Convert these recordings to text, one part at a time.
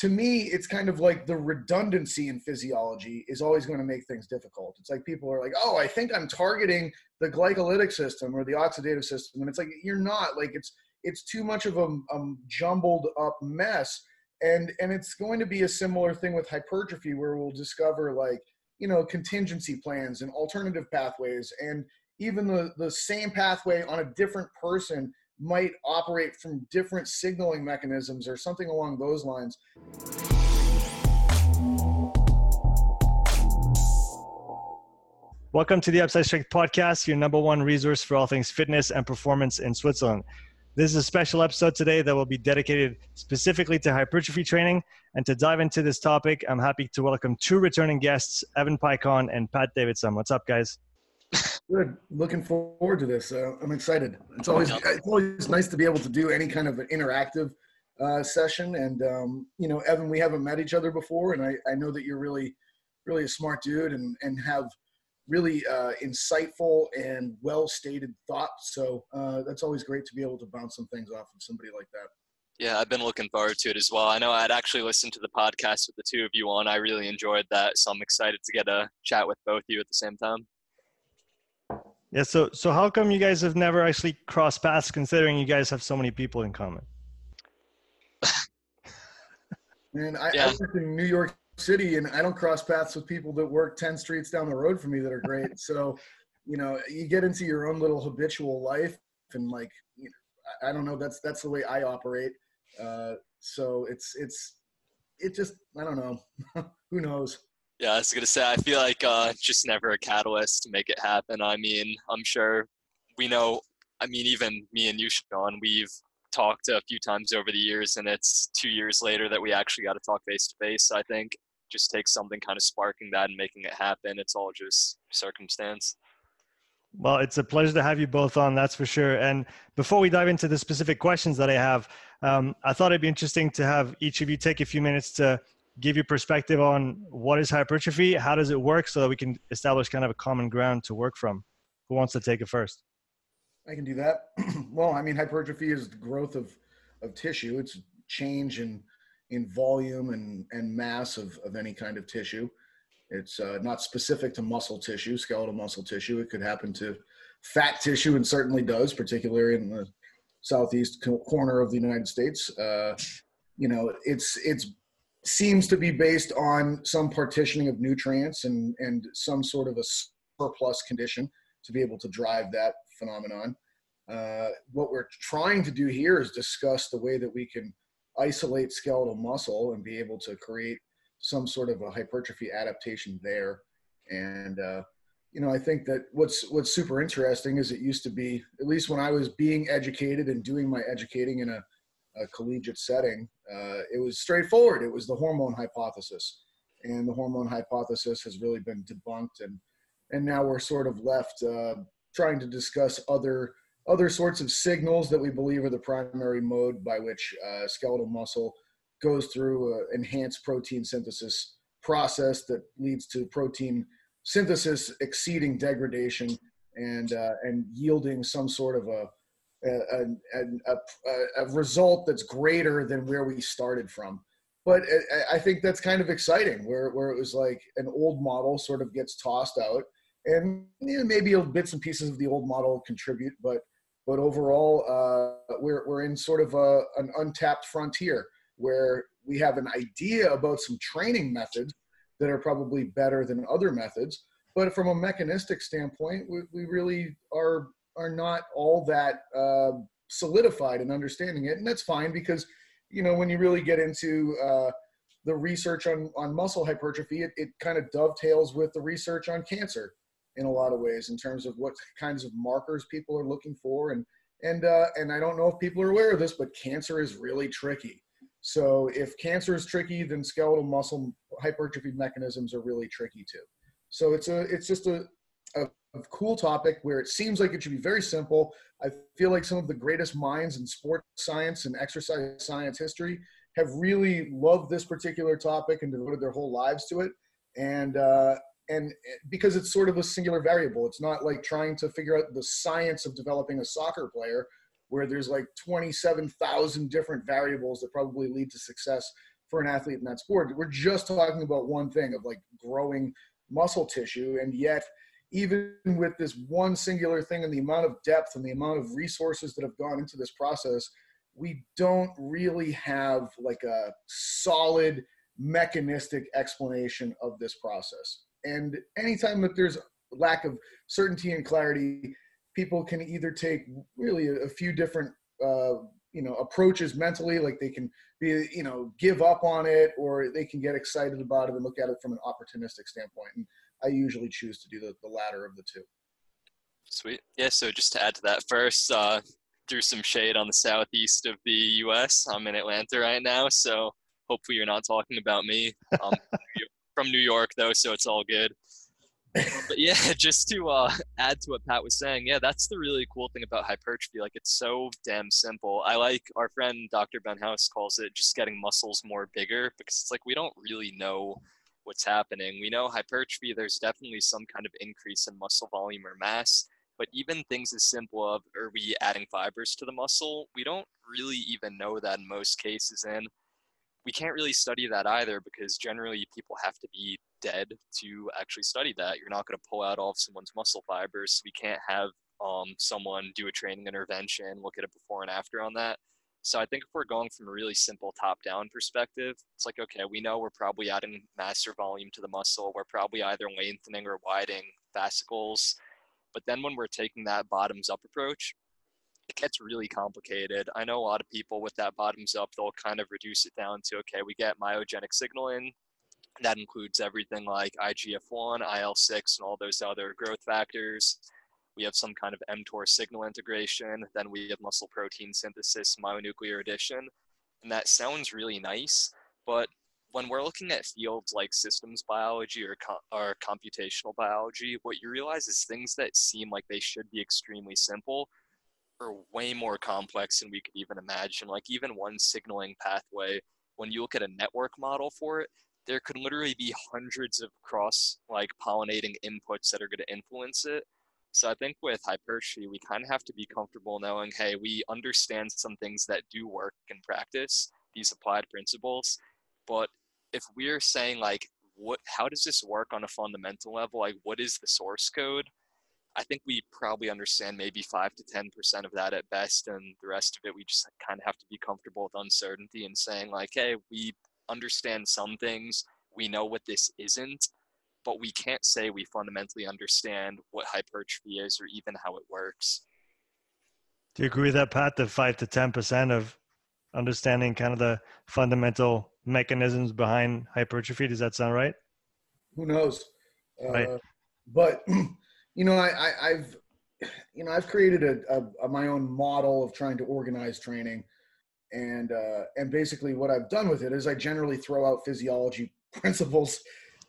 to me, it's kind of like the redundancy in physiology is always going to make things difficult. It's like people are like, oh, I think I'm targeting the glycolytic system or the oxidative system. And it's like, you're not. Like, it's, it's too much of a, a jumbled up mess. And, and it's going to be a similar thing with hypertrophy where we'll discover like, you know, contingency plans and alternative pathways. And even the, the same pathway on a different person might operate from different signaling mechanisms or something along those lines. Welcome to the Upside Strength Podcast, your number one resource for all things fitness and performance in Switzerland. This is a special episode today that will be dedicated specifically to hypertrophy training. And to dive into this topic, I'm happy to welcome two returning guests, Evan Peikon and Pat Davidson. What's up, guys? Good. Looking forward to this. Uh, I'm excited. It's always it's always nice to be able to do any kind of an interactive uh, session. And um, you know, Evan, we haven't met each other before, and I, I know that you're really really a smart dude and and have really uh, insightful and well stated thoughts. So uh, that's always great to be able to bounce some things off of somebody like that. Yeah, I've been looking forward to it as well. I know I'd actually listened to the podcast with the two of you on. I really enjoyed that, so I'm excited to get a chat with both of you at the same time. Yeah. So so how come you guys have never actually crossed paths, considering you guys have so many people in common? Man, I, yeah. I work in New York City, and I don't cross paths with people that work ten streets down the road from me that are great. so, you know, you get into your own little habitual life, and like, you know, I don't know. That's that's the way I operate. Uh, so it's it's it just I don't know. Who knows? Yeah, I was gonna say I feel like uh, just never a catalyst to make it happen. I mean, I'm sure we know. I mean, even me and you, Sean, we've talked a few times over the years, and it's two years later that we actually got to talk face to face. I think just takes something kind of sparking that and making it happen. It's all just circumstance. Well, it's a pleasure to have you both on, that's for sure. And before we dive into the specific questions that I have, um, I thought it'd be interesting to have each of you take a few minutes to give you perspective on what is hypertrophy, how does it work, so that we can establish kind of a common ground to work from. Who wants to take it first? I can do that. well, I mean, hypertrophy is the growth of, of tissue. It's change in in volume and, and mass of, of any kind of tissue. It's uh, not specific to muscle tissue, skeletal muscle tissue. It could happen to fat tissue, and certainly does, particularly in the southeast corner of the United States. Uh, you know, it's it's seems to be based on some partitioning of nutrients and, and some sort of a surplus condition to be able to drive that phenomenon. Uh, what we're trying to do here is discuss the way that we can isolate skeletal muscle and be able to create some sort of a hypertrophy adaptation there. And uh, you know, I think that what's what's super interesting is it used to be, at least when I was being educated and doing my educating in a a collegiate setting, uh, it was straightforward. It was the hormone hypothesis, and the hormone hypothesis has really been debunked, and and now we're sort of left uh, trying to discuss other other sorts of signals that we believe are the primary mode by which uh, skeletal muscle goes through an enhanced protein synthesis process that leads to protein synthesis exceeding degradation and uh, and yielding some sort of a a, a, a, a, result that's greater than where we started from. But I think that's kind of exciting, where where it was like an old model sort of gets tossed out, and you know, maybe bits and pieces of the old model contribute, but but overall, uh, we're we're in sort of a, an untapped frontier where we have an idea about some training methods that are probably better than other methods, but from a mechanistic standpoint, we, we really are are not all that uh, solidified in understanding it, and that's fine because you know when you really get into uh, the research on on muscle hypertrophy, it, it kind of dovetails with the research on cancer in a lot of ways in terms of what kinds of markers people are looking for and and uh, and I don't know if people are aware of this, but cancer is really tricky. So if cancer is tricky, then skeletal muscle hypertrophy mechanisms are really tricky too. So it's a it's just a, a cool topic where it seems like it should be very simple. I feel like some of the greatest minds in sports science and exercise science history have really loved this particular topic and devoted their whole lives to it. And uh, and because it's sort of a singular variable, it's not like trying to figure out the science of developing a soccer player where there's like 27,000 different variables that probably lead to success for an athlete in that sport. We're just talking about one thing of like growing muscle tissue, and yet even with this one singular thing and the amount of depth and the amount of resources that have gone into this process, we don't really have like a solid mechanistic explanation of this process. And anytime that there's lack of certainty and clarity, people can either take really a, few different uh, you know approaches mentally like they can be you know give up on it or they can get excited about it and look at it from an opportunistic standpoint and i usually choose to do the, the latter of the two sweet yeah so just to add to that first uh threw some shade on the southeast of the us i'm in atlanta right now so hopefully you're not talking about me um, from new york though so it's all good but yeah, just to uh, add to what Pat was saying, yeah, that's the really cool thing about hypertrophy. Like it's so damn simple. I like our friend Dr. Ben House calls it just getting muscles more bigger because it's like we don't really know what's happening. We know hypertrophy, there's definitely some kind of increase in muscle volume or mass, but even things as simple of are we adding fibers to the muscle, we don't really even know that in most cases. And we can't really study that either because generally people have to be dead to actually study that. You're not going to pull out all of someone's muscle fibers. We can't have um, someone do a training intervention, look at it before and after on that. So I think if we're going from a really simple top-down perspective, it's like okay, we know we're probably adding mass or volume to the muscle. We're probably either lengthening or widening fascicles. But then when we're taking that bottoms-up approach, it gets really complicated. I know a lot of people with that bottoms up, they'll kind of reduce it down to okay, we get myogenic signaling. That includes everything like IGF 1, IL 6, and all those other growth factors. We have some kind of mTOR signal integration. Then we have muscle protein synthesis, myonuclear addition. And that sounds really nice. But when we're looking at fields like systems biology or, co- or computational biology, what you realize is things that seem like they should be extremely simple are way more complex than we could even imagine. Like even one signaling pathway, when you look at a network model for it, there could literally be hundreds of cross like pollinating inputs that are going to influence it. So I think with hypertrophy, we kind of have to be comfortable knowing, hey, we understand some things that do work in practice, these applied principles. But if we're saying like, what, how does this work on a fundamental level? Like, what is the source code? I think we probably understand maybe five to ten percent of that at best, and the rest of it we just kind of have to be comfortable with uncertainty and saying like, hey, we understand some things, we know what this isn't, but we can't say we fundamentally understand what hypertrophy is or even how it works. Do you agree with that, Pat? The five to ten percent of understanding kind of the fundamental mechanisms behind hypertrophy. Does that sound right? Who knows? Right. Uh, but you know, I, I, have you know, I've created a, a, a, my own model of trying to organize training, and uh, and basically what I've done with it is I generally throw out physiology principles.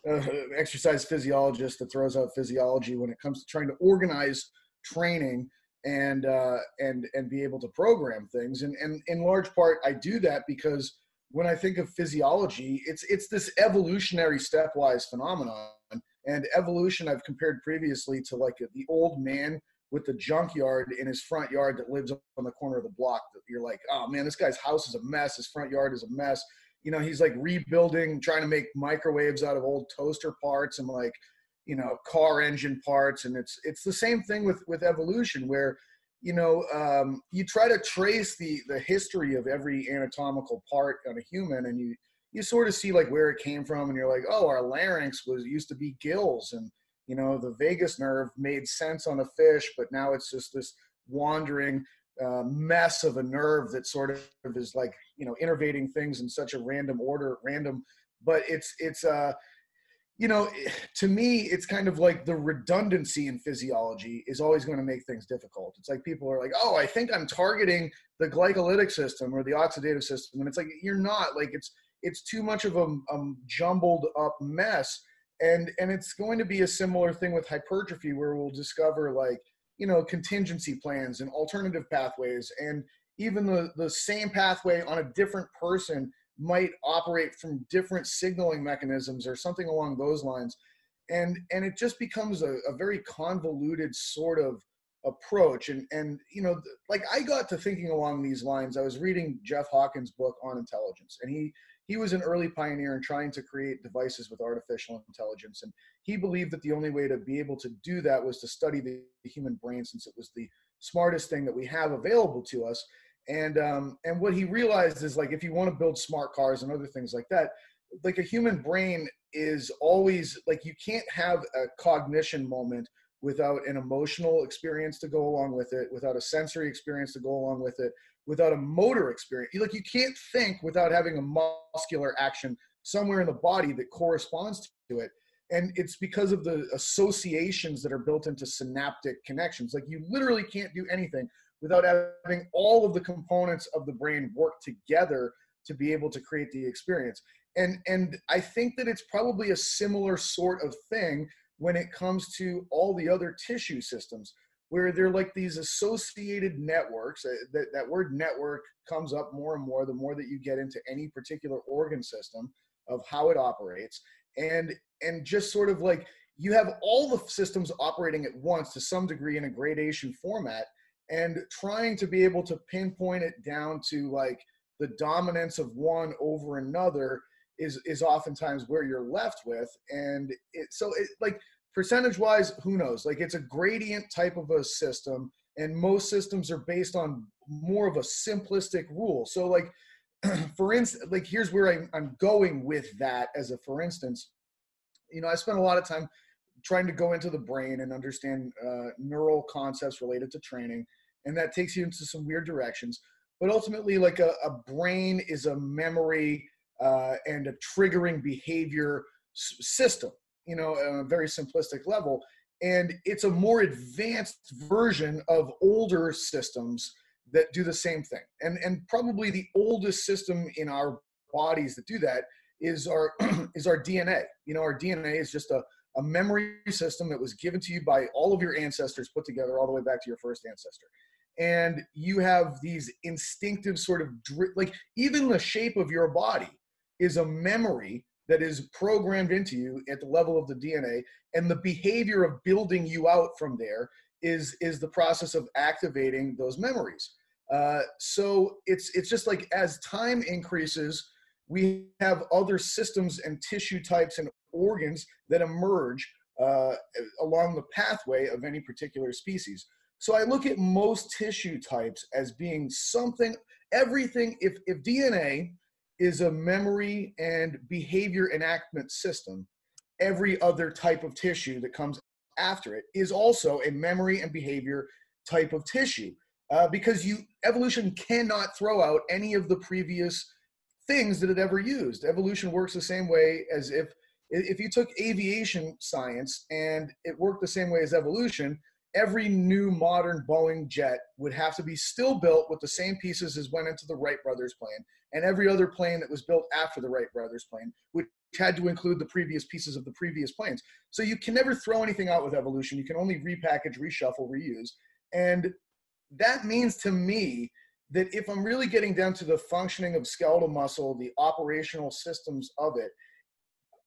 Uh, exercise physiologist that throws out physiology when it comes to trying to organize training and uh, and and be able to program things. And and in large part, I do that because when I think of physiology, it's it's this evolutionary stepwise phenomenon and evolution, I've compared previously to like the old man with the junkyard in his front yard that lives on the corner of the block. That you're like, oh man, this guy's house is a mess. His front yard is a mess. You know, he's like rebuilding, trying to make microwaves out of old toaster parts and like, you know, car engine parts. And it's it's the same thing with with evolution, where you know um, you try to trace the the history of every anatomical part on a human, and you you sort of see like where it came from and you're like oh our larynx was used to be gills and you know the vagus nerve made sense on a fish but now it's just this wandering mess of a nerve that sort of is like you know innervating things in such a random order random. But it's it's uh you know to me it's kind of like the redundancy in physiology is always going to make things difficult. It's like people are like oh i think i'm targeting the glycolytic system or the oxidative system. And it's like you're not. Like it's it's too much of a, a jumbled up mess. And and it's going to be a similar thing with hypertrophy where we'll discover like you know contingency plans and alternative pathways. And even the the same pathway on a different person might operate from different signaling mechanisms or something along those lines. And and it just becomes a, a very convoluted sort of approach. And and you know like i got to thinking along these lines. I was reading jeff hawkins book on intelligence and he he was an early pioneer in trying to create devices with artificial intelligence. And he believed that the only way to be able to do that was to study the human brain since it was the smartest thing that we have available to us. And um, and what he realized is like if you want to build smart cars and other things like that, like a human brain is always like you can't have a cognition moment without an emotional experience to go along with it, without a sensory experience to go along with it, without a motor experience. Like you can't think without having a muscular action somewhere in the body that corresponds to it. And it's because of the associations that are built into synaptic connections. Like you literally can't do anything without having all of the components of the brain work together to be able to create the experience. And and I think that it's probably a similar sort of thing when it comes to all the other tissue systems where they're like these associated networks uh, that, that word network comes up more and more the more that you get into any particular organ system of how it operates. And and just sort of like you have all the systems operating at once to some degree in a gradation format and trying to be able to pinpoint it down to like the dominance of one over another is is oftentimes where you're left with. And it, so it like percentage wise who knows? Like it's a gradient type of a system and most systems are based on more of a simplistic rule. So like for instance like here's where I'm, I'm going with that as a for instance you know i spent a lot of time trying to go into the brain and understand uh, neural concepts related to training and that takes you into some weird directions. But ultimately like a, a brain is a memory uh, and a triggering behavior s- system, you know, a very simplistic level. And it's a more advanced version of older systems that do the same thing. And, and probably the oldest system in our bodies that do that is our, is our DNA. You know, our DNA is just a, a memory system that was given to you by all of your ancestors put together all the way back to your first ancestor and you have these instinctive sort of like even the shape of your body is a memory that is programmed into you at the level of the DNA, and the behavior of building you out from there is is the process of activating those memories. Uh, so it's it's just like as time increases, we have other systems and tissue types and organs that emerge uh, along the pathway of any particular species. So I look at most tissue types as being something, everything. If if DNA is a memory and behavior enactment system. Every other type of tissue that comes after it is also a memory and behavior type of tissue uh, because you evolution cannot throw out any of the previous things that it ever used. Evolution works the same way as if if you took aviation science and it worked the same way as evolution, every new modern Boeing jet would have to be still built with the same pieces as went into the Wright brothers plane and every other plane that was built after the Wright brothers plane, which had to include the previous pieces of the previous planes. So you can never throw anything out with evolution. You can only repackage, reshuffle, reuse. And that means to me that if I'm really getting down to the functioning of skeletal muscle, the operational systems of it,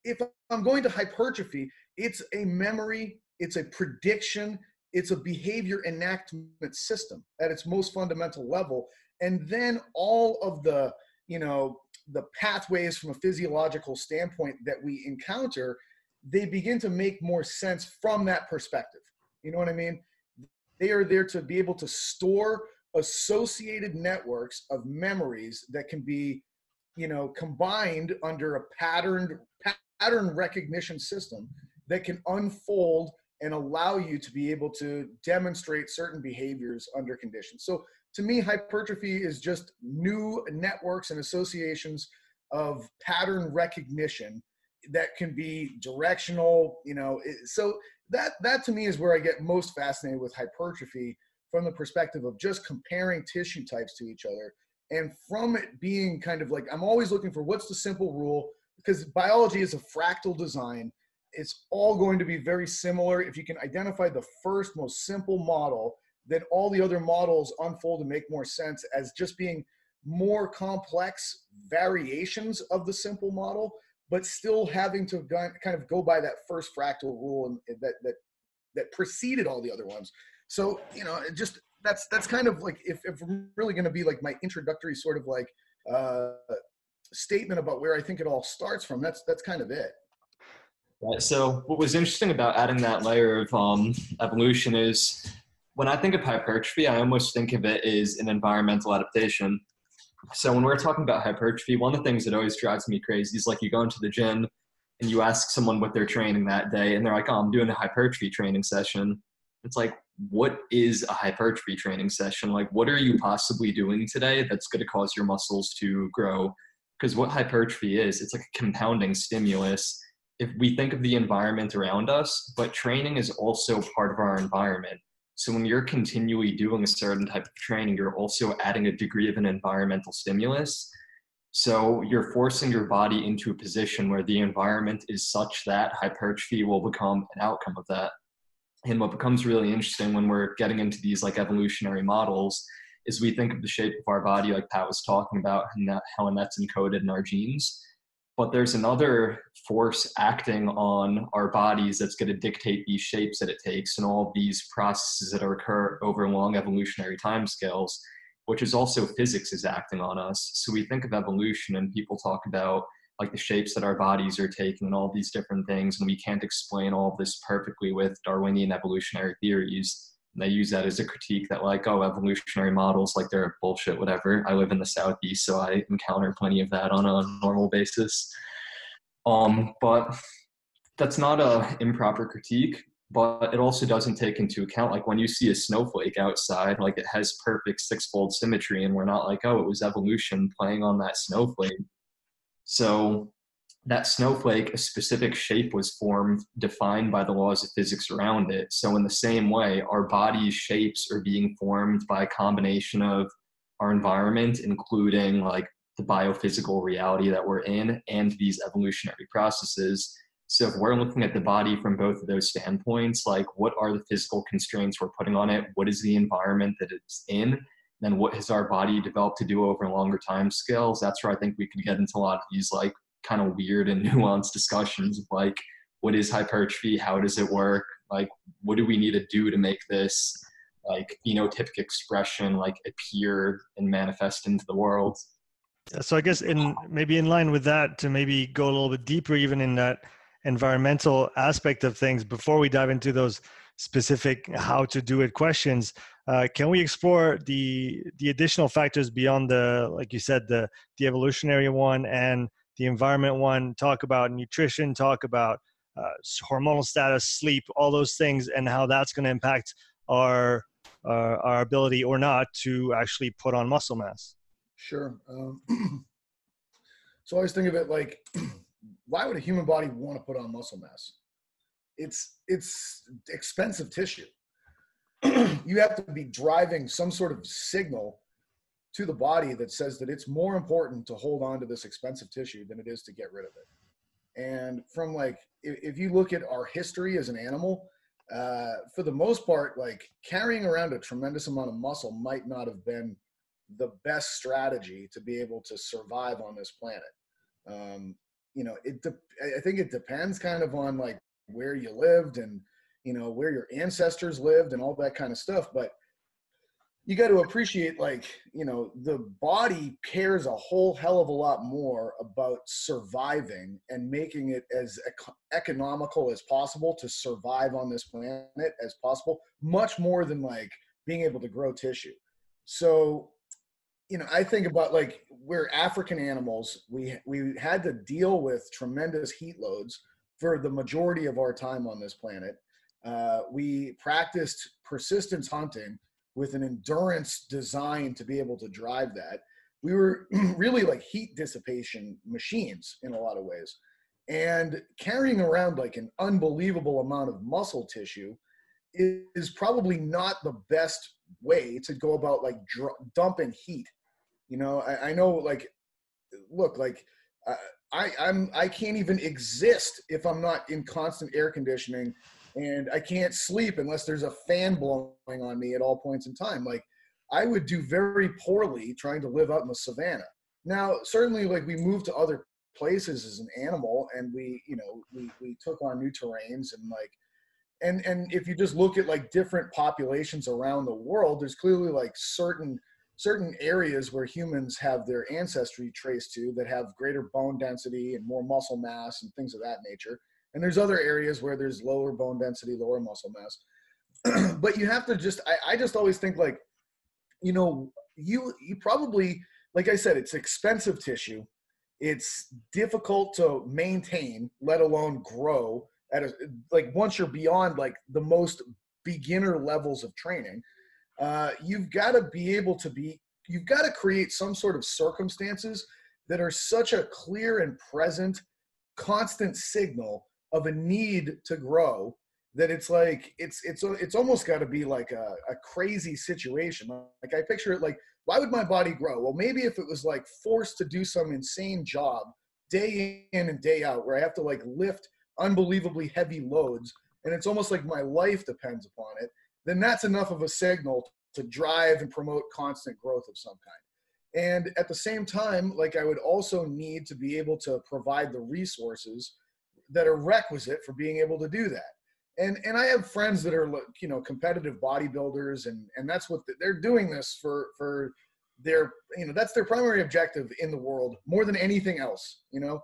if I'm going to hypertrophy, it's a memory, it's a prediction, it's a behavior enactment system at its most fundamental level. And then all of the you know the pathways from a physiological standpoint that we encounter they begin to make more sense from that perspective you know what i mean they are there to be able to store associated networks of memories that can be you know combined under a patterned pattern recognition system that can unfold and allow you to be able to demonstrate certain behaviors under conditions so to me, hypertrophy is just new networks and associations of pattern recognition that can be directional. You know, so that that to me is where I get most fascinated with hypertrophy from the perspective of just comparing tissue types to each other, and from it being kind of like I'm always looking for what's the simple rule because biology is a fractal design. It's all going to be very similar if you can identify the first most simple model then all the other models unfold and make more sense as just being more complex variations of the simple model, but still having to kind of go by that first fractal rule and that that that preceded all the other ones. So you know, just that's that's kind of like if if I'm really going to be like my introductory sort of like uh, statement about where I think it all starts from. That's that's kind of it. Right. So what was interesting about adding that layer of um, evolution is when I think of hypertrophy, I almost think of it as an environmental adaptation. So when we're talking about hypertrophy, one of the things that always drives me crazy is like you go into the gym and you ask someone what they're training that day, and they're like, "Oh, I'm doing a hypertrophy training session." It's like, what is a hypertrophy training session? Like, what are you possibly doing today that's going to cause your muscles to grow? Because what hypertrophy is, it's like a compounding stimulus. If we think of the environment around us, but training is also part of our environment. So when you're continually doing a certain type of training, you're also adding a degree of an environmental stimulus. So you're forcing your body into a position where the environment is such that hypertrophy will become an outcome of that. And what becomes really interesting when we're getting into these like evolutionary models is we think of the shape of our body, like Pat was talking about, and how and that's encoded in our genes. But there's another force acting on our bodies that's going to dictate these shapes that it takes and all these processes that occur over long evolutionary timescales, which is also physics is acting on us. So we think of evolution and people talk about like the shapes that our bodies are taking and all these different things and we can't explain all this perfectly with darwinian evolutionary theories and they use that as a critique that like oh evolutionary models like they're bullshit whatever. I live in the southeast so i encounter plenty of that on a normal basis. Um but that's not a improper critique but it also doesn't take into account like when you see a snowflake outside like it has perfect sixfold symmetry and we're not like oh it was evolution playing on that snowflake. So that snowflake, a specific shape was formed, defined by the laws of physics around it. So, in the same way, our body's shapes are being formed by a combination of our environment, including like the biophysical reality that we're in and these evolutionary processes. So, if we're looking at the body from both of those standpoints, like what are the physical constraints we're putting on it? What is the environment that it's in? then what has our body developed to do over longer time scales that's where i think we could get into a lot of these like kind of weird and nuanced discussions of like what is hypertrophy? How does it work? Like what do we need to do to make this like phenotypic expression like appear and manifest into the world? So i guess in maybe in line with that to maybe go a little bit deeper even in that environmental aspect of things before we dive into those specific how to do it questions uh, can we explore the the additional factors beyond the like you said the the evolutionary one and the environment one talk about nutrition talk about uh, hormonal status sleep all those things and how that's going to impact our our ability or not to actually put on muscle mass. Sure um, so i always think of it like why would a human body want to put on muscle mass? It's it's expensive tissue. You have to be driving some sort of signal to the body that says that it's more important to hold on to this expensive tissue than it is to get rid of it. And from like, if, if you look at our history as an animal, uh, for the most part, like carrying around a tremendous amount of muscle might not have been the best strategy to be able to survive on this planet. Um, you know, it. De- I think it depends kind of on like where you lived and you know where your ancestors lived and all that kind of stuff but you got to appreciate like you know the body cares a whole hell of a lot more about surviving and making it as economical as possible to survive on this planet as possible much more than like being able to grow tissue. So you know i think about like we're african animals. We we had to deal with tremendous heat loads for the majority of our time on this planet. Uh, we practiced persistence hunting with an endurance design to be able to drive that. We were really like heat dissipation machines in a lot of ways. And carrying around like an unbelievable amount of muscle tissue is probably not the best way to go about like dr- dumping heat. You know, I, I know like, look, like uh, I, I'm I can't even exist if I'm not in constant air conditioning and I can't sleep unless there's a fan blowing on me at all points in time. Like I would do very poorly trying to live out in the savannah. Now, certainly, like we moved to other places as an animal, and we, you know, we we took on new terrains and like, and and if you just look at like different populations around the world, there's clearly like certain certain areas where humans have their ancestry traced to that have greater bone density and more muscle mass and things of that nature. And there's other areas where there's lower bone density, lower muscle mass. but you have to just, I, I just always think like, you know, you you probably, like I said, it's expensive tissue. It's difficult to maintain, let alone grow at a like once you're beyond like the most beginner levels of training uh, you've got to be able to be you've got to create some sort of circumstances that are such a clear and present constant signal of a need to grow that it's like it's it's it's almost got to be like a, a crazy situation like i picture it like why would my body grow well maybe if it was like forced to do some insane job day in and day out where i have to like lift unbelievably heavy loads and it's almost like my life depends upon it then that's enough of a signal to drive and promote constant growth of some kind. And at the same time, like I would also need to be able to provide the resources that are requisite for being able to do that. And and I have friends that are you know competitive bodybuilders, and and that's what they're doing this for for their you know that's their primary objective in the world more than anything else, you know.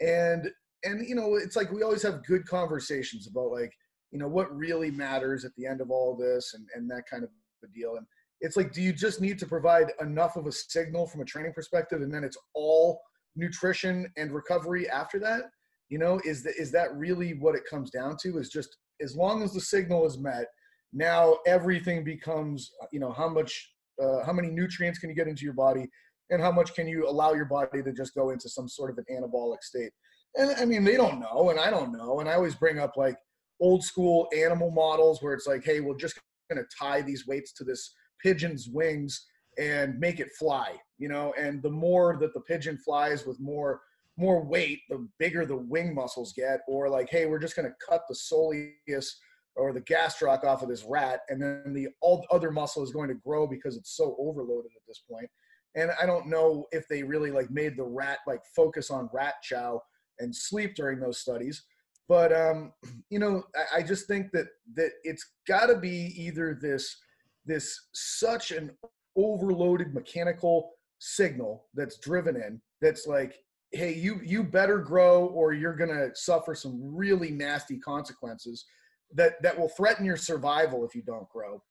And and you know it's like we always have good conversations about like you know what really matters at the end of all this and, and that kind of a deal and it's like do you just need to provide enough of a signal from a training perspective and then it's all nutrition and recovery after that you know is that is that really what it comes down to? Is just as long as the signal is met now everything becomes you know how much uh, how many nutrients can you get into your body and how much can you allow your body to just go into some sort of an anabolic state? And i mean they don't know and i don't know. And i always bring up like old school animal models where it's like, hey, we're just going to tie these weights to this pigeon's wings and make it fly, you know. And the more that the pigeon flies with more more weight, the bigger the wing muscles get. Or like, hey, we're just going to cut the soleus or the gastroc off of this rat, and then the all other muscle is going to grow because it's so overloaded at this point. And I don't know if they really like made the rat like focus on rat chow and sleep during those studies but um, you know, I, I just think that that it's got to be either this this such an overloaded mechanical signal that's driven in that's like hey you you better grow or you're going to suffer some really nasty consequences that that will threaten your survival if you don't grow.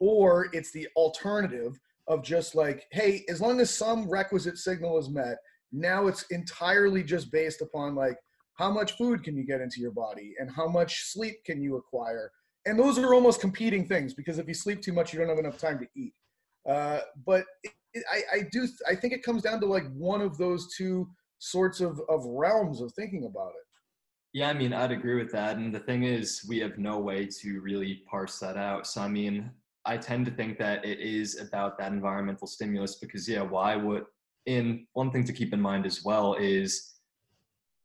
Or it's the alternative of just like hey as long as some requisite signal is met now it's entirely just based upon like how much food can you get into your body and how much sleep can you acquire? And those are almost competing things because if you sleep too much you don't have enough time to eat. Uh, but it, it, I, I do i think it comes down to like one of those two sorts of, of realms of thinking about it. Yeah i mean i'd agree with that. And the thing is we have no way to really parse that out. So i mean i tend to think that it is about that environmental stimulus because yeah why would in one thing to keep in mind as well is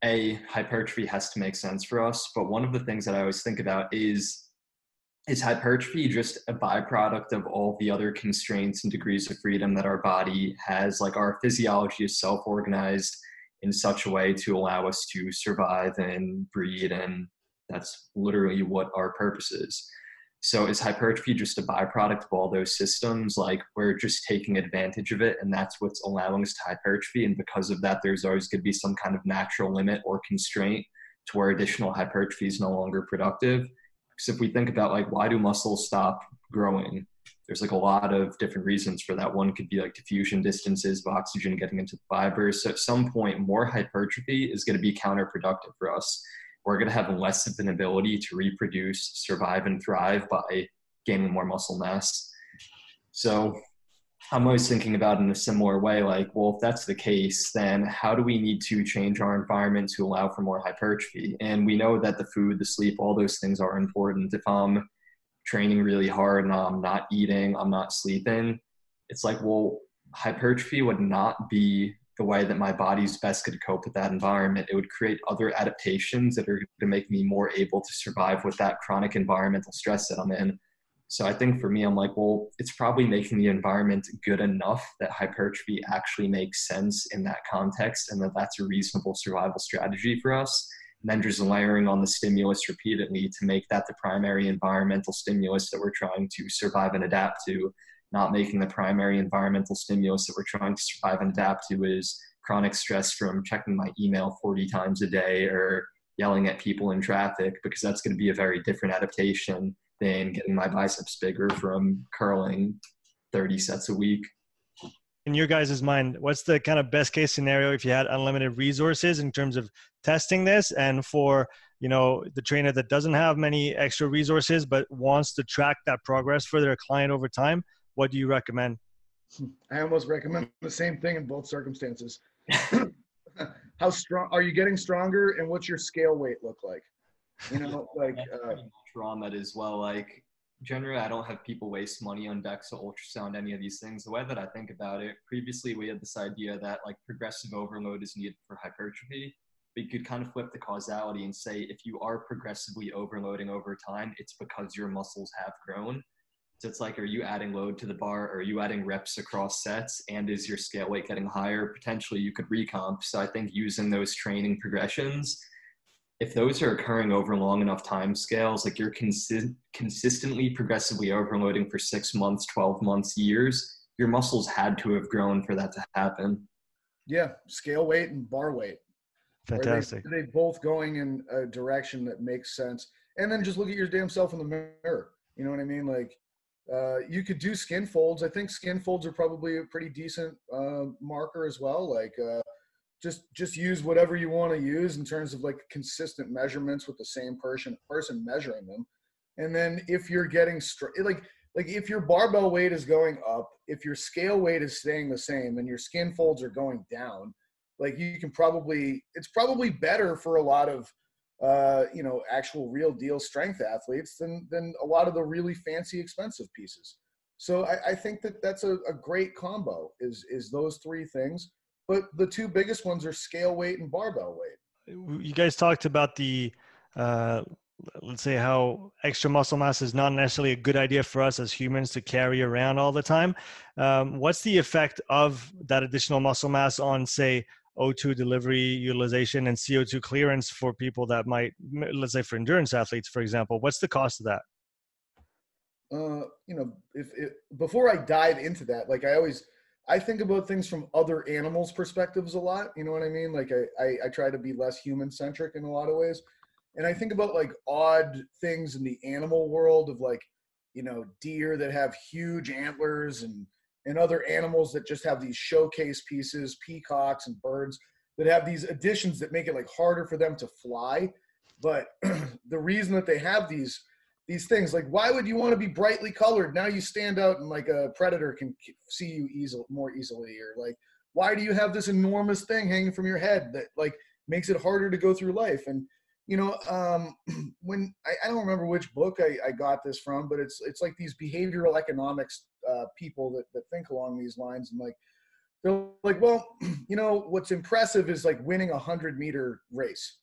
a hypertrophy has to make sense for us. But one of the things that i always think about is is hypertrophy just a byproduct of all the other constraints and degrees of freedom that our body has? Like our physiology is self-organized in such a way to allow us to survive and breed and that's literally what our purpose is so is hypertrophy just a byproduct of all those systems? Like we're just taking advantage of it and that's what's allowing us to hypertrophy. And because of that, there's always going to be some kind of natural limit or constraint to where additional hypertrophy is no longer productive. Because if we think about like why do muscles stop growing? There's like a lot of different reasons for that. One could be like diffusion distances of oxygen getting into the fibers. So at some point, more hypertrophy is going to be counterproductive for us we're going to have less of an ability to reproduce, survive, and thrive by gaining more muscle mass. So I'm always thinking about in a similar way like, well, if that's the case, then how do we need to change our environment to allow for more hypertrophy? And we know that the food, the sleep, all those things are important. If I'm training really hard and I'm not eating, I'm not sleeping, it's like, well, hypertrophy would not be the way that my body's best could cope with that environment. It would create other adaptations that are going to make me more able to survive with that chronic environmental stress that I'm in. So I think for me, I'm like, well, it's probably making the environment good enough that hypertrophy actually makes sense in that context and that that's a reasonable survival strategy for us. Just layering on the stimulus repeatedly to make that the primary environmental stimulus that we're trying to survive and adapt to not making the primary environmental stimulus that we're trying to survive and adapt to is chronic stress from checking my email 40 times a day or yelling at people in traffic because that's going to be a very different adaptation than getting my biceps bigger from curling 30 sets a week. In your guys' mind, what's the kind of best case scenario if you had unlimited resources in terms of testing this and for you know the trainer that doesn't have many extra resources but wants to track that progress for their client over time what do you recommend? I almost recommend the same thing in both circumstances. How strong are you getting stronger and what's your scale weight look like? You know like uh, trauma as well like generally i don't have people waste money on dexa ultrasound any of these things the way that i think about it previously we had this idea that like progressive overload is needed for hypertrophy but you could kind of flip the causality and say if you are progressively overloading over time it's because your muscles have grown so it's like, are you adding load to the bar? Are you adding reps across sets? And is your scale weight getting higher? Potentially, you could recomp. So I think using those training progressions, if those are occurring over long enough time scales, like you're consi- consistently progressively overloading for six months, 12 months, years, your muscles had to have grown for that to happen. Yeah, scale weight and bar weight. Fantastic. Are they, are they both going in a direction that makes sense? And then just look at your damn self in the mirror. You know what I mean? Like, uh, you could do skin folds. I think skin folds are probably a pretty decent uh, marker as well. Like uh, just just use whatever you want to use in terms of like consistent measurements with the same person person measuring them. And then if you're getting straight, like like if your barbell weight is going up, if your scale weight is staying the same, and your skin folds are going down, like you can probably it's probably better for a lot of uh, you know, actual real deal strength athletes than than a lot of the really fancy expensive pieces. So I, I think that that's a, a, great combo is is those three things. But the two biggest ones are scale weight and barbell weight. You guys talked about the uh, let's say how extra muscle mass is not necessarily a good idea for us as humans to carry around all the time. Um, what's the effect of that additional muscle mass on, say, O2 delivery utilization and CO2 clearance for people that might, let's say for endurance athletes, for example, what's the cost of that? Uh, you know, if it, before I dive into that, like I always, I think about things from other animals' perspectives a lot. You know what I mean? Like I, I, I try to be less human centric in a lot of ways, and I think about like odd things in the animal world of like, you know, deer that have huge antlers and and other animals that just have these showcase pieces, peacocks and birds that have these additions that make it like harder for them to fly. But the reason that they have these these things, like why would you want to be brightly colored? Now you stand out and like a predator can see you easily more easily, or like why do you have this enormous thing hanging from your head that like makes it harder to go through life? And you know, um, when I, I, don't remember which book I, I, got this from, but it's it's like these behavioral economics uh, people that, that think along these lines, and like they're like, well, you know, what's impressive is like winning a hundred meter race,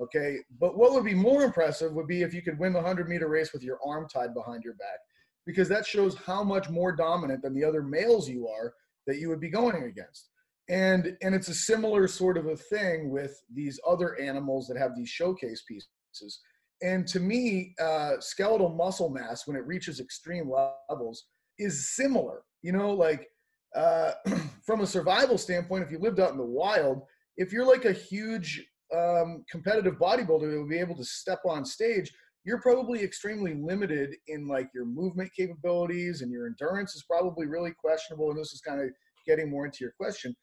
okay. But what would be more impressive would be if you could win the hundred meter race with your arm tied behind your back, because that shows how much more dominant than the other males you are that you would be going against and and it's a similar sort of a thing with these other animals that have these showcase pieces and to me uh, skeletal muscle mass when it reaches extreme levels is similar you know like uh, from a survival standpoint if you lived out in the wild if you're like a huge um, competitive bodybuilder that would be able to step on stage you're probably extremely limited in like your movement capabilities and your endurance is probably really questionable and this is kind of getting more into your question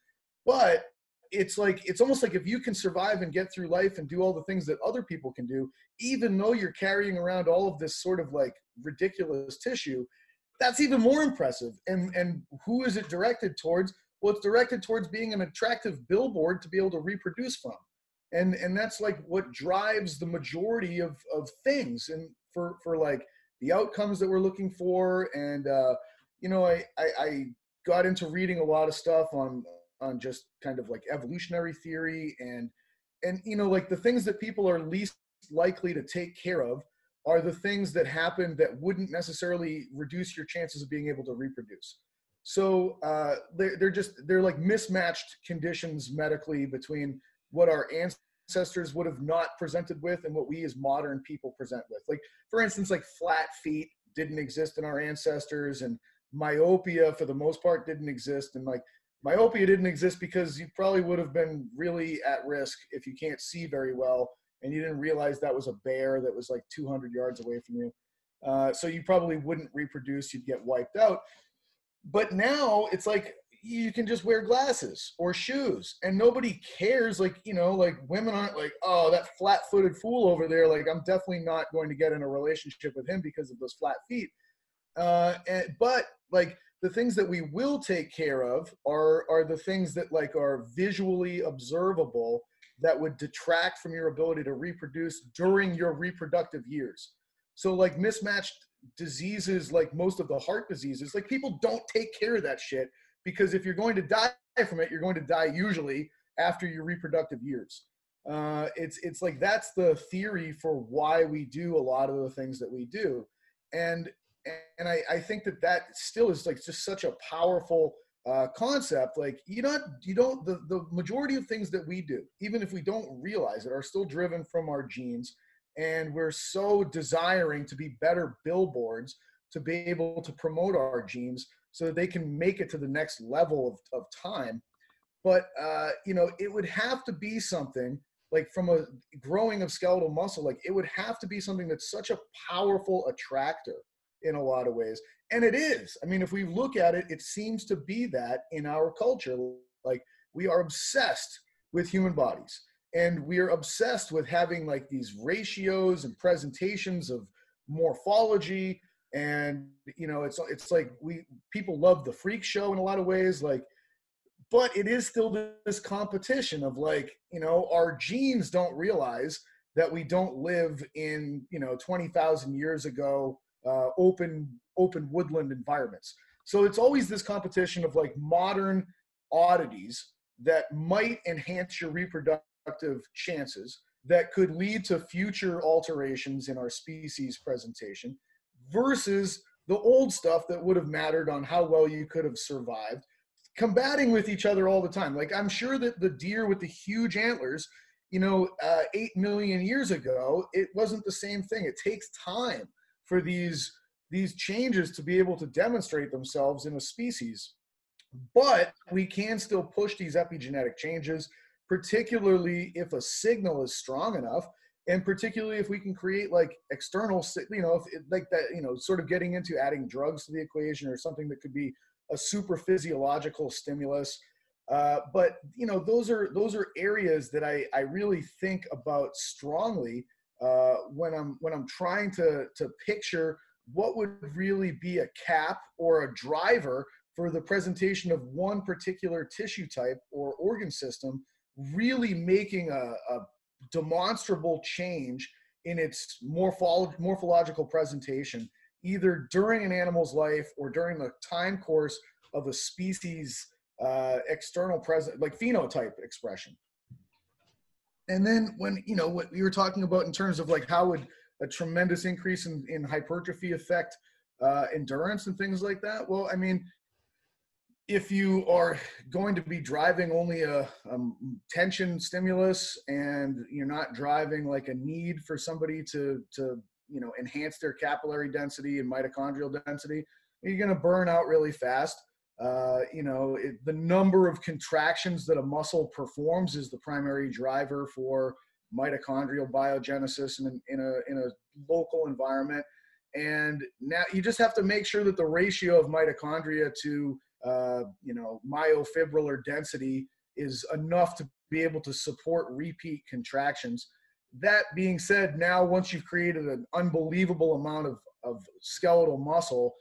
but it's like it's almost like if you can survive and get through life and do all the things that other people can do, even though you're carrying around all of this sort of like ridiculous tissue, that's even more impressive. And and who is it directed towards? Well, it's directed towards being an attractive billboard to be able to reproduce from. And and that's like what drives the majority of of things and for for like the outcomes that we're looking for. And uh, you know, I, I, I got into reading a lot of stuff on on just kind of like evolutionary theory and and you know like the things that people are least likely to take care of are the things that happen that wouldn't necessarily reduce your chances of being able to reproduce so uh, they're, they're just they're like mismatched conditions medically between what our ancestors would have not presented with and what we as modern people present with. Like for instance like flat feet didn't exist in our ancestors and myopia for the most part didn't exist. And like myopia didn't exist because you probably would have been really at risk if you can't see very well and you didn't realize that was a bear that was like 200 yards away from you. Uh, so you probably wouldn't reproduce you'd get wiped out. But now it's like you can just wear glasses or shoes and nobody cares like you know like women aren't like oh that flat-footed fool over there like i'm definitely not going to get in a relationship with him because of those flat feet. Uh, and, but like the things that we will take care of are are the things that like are visually observable that would detract from your ability to reproduce during your reproductive years. So like mismatched diseases like most of the heart diseases like people don't take care of that shit because if you're going to die from it, you're going to die usually after your reproductive years. Uh, it's it's like that's the theory for why we do a lot of the things that we do, and and I, I think that that still is like just such a powerful uh, concept. Like you don't you don't the the majority of things that we do, even if we don't realize it, are still driven from our genes, and we're so desiring to be better billboards to be able to promote our genes so that they can make it to the next level of, of time. But, uh, you know, it would have to be something like from a growing of skeletal muscle, like it would have to be something that's such a powerful attractor in a lot of ways. And it is. I mean, if we look at it, it seems to be that in our culture. Like we are obsessed with human bodies and we are obsessed with having like these ratios and presentations of morphology and you know it's it's like we people love the freak show in a lot of ways like but it is still this competition of like you know our genes don't realize that we don't live in you know 20,000 years ago uh, open open woodland environments. So it's always this competition of like modern oddities that might enhance your reproductive chances that could lead to future alterations in our species presentation versus the old stuff that would have mattered on how well you could have survived combating with each other all the time. Like i'm sure that the deer with the huge antlers you know uh, 8 million years ago it wasn't the same thing. It takes time for these these changes to be able to demonstrate themselves in a species. But we can still push these epigenetic changes particularly if a signal is strong enough and particularly if we can create like external you know if it, like that you know sort of getting into adding drugs to the equation or something that could be a super physiological stimulus. Uh, but you know those are those are areas that i i really think about strongly uh, when i'm when i'm trying to to picture what would really be a cap or a driver for the presentation of one particular tissue type or organ system really making a, a demonstrable change in its morpholo- morphological presentation, either during an animal's life or during the time course of a species uh, external present, like phenotype expression. And then when, you know, what you were talking about in terms of like how would a tremendous increase in, in hypertrophy affect uh, endurance and things like that? Well, I mean, if you are going to be driving only a, a, tension stimulus and you're not driving like a need for somebody to to you know enhance their capillary density and mitochondrial density you're going to burn out really fast. Uh, you know it, the number of contractions that a muscle performs is the primary driver for mitochondrial biogenesis in, in a in a local environment. And now you just have to make sure that the ratio of mitochondria to uh, you know, myofibrillar density is enough to be able to support repeat contractions. That being said, now once you've created an unbelievable amount of, of skeletal muscle,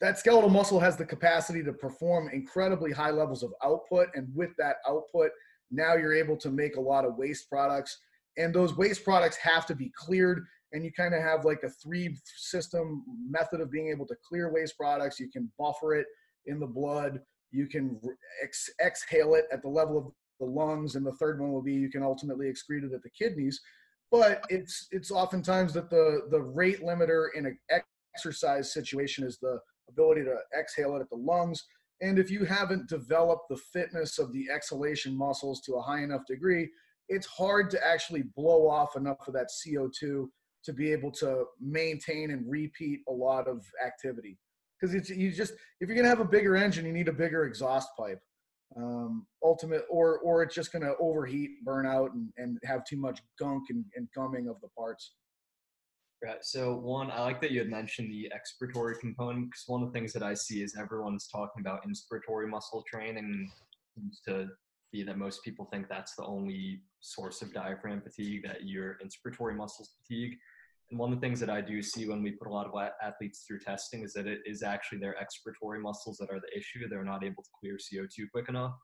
that skeletal muscle has the capacity to perform incredibly high levels of output. And with that output, now you're able to make a lot of waste products. And those waste products have to be cleared. And you kind of have like a three system method of being able to clear waste products. You can buffer it in the blood. You can ex- exhale it at the level of the lungs, and the third one will be you can ultimately excrete it at the kidneys. But it's it's oftentimes that the the rate limiter in an exercise situation is the ability to exhale it at the lungs. And if you haven't developed the fitness of the exhalation muscles to a high enough degree, it's hard to actually blow off enough of that CO2 to be able to maintain and repeat a lot of activity because it's you just if you're gonna have a bigger engine, you need a bigger exhaust pipe. Um, ultimate or or it's just gonna overheat, burn out, and, and have too much gunk and, and gumming of the parts. Right. So one, I like that you had mentioned the expiratory component because one of the things that I see is everyone's talking about inspiratory muscle training seems to be that most people think that's the only source of diaphragm fatigue, that your inspiratory muscles fatigue. And one of the things that I do see when we put a lot of athletes through testing is that it is actually their expiratory muscles that are the issue. They're not able to clear CO2 quick enough.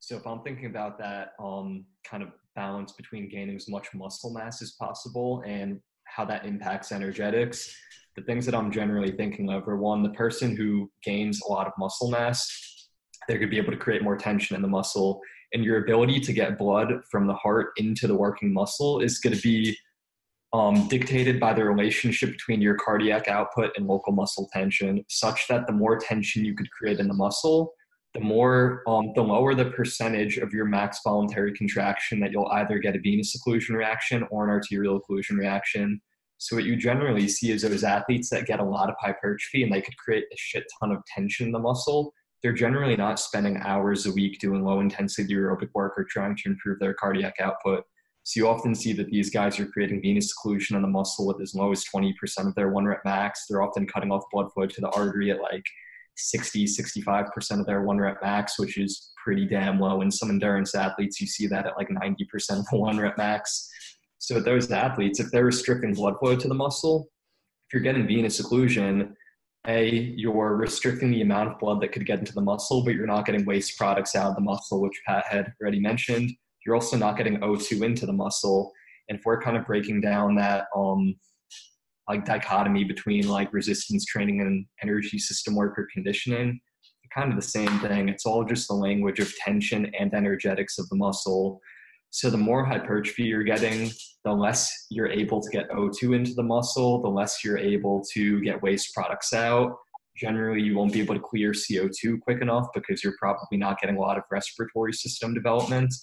So if I'm thinking about that um, kind of balance between gaining as much muscle mass as possible and how that impacts energetics, the things that I'm generally thinking of are one, the person who gains a lot of muscle mass, they're going to be able to create more tension in the muscle. And your ability to get blood from the heart into the working muscle is going to be um, dictated by the relationship between your cardiac output and local muscle tension, such that the more tension you could create in the muscle, the more, um, the lower the percentage of your max voluntary contraction that you'll either get a venous occlusion reaction or an arterial occlusion reaction. So what you generally see is those athletes that get a lot of hypertrophy and they could create a shit ton of tension in the muscle. They're generally not spending hours a week doing low intensity aerobic work or trying to improve their cardiac output so you often see that these guys are creating venous occlusion on the muscle with as low as 20% of their one rep max. They're often cutting off blood flow to the artery at like 60, 65% of their one rep max, which is pretty damn low. In some endurance athletes, you see that at like 90% of the one rep max. So those athletes, if they're restricting blood flow to the muscle, if you're getting venous occlusion, a, you're restricting the amount of blood that could get into the muscle, but you're not getting waste products out of the muscle, which Pat had already mentioned you're also not getting O2 into the muscle. And if we're kind of breaking down that um, like dichotomy between like resistance training and energy system work or conditioning, kind of the same thing. It's all just the language of tension and energetics of the muscle. So the more hypertrophy you're getting, the less you're able to get O2 into the muscle, the less you're able to get waste products out. Generally, you won't be able to clear CO2 quick enough because you're probably not getting a lot of respiratory system development.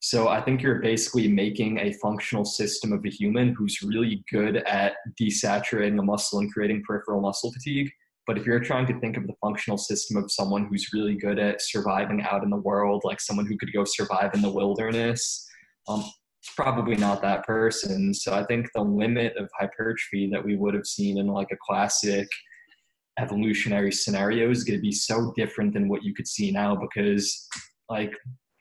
So I think you're basically making a functional system of a human who's really good at desaturating a muscle and creating peripheral muscle fatigue. But if you're trying to think of the functional system of someone who's really good at surviving out in the world, like someone who could go survive in the wilderness, um, it's probably not that person. So I think the limit of hypertrophy that we would have seen in like a classic evolutionary scenario is going to be so different than what you could see now because like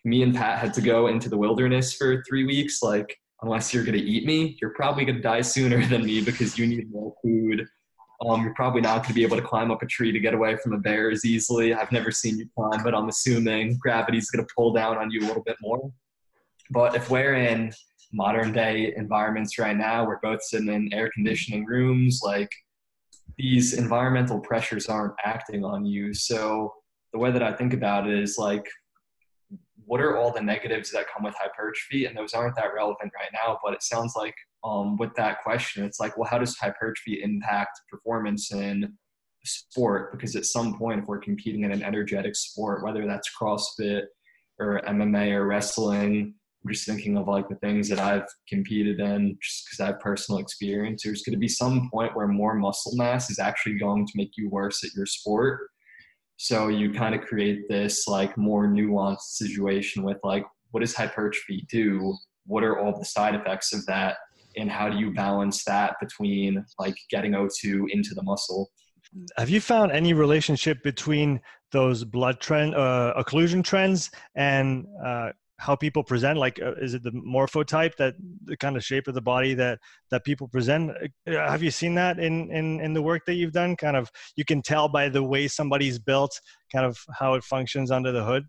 me and Pat had to go into the wilderness for three weeks. Like, unless you're going to eat me, you're probably going to die sooner than me because you need more food. Um, you're probably not going to be able to climb up a tree to get away from a bear as easily. I've never seen you climb, but I'm assuming gravity's going to pull down on you a little bit more. But if we're in modern day environments right now, we're both sitting in air conditioning rooms, like these environmental pressures aren't acting on you. So the way that I think about it is like what are all the negatives that come with hypertrophy? And those aren't that relevant right now, but it sounds like um, with that question, it's like, well, how does hypertrophy impact performance in sport? Because at some point, if we're competing in an energetic sport, whether that's CrossFit or MMA or wrestling, I'm just thinking of like the things that I've competed in just because I have personal experience. There's going to be some point where more muscle mass is actually going to make you worse at your sport so you kind of create this like more nuanced situation with like, what does hypertrophy do? What are all the side effects of that? And how do you balance that between like getting O2 into the muscle? Have you found any relationship between those blood trend uh, occlusion trends and uh, how people present like uh, is it the morphotype that the kind of shape of the body that that people present? Uh, have you seen that in in in the work that you've done? Kind of you can tell by the way somebody's built kind of how it functions under the hood?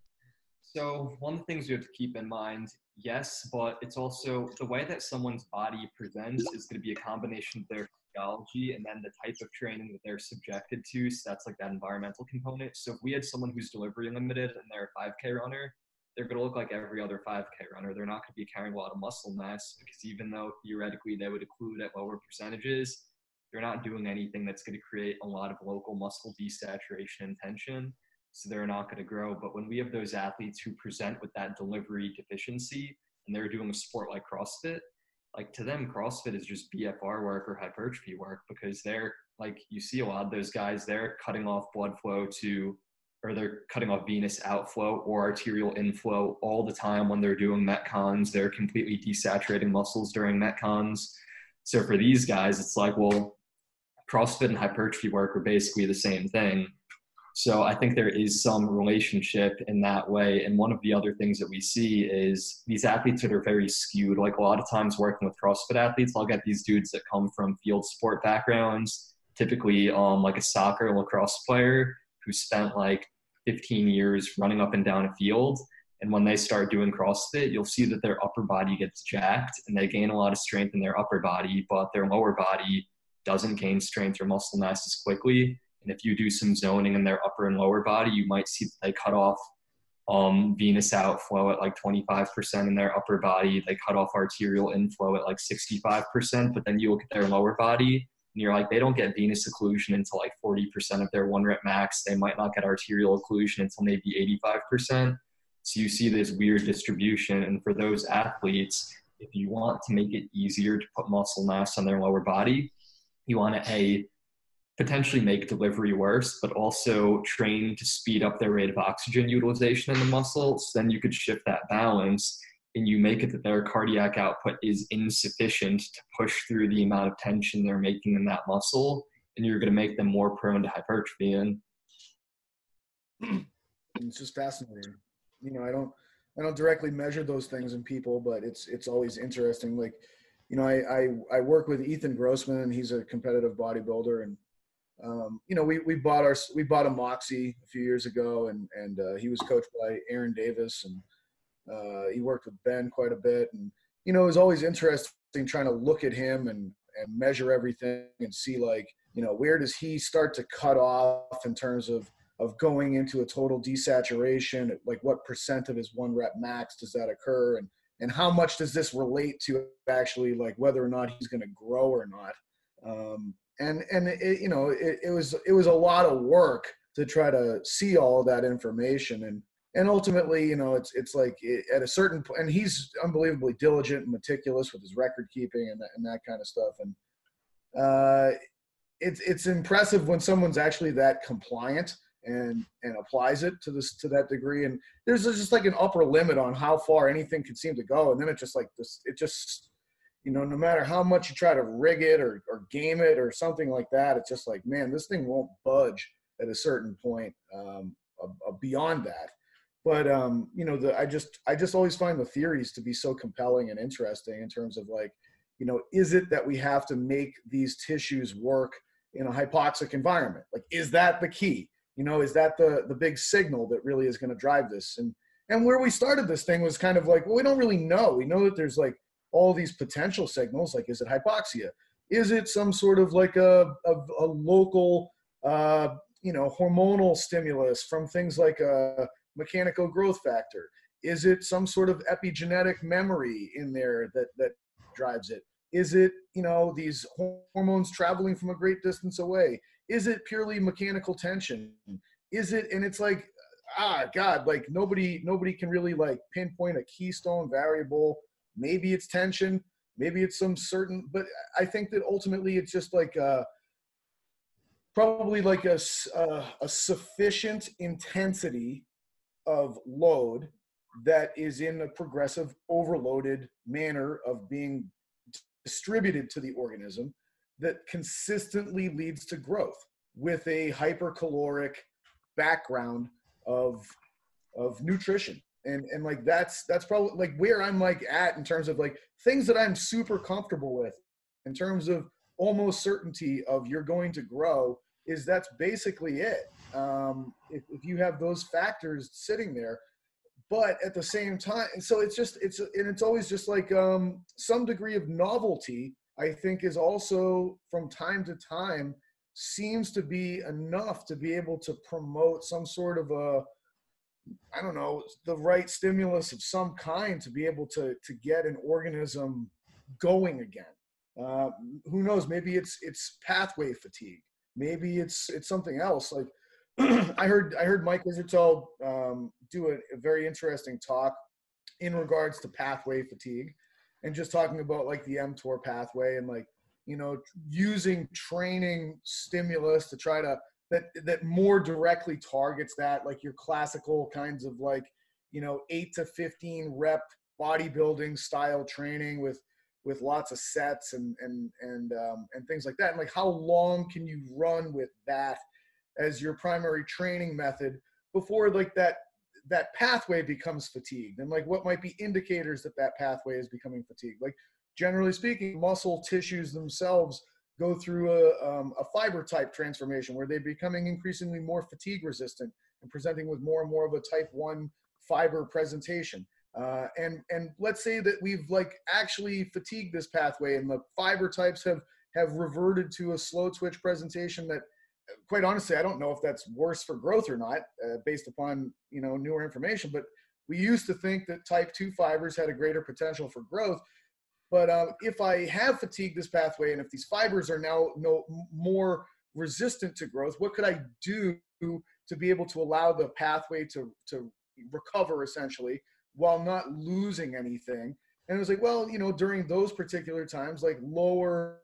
So one of the things you have to keep in mind yes but it's also the way that someone's body presents is going to be a combination of their physiology and then the type of training that they're subjected to so that's like that environmental component. So if we had someone who's delivery limited and they're a 5k runner they're going to look like every other 5K runner. They're not going to be carrying a lot of muscle mass because even though theoretically they would occlude at lower percentages, they're not doing anything that's going to create a lot of local muscle desaturation and tension. So they're not going to grow. But when we have those athletes who present with that delivery deficiency and they're doing a sport like CrossFit, like to them, CrossFit is just BFR work or hypertrophy work because they're like you see a lot of those guys, they're cutting off blood flow to or they're cutting off venous outflow or arterial inflow all the time when they're doing metcons. They're completely desaturating muscles during metcons. So for these guys, it's like, well, CrossFit and hypertrophy work are basically the same thing. So I think there is some relationship in that way. And one of the other things that we see is these athletes that are very skewed. Like a lot of times working with CrossFit athletes, I'll get these dudes that come from field sport backgrounds, typically um, like a soccer lacrosse player who spent like 15 years running up and down a field. And when they start doing CrossFit, you'll see that their upper body gets jacked and they gain a lot of strength in their upper body, but their lower body doesn't gain strength or muscle mass as quickly. And if you do some zoning in their upper and lower body, you might see that they cut off um, venous outflow at like 25% in their upper body. They cut off arterial inflow at like 65%, but then you look at their lower body you're like, they don't get venous occlusion until like 40% of their one rep max. They might not get arterial occlusion until maybe 85%. So you see this weird distribution. And for those athletes, if you want to make it easier to put muscle mass on their lower body, you want to a potentially make delivery worse, but also train to speed up their rate of oxygen utilization in the muscle. So then you could shift that balance and you make it that their cardiac output is insufficient to push through the amount of tension they're making in that muscle, and you're going to make them more prone to hypertrophy. And it's just fascinating. You know, I don't, I don't directly measure those things in people, but it's it's always interesting. Like, you know, I I, I work with Ethan Grossman, and he's a competitive bodybuilder, and um, you know, we we bought our we bought a Moxy a few years ago, and and uh, he was coached by Aaron Davis and uh, he worked with Ben quite a bit, and you know it was always interesting trying to look at him and and measure everything and see like you know where does he start to cut off in terms of of going into a total desaturation? Like what percent of his one rep max does that occur? And and how much does this relate to actually like whether or not he's going to grow or not? Um, and and it, you know it, it was it was a lot of work to try to see all that information. And and ultimately, you know, it's it's like at a certain point, and he's unbelievably diligent and meticulous with his record keeping and that, and that kind of stuff. And uh, it's it's impressive when someone's actually that compliant and and applies it to this to that degree. And there's just like an upper limit on how far anything can seem to go, and then it just like this, it just you know, no matter how much you try to rig it or or game it or something like that, it's just like man, this thing won't budge at a certain point um, beyond that but um, you know, the I just I just always find the theories to be so compelling and interesting in terms of like, you know, is it that we have to make these tissues work in a hypoxic environment? Like, is that the key? You know, is that the the big signal that really is going to drive this? And and where we started this thing was kind of like, well, we don't really know. We know that there's like all these potential signals. Like, is it hypoxia? Is it some sort of like a a, a local uh, you know hormonal stimulus from things like a uh, mechanical growth factor? Is it some sort of epigenetic memory in there that, that drives it? Is it, you know, these hormones traveling from a great distance away? Is it purely mechanical tension? Is it, and it's like, ah, God, like nobody, nobody can really like pinpoint a keystone variable. Maybe it's tension, maybe it's some certain, but I think that ultimately it's just like, uh, probably like a, uh, a sufficient intensity of load that is in a progressive overloaded manner of being distributed to the organism that consistently leads to growth with a hypercaloric background of of nutrition. And and like that's that's probably like where i'm like at in terms of like things that i'm super comfortable with in terms of almost certainty of you're going to grow is that's basically it um, if, if you have those factors sitting there but at the same time so it's just it's and it's always just like um, some degree of novelty i think is also from time to time seems to be enough to be able to promote some sort of a i don't know the right stimulus of some kind to be able to to get an organism going again. Uh, who knows? Maybe it's it's pathway fatigue. Maybe it's it's something else. Like I heard I heard Mike Israetel um, do a, a, very interesting talk in regards to pathway fatigue, and just talking about like the mTOR pathway and like you know using training stimulus to try to that that more directly targets that like your classical kinds of like you know 8 to 15 rep bodybuilding style training with with lots of sets and and and um, and things like that. And like how long can you run with that as your primary training method before like that that pathway becomes fatigued and like what might be indicators that that pathway is becoming fatigued. Like generally speaking muscle tissues themselves go through a, um, a fiber type transformation where they're becoming increasingly more fatigue resistant and presenting with more and more of a type 1 fiber presentation. Uh, and and let's say that we've like actually fatigued this pathway and the fiber types have have reverted to a slow twitch presentation that quite honestly, I don't know if that's worse for growth or not, uh, based upon you know newer information. But we used to think that type two fibers had a greater potential for growth. But uh, if I have fatigued this pathway, and if these fibers are now no more resistant to growth, what could I do to be able to allow the pathway to to recover essentially while not losing anything? And it was like, well, you know, during those particular times, like lower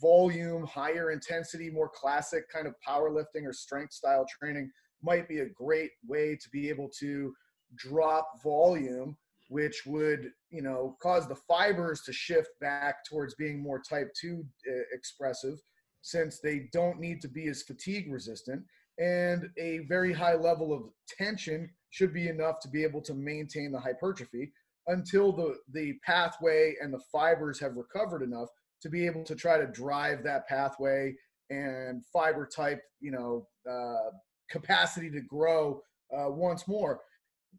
volume, higher intensity, more classic kind of powerlifting or strength style training might be a great way to be able to drop volume which would you know cause the fibers to shift back towards being more type 2 uh, expressive since they don't need to be as fatigue resistant. And a very high level of tension should be enough to be able to maintain the hypertrophy until the the pathway and the fibers have recovered enough to be able to try to drive that pathway and fiber type, you know, uh, capacity to grow uh, once more.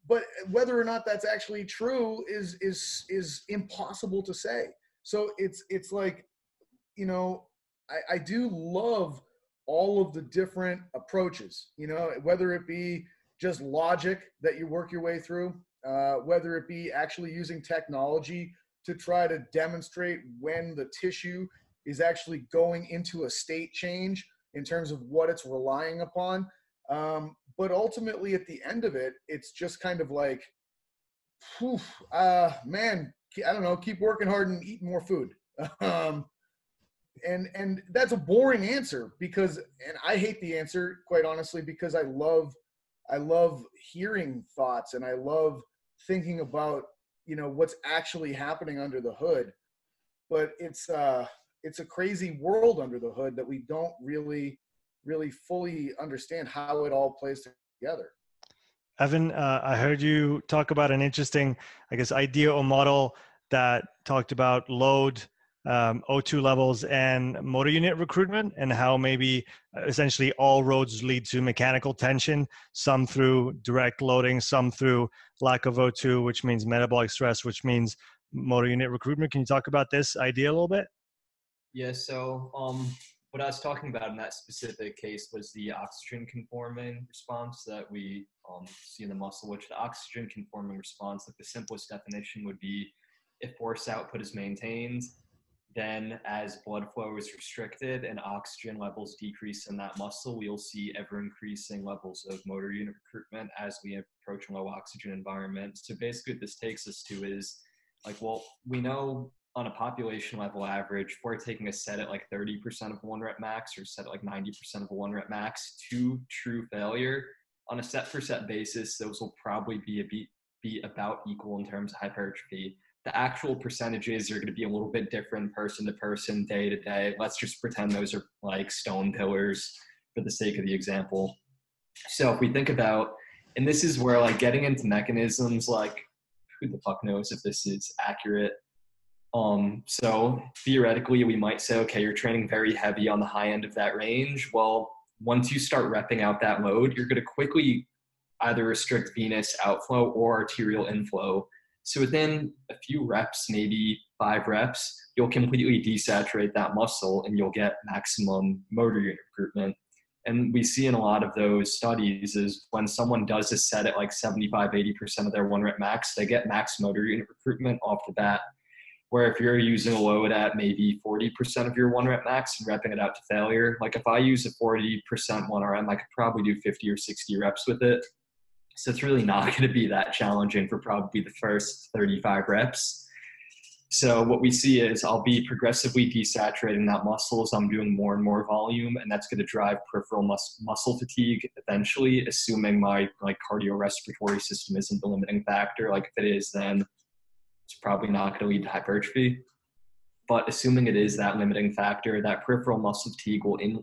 But whether or not that's actually true is is is impossible to say. So it's it's like, you know, I, I do love all of the different approaches. You know, whether it be just logic that you work your way through, uh, whether it be actually using technology to try to demonstrate when the tissue is actually going into a state change in terms of what it's relying upon. Um, but ultimately, at the end of it, it's just kind of like, uh, man, I don't know, keep working hard and eat more food. um, and and that's a boring answer because, and I hate the answer quite honestly because I love, I love hearing thoughts and I love thinking about you know what's actually happening under the hood. But it's uh it's a crazy world under the hood that we don't really really fully understand how it all plays together. Evan uh, i heard you talk about an interesting i guess idea or model that talked about load um, O2 levels and motor unit recruitment, and how maybe uh, essentially all roads lead to mechanical tension, some through direct loading, some through lack of O2, which means metabolic stress, which means motor unit recruitment. Can you talk about this idea a little bit? Yeah, so um, what I was talking about in that specific case was the oxygen conforming response that we um, see in the muscle, which the oxygen conforming response, like the simplest definition would be if force output is maintained then, as blood flow is restricted and oxygen levels decrease in that muscle, we'll see ever increasing levels of motor unit recruitment as we approach a low oxygen environment. So, basically, what this takes us to is like, well, we know on a population level average, if we're taking a set at like 30% of one rep max or set at like 90% of one rep max to true failure, on a set for set basis, those will probably be, a be, be about equal in terms of hypertrophy the actual percentages are going to be a little bit different person to person, day to day. Let's just pretend those are like stone pillars for the sake of the example. So if we think about, and this is where like getting into mechanisms, like who the fuck knows if this is accurate. Um, so theoretically, we might say, okay, you're training very heavy on the high end of that range. Well, once you start repping out that load, you're going to quickly either restrict venous outflow or arterial inflow so within a few reps, maybe five reps, you'll completely desaturate that muscle and you'll get maximum motor unit recruitment. And we see in a lot of those studies is when someone does a set at like 75, 80% of their one rep max, they get max motor unit recruitment off the bat. Where if you're using a load at maybe 40% of your one rep max and repping it out to failure, like if I use a 40% 1RM, I could probably do 50 or 60 reps with it so it's really not going to be that challenging for probably the first 35 reps. So what we see is I'll be progressively desaturating that muscle as I'm doing more and more volume, and that's going to drive peripheral mus- muscle fatigue eventually, assuming my like cardiorespiratory system isn't the limiting factor. Like if it is, then it's probably not going to lead to hypertrophy. But assuming it is that limiting factor, that peripheral muscle fatigue will in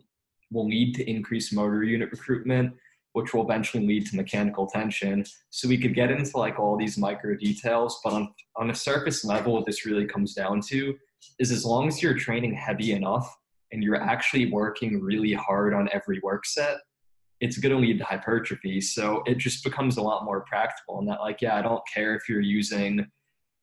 will lead to increased motor unit recruitment, which will eventually lead to mechanical tension. So we could get into like all these micro details, but on, on a surface level, what this really comes down to is as long as you're training heavy enough and you're actually working really hard on every work set, it's going to lead to hypertrophy. So it just becomes a lot more practical and that like, yeah, I don't care if you're using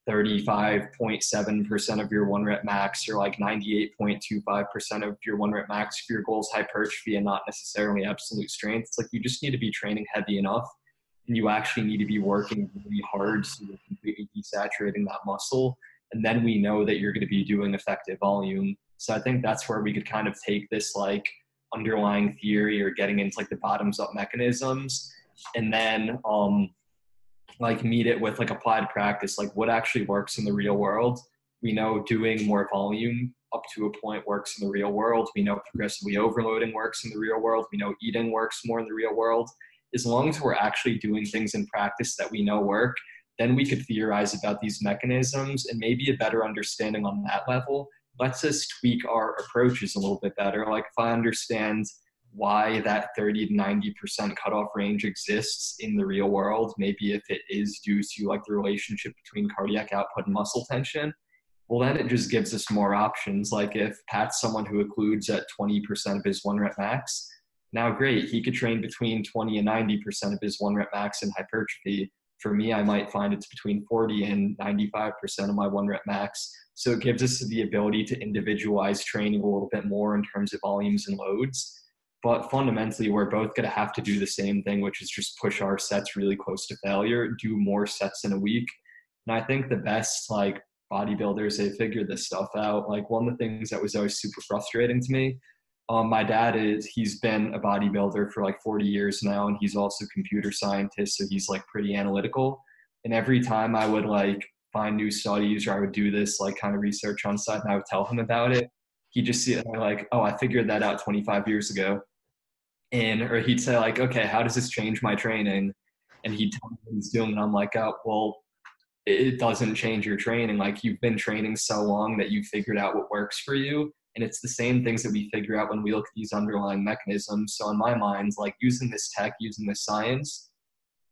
35.7% of your one rep max or like 98.25% of your one rep max if your goal is hypertrophy and not necessarily absolute strength. It's like you just need to be training heavy enough and you actually need to be working really hard so you're completely desaturating that muscle. And then we know that you're going to be doing effective volume. So I think that's where we could kind of take this like underlying theory or getting into like the bottoms up mechanisms and then um like meet it with like applied practice like what actually works in the real world. We know doing more volume up to a point works in the real world. We know progressively overloading works in the real world. We know eating works more in the real world. As long as we're actually doing things in practice that we know work then we could theorize about these mechanisms and maybe a better understanding on that level. Lets us tweak our approaches a little bit better. Like if i understand why that 30 to 90% cutoff range exists in the real world. Maybe if it is due to like the relationship between cardiac output and muscle tension, well, then it just gives us more options. Like if Pat's someone who occludes at 20% of his one rep max, now great, he could train between 20 and 90% of his one rep max in hypertrophy. For me, I might find it's between 40 and 95% of my one rep max. So it gives us the ability to individualize training a little bit more in terms of volumes and loads but fundamentally, we're both going to have to do the same thing, which is just push our sets really close to failure, do more sets in a week. And I think the best like bodybuilders, they figure this stuff out. Like one of the things that was always super frustrating to me. Um, my dad is he's been a bodybuilder for like 40 years now, and he's also computer scientist, so he's like pretty analytical. And every time I would like find new studies or I would do this like kind of research on site and I would tell him about it, he'd just see it like, oh, I figured that out 25 years ago in, or he'd say like, okay, how does this change my training? And he'd tell me what he's doing, and I'm like, oh, well, it doesn't change your training. Like you've been training so long that you figured out what works for you. And it's the same things that we figure out when we look at these underlying mechanisms. So in my mind, like using this tech, using this science,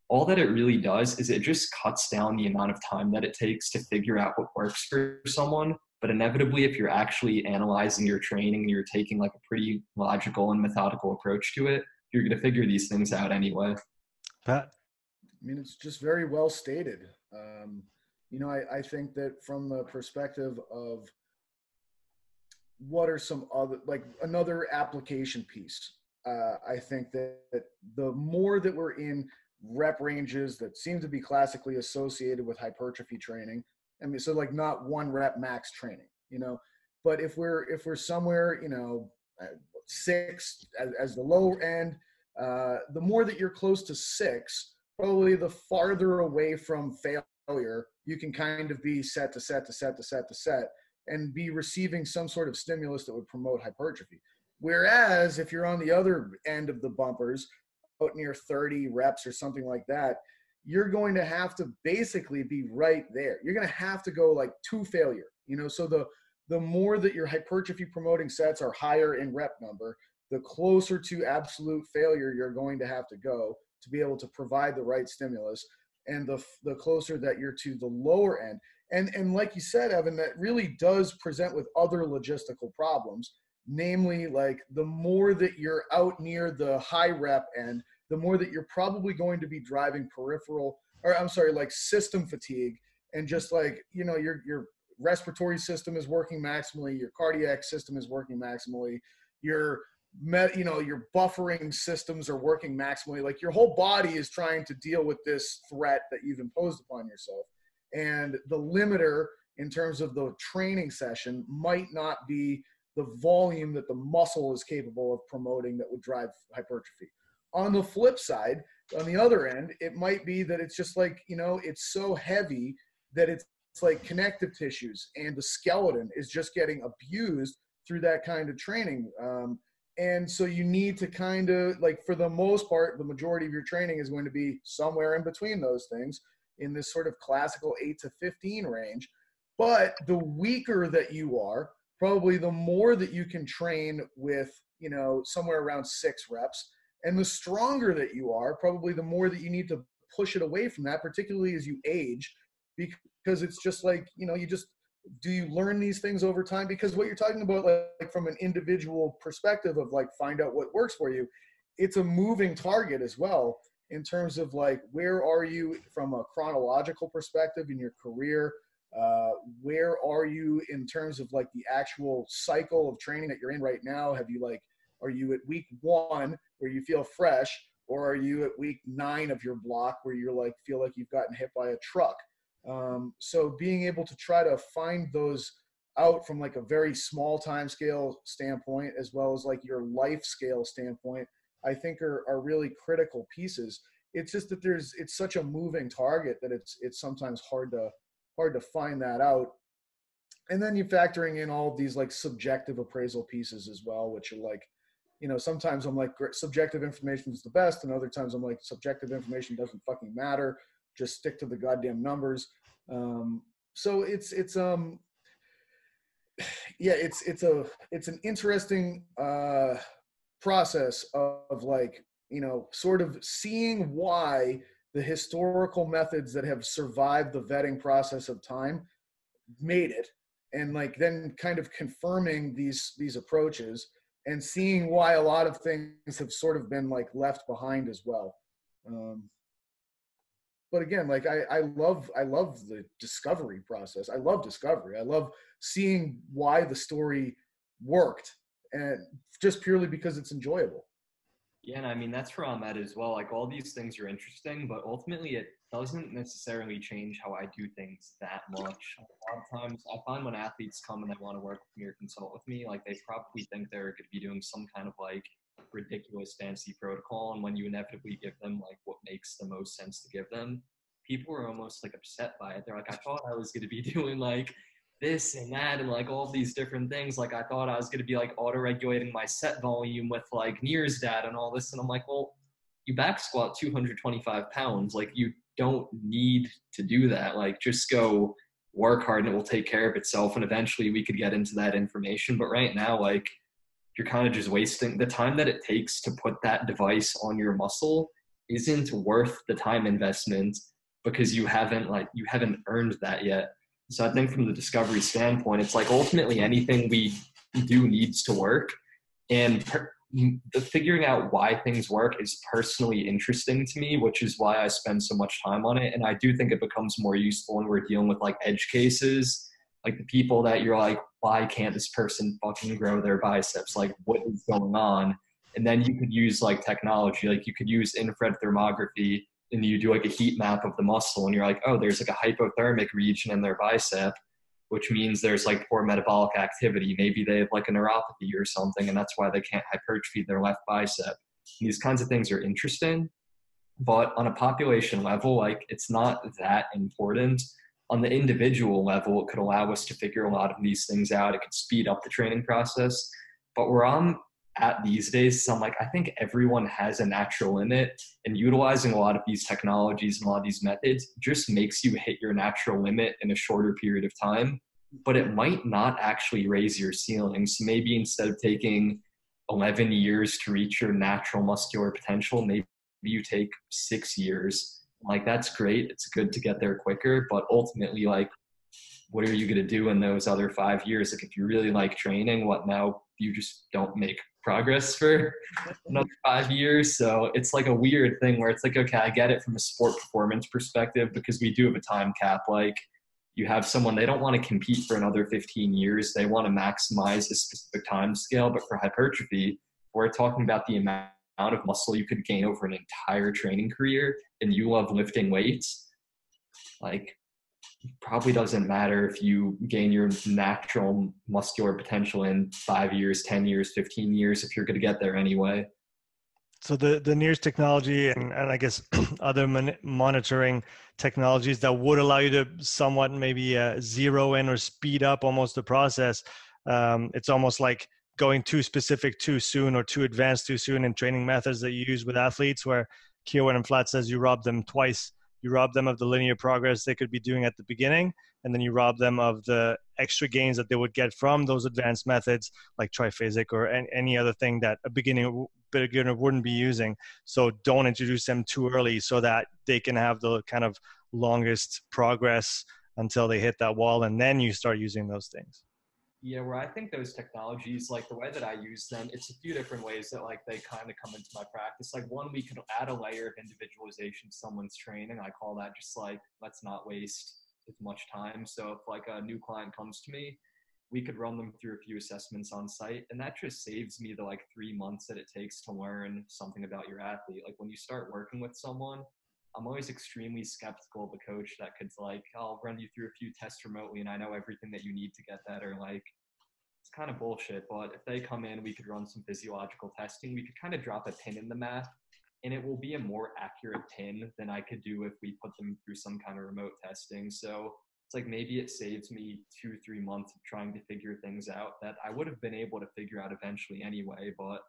all that it really does is it just cuts down the amount of time that it takes to figure out what works for someone but inevitably, if you're actually analyzing your training and you're taking like a pretty logical and methodical approach to it, you're going to figure these things out anyway. Pat? I mean, it's just very well stated. Um, you know, I, I think that from the perspective of what are some other, like another application piece, uh, I think that, that the more that we're in rep ranges that seem to be classically associated with hypertrophy training, I mean, so like not one rep max training, you know. But if we're if we're somewhere, you know, six as, as the low end, uh, the more that you're close to six, probably the farther away from failure you can kind of be set to set to set to set to set and be receiving some sort of stimulus that would promote hypertrophy. Whereas if you're on the other end of the bumpers, out near 30 reps or something like that, you're going to have to basically be right there. You're going to have to go like to failure, you know. So the the more that your hypertrophy promoting sets are higher in rep number, the closer to absolute failure you're going to have to go to be able to provide the right stimulus, and the the closer that you're to the lower end. And and like you said, Evan, that really does present with other logistical problems. Namely, like the more that you're out near the high rep end, the more that you're probably going to be driving peripheral or I'm sorry, like system fatigue and just like, you know, your your respiratory system is working maximally, your cardiac system is working maximally, your met, you know, your buffering systems are working maximally. Like your whole body is trying to deal with this threat that you've imposed upon yourself. And the limiter in terms of the training session might not be the volume that the muscle is capable of promoting that would drive hypertrophy on the flip side, on the other end, it might be that it's just like, you know, it's so heavy that it's like connective tissues and the skeleton is just getting abused through that kind of training. Um, and so you need to kind of like for the most part the majority of your training is going to be somewhere in between those things in this sort of classical 8 to 15 range but the weaker that you are probably the more that you can train with you know somewhere around six reps and the stronger that you are probably the more that you need to push it away from that particularly as you age because it's just like you know you just do you learn these things over time? Because what you're talking about like, from an individual perspective of like find out what works for you it's a moving target as well in terms of like where are you from a chronological perspective in your career? Uh, where are you in terms of like the actual cycle of training that you're in right now? Have you like are you at week one where you feel fresh or are you at week nine of your block where you're like feel like you've gotten hit by a truck um, so being able to try to find those out from like a very small time scale standpoint, as well as like your life scale standpoint, I think are, are really critical pieces. It's just that there's it's such a moving target that it's it's sometimes hard to hard to find that out. And then you're factoring in all of these like subjective appraisal pieces as well, which are like, you know, sometimes I'm like subjective information is the best, and other times I'm like subjective information doesn't fucking matter just stick to the goddamn numbers. Um, so it's it's um yeah it's it's a it's an interesting uh process of, of like you know sort of seeing why the historical methods that have survived the vetting process of time made it and like then kind of confirming these these approaches and seeing why a lot of things have sort of been like left behind as well. Um, but again like I, I love i love the discovery process. I love discovery. I love seeing why the story worked and just purely because it's enjoyable yeah and i mean that's where i'm at as well like all these things are interesting but ultimately it doesn't necessarily change how i do things that much. A lot of times i find when athletes come and they want to work with me or consult with me like they probably think they're going to be doing some kind of like ridiculous fancy protocol and when you inevitably give them like what makes the most sense to give them people are almost like upset by it. They're like i thought i was going to be doing like this and that and like all these different things. Like i thought i was going to be like auto regulating my set volume with like NIRS data and all this and i'm like well you back squat 225 pounds. Like you don't need to do that. Like just go work hard and it will take care of itself and eventually we could get into that information. But right now like you're kind of just wasting the time that it takes to put that device on your muscle isn't worth the time investment because you haven't like you haven't earned that yet so i think from the discovery standpoint it's like ultimately anything we do needs to work and per- the figuring out why things work is personally interesting to me which is why i spend so much time on it and i do think it becomes more useful when we're dealing with like edge cases like the people that you're like, why can't this person fucking grow their biceps? Like, what is going on? And then you could use like technology, like you could use infrared thermography and you do like a heat map of the muscle and you're like, oh, there's like a hypothermic region in their bicep, which means there's like poor metabolic activity. Maybe they have like a neuropathy or something, and that's why they can't hypertrophy their left bicep. And these kinds of things are interesting, but on a population level, like it's not that important on the individual level, it could allow us to figure a lot of these things out. It could speed up the training process. But where I'm at these days, so I'm like, I think everyone has a natural limit, and utilizing a lot of these technologies and a lot of these methods just makes you hit your natural limit in a shorter period of time. But it might not actually raise your ceiling. So maybe instead of taking 11 years to reach your natural muscular potential, maybe you take six years like that's great. It's good to get there quicker, but ultimately, like, what are you going to do in those other five years? Like, if you really like training, what now? You just don't make progress for another five years. So it's like a weird thing where it's like, okay, I get it from a sport performance perspective because we do have a time cap. Like, you have someone they don't want to compete for another 15 years. They want to maximize a specific time scale. But for hypertrophy, we're talking about the amount of muscle you could gain over an entire training career and you love lifting weights, like probably doesn't matter if you gain your natural muscular potential in five years, 10 years, 15 years, if you're going to get there anyway. So the the NIRS technology and, and I guess other mon- monitoring technologies that would allow you to somewhat maybe uh, zero in or speed up almost the process. Um, it's almost like going too specific too soon or too advanced too soon in training methods that you use with athletes where Kierwan and Flat says you rob them twice. You rob them of the linear progress they could be doing at the beginning, and then you rob them of the extra gains that they would get from those advanced methods like triphasic or any other thing that a beginning beginner wouldn't be using. So don't introduce them too early so that they can have the kind of longest progress until they hit that wall, and then you start using those things. Yeah, where I think those technologies, like the way that I use them, it's a few different ways that like they kind of come into my practice. Like one, we could add a layer of individualization to someone's training. I call that just like let's not waste as much time. So if like a new client comes to me, we could run them through a few assessments on site, and that just saves me the like three months that it takes to learn something about your athlete. Like when you start working with someone, I'm always extremely skeptical of a coach that could like, I'll run you through a few tests remotely and I know everything that you need to get better. Like, it's kind of bullshit. But if they come in, we could run some physiological testing. We could kind of drop a pin in the mat, and it will be a more accurate pin than I could do if we put them through some kind of remote testing. So it's like maybe it saves me two, three months of trying to figure things out that I would have been able to figure out eventually anyway. But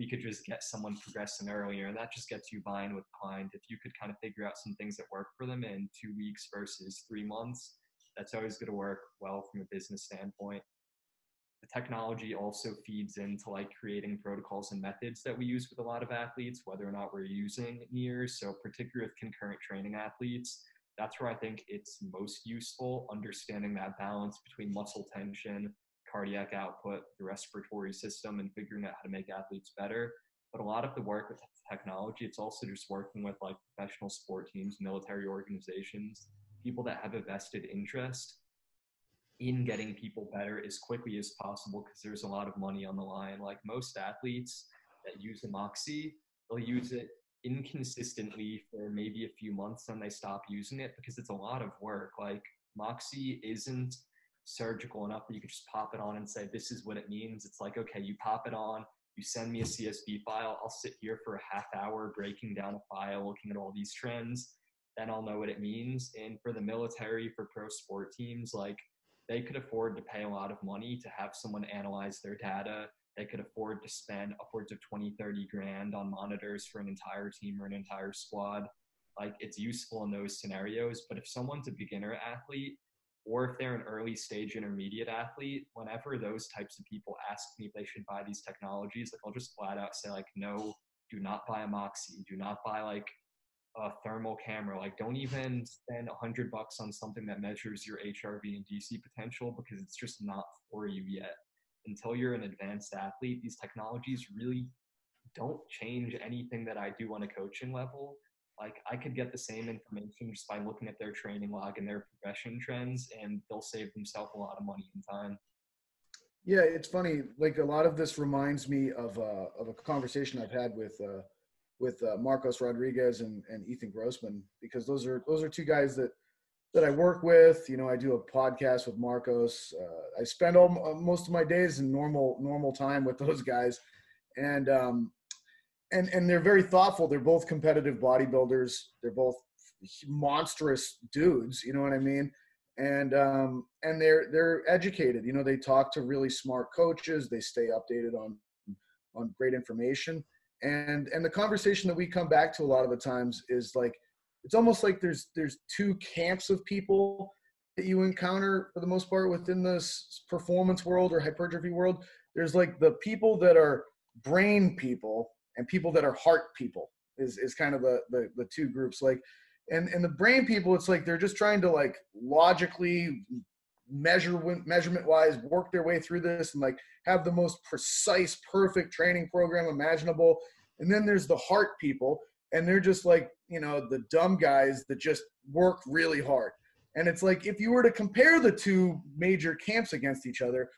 we could just get someone progressing earlier and that just gets you buying with client if you could kind of figure out some things that work for them in two weeks versus three months that's always going to work well from a business standpoint. The technology also feeds into like creating protocols and methods that we use with a lot of athletes whether or not we're using NIRS so particularly with concurrent training athletes that's where i think it's most useful understanding that balance between muscle tension cardiac output, the respiratory system, and figuring out how to make athletes better. But a lot of the work with technology, it's also just working with like professional sport teams, military organizations, people that have a vested interest in getting people better as quickly as possible because there's a lot of money on the line. Like most athletes that use a Moxy, they'll use it inconsistently for maybe a few months and they stop using it because it's a lot of work. Like Moxy isn't surgical enough that you could just pop it on and say, this is what it means. It's like, okay, you pop it on, you send me a CSV file. I'll sit here for a half hour breaking down a file, looking at all these trends. Then I'll know what it means. And for the military, for pro sport teams, like they could afford to pay a lot of money to have someone analyze their data. They could afford to spend upwards of 20, 30 grand on monitors for an entire team or an entire squad. Like it's useful in those scenarios. But if someone's a beginner athlete or if they're an early stage intermediate athlete, whenever those types of people ask me if they should buy these technologies, like I'll just flat out say like, no, do not buy a Moxy, do not buy like a thermal camera. Like don't even spend a hundred bucks on something that measures your HRV and DC potential because it's just not for you yet. Until you're an advanced athlete, these technologies really don't change anything that I do on a coaching level like I could get the same information just by looking at their training log and their progression trends, and they'll save themselves a lot of money and time. Yeah, it's funny. Like a lot of this reminds me of uh, of a conversation I've had with uh, with uh, Marcos Rodriguez and, and Ethan Grossman because those are those are two guys that that I work with. You know, I do a podcast with Marcos. Uh, I spend all uh, most of my days in normal normal time with those guys, and um, and and they're very thoughtful. They're both competitive bodybuilders. They're both monstrous dudes. You know what I mean? And um, and they're they're educated. You know, they talk to really smart coaches. They stay updated on on great information. And and the conversation that we come back to a lot of the times is like it's almost like there's there's two camps of people that you encounter for the most part within this performance world or hypertrophy world. There's like the people that are brain people and people that are heart people is is kind of the the, the two groups like and and the brain people it's like they're just trying to like logically measure measurement wise work their way through this and like have the most precise perfect training program imaginable. And then there's the heart people and they're just like you know the dumb guys that just work really hard. And it's like if you were to compare the two major camps against each other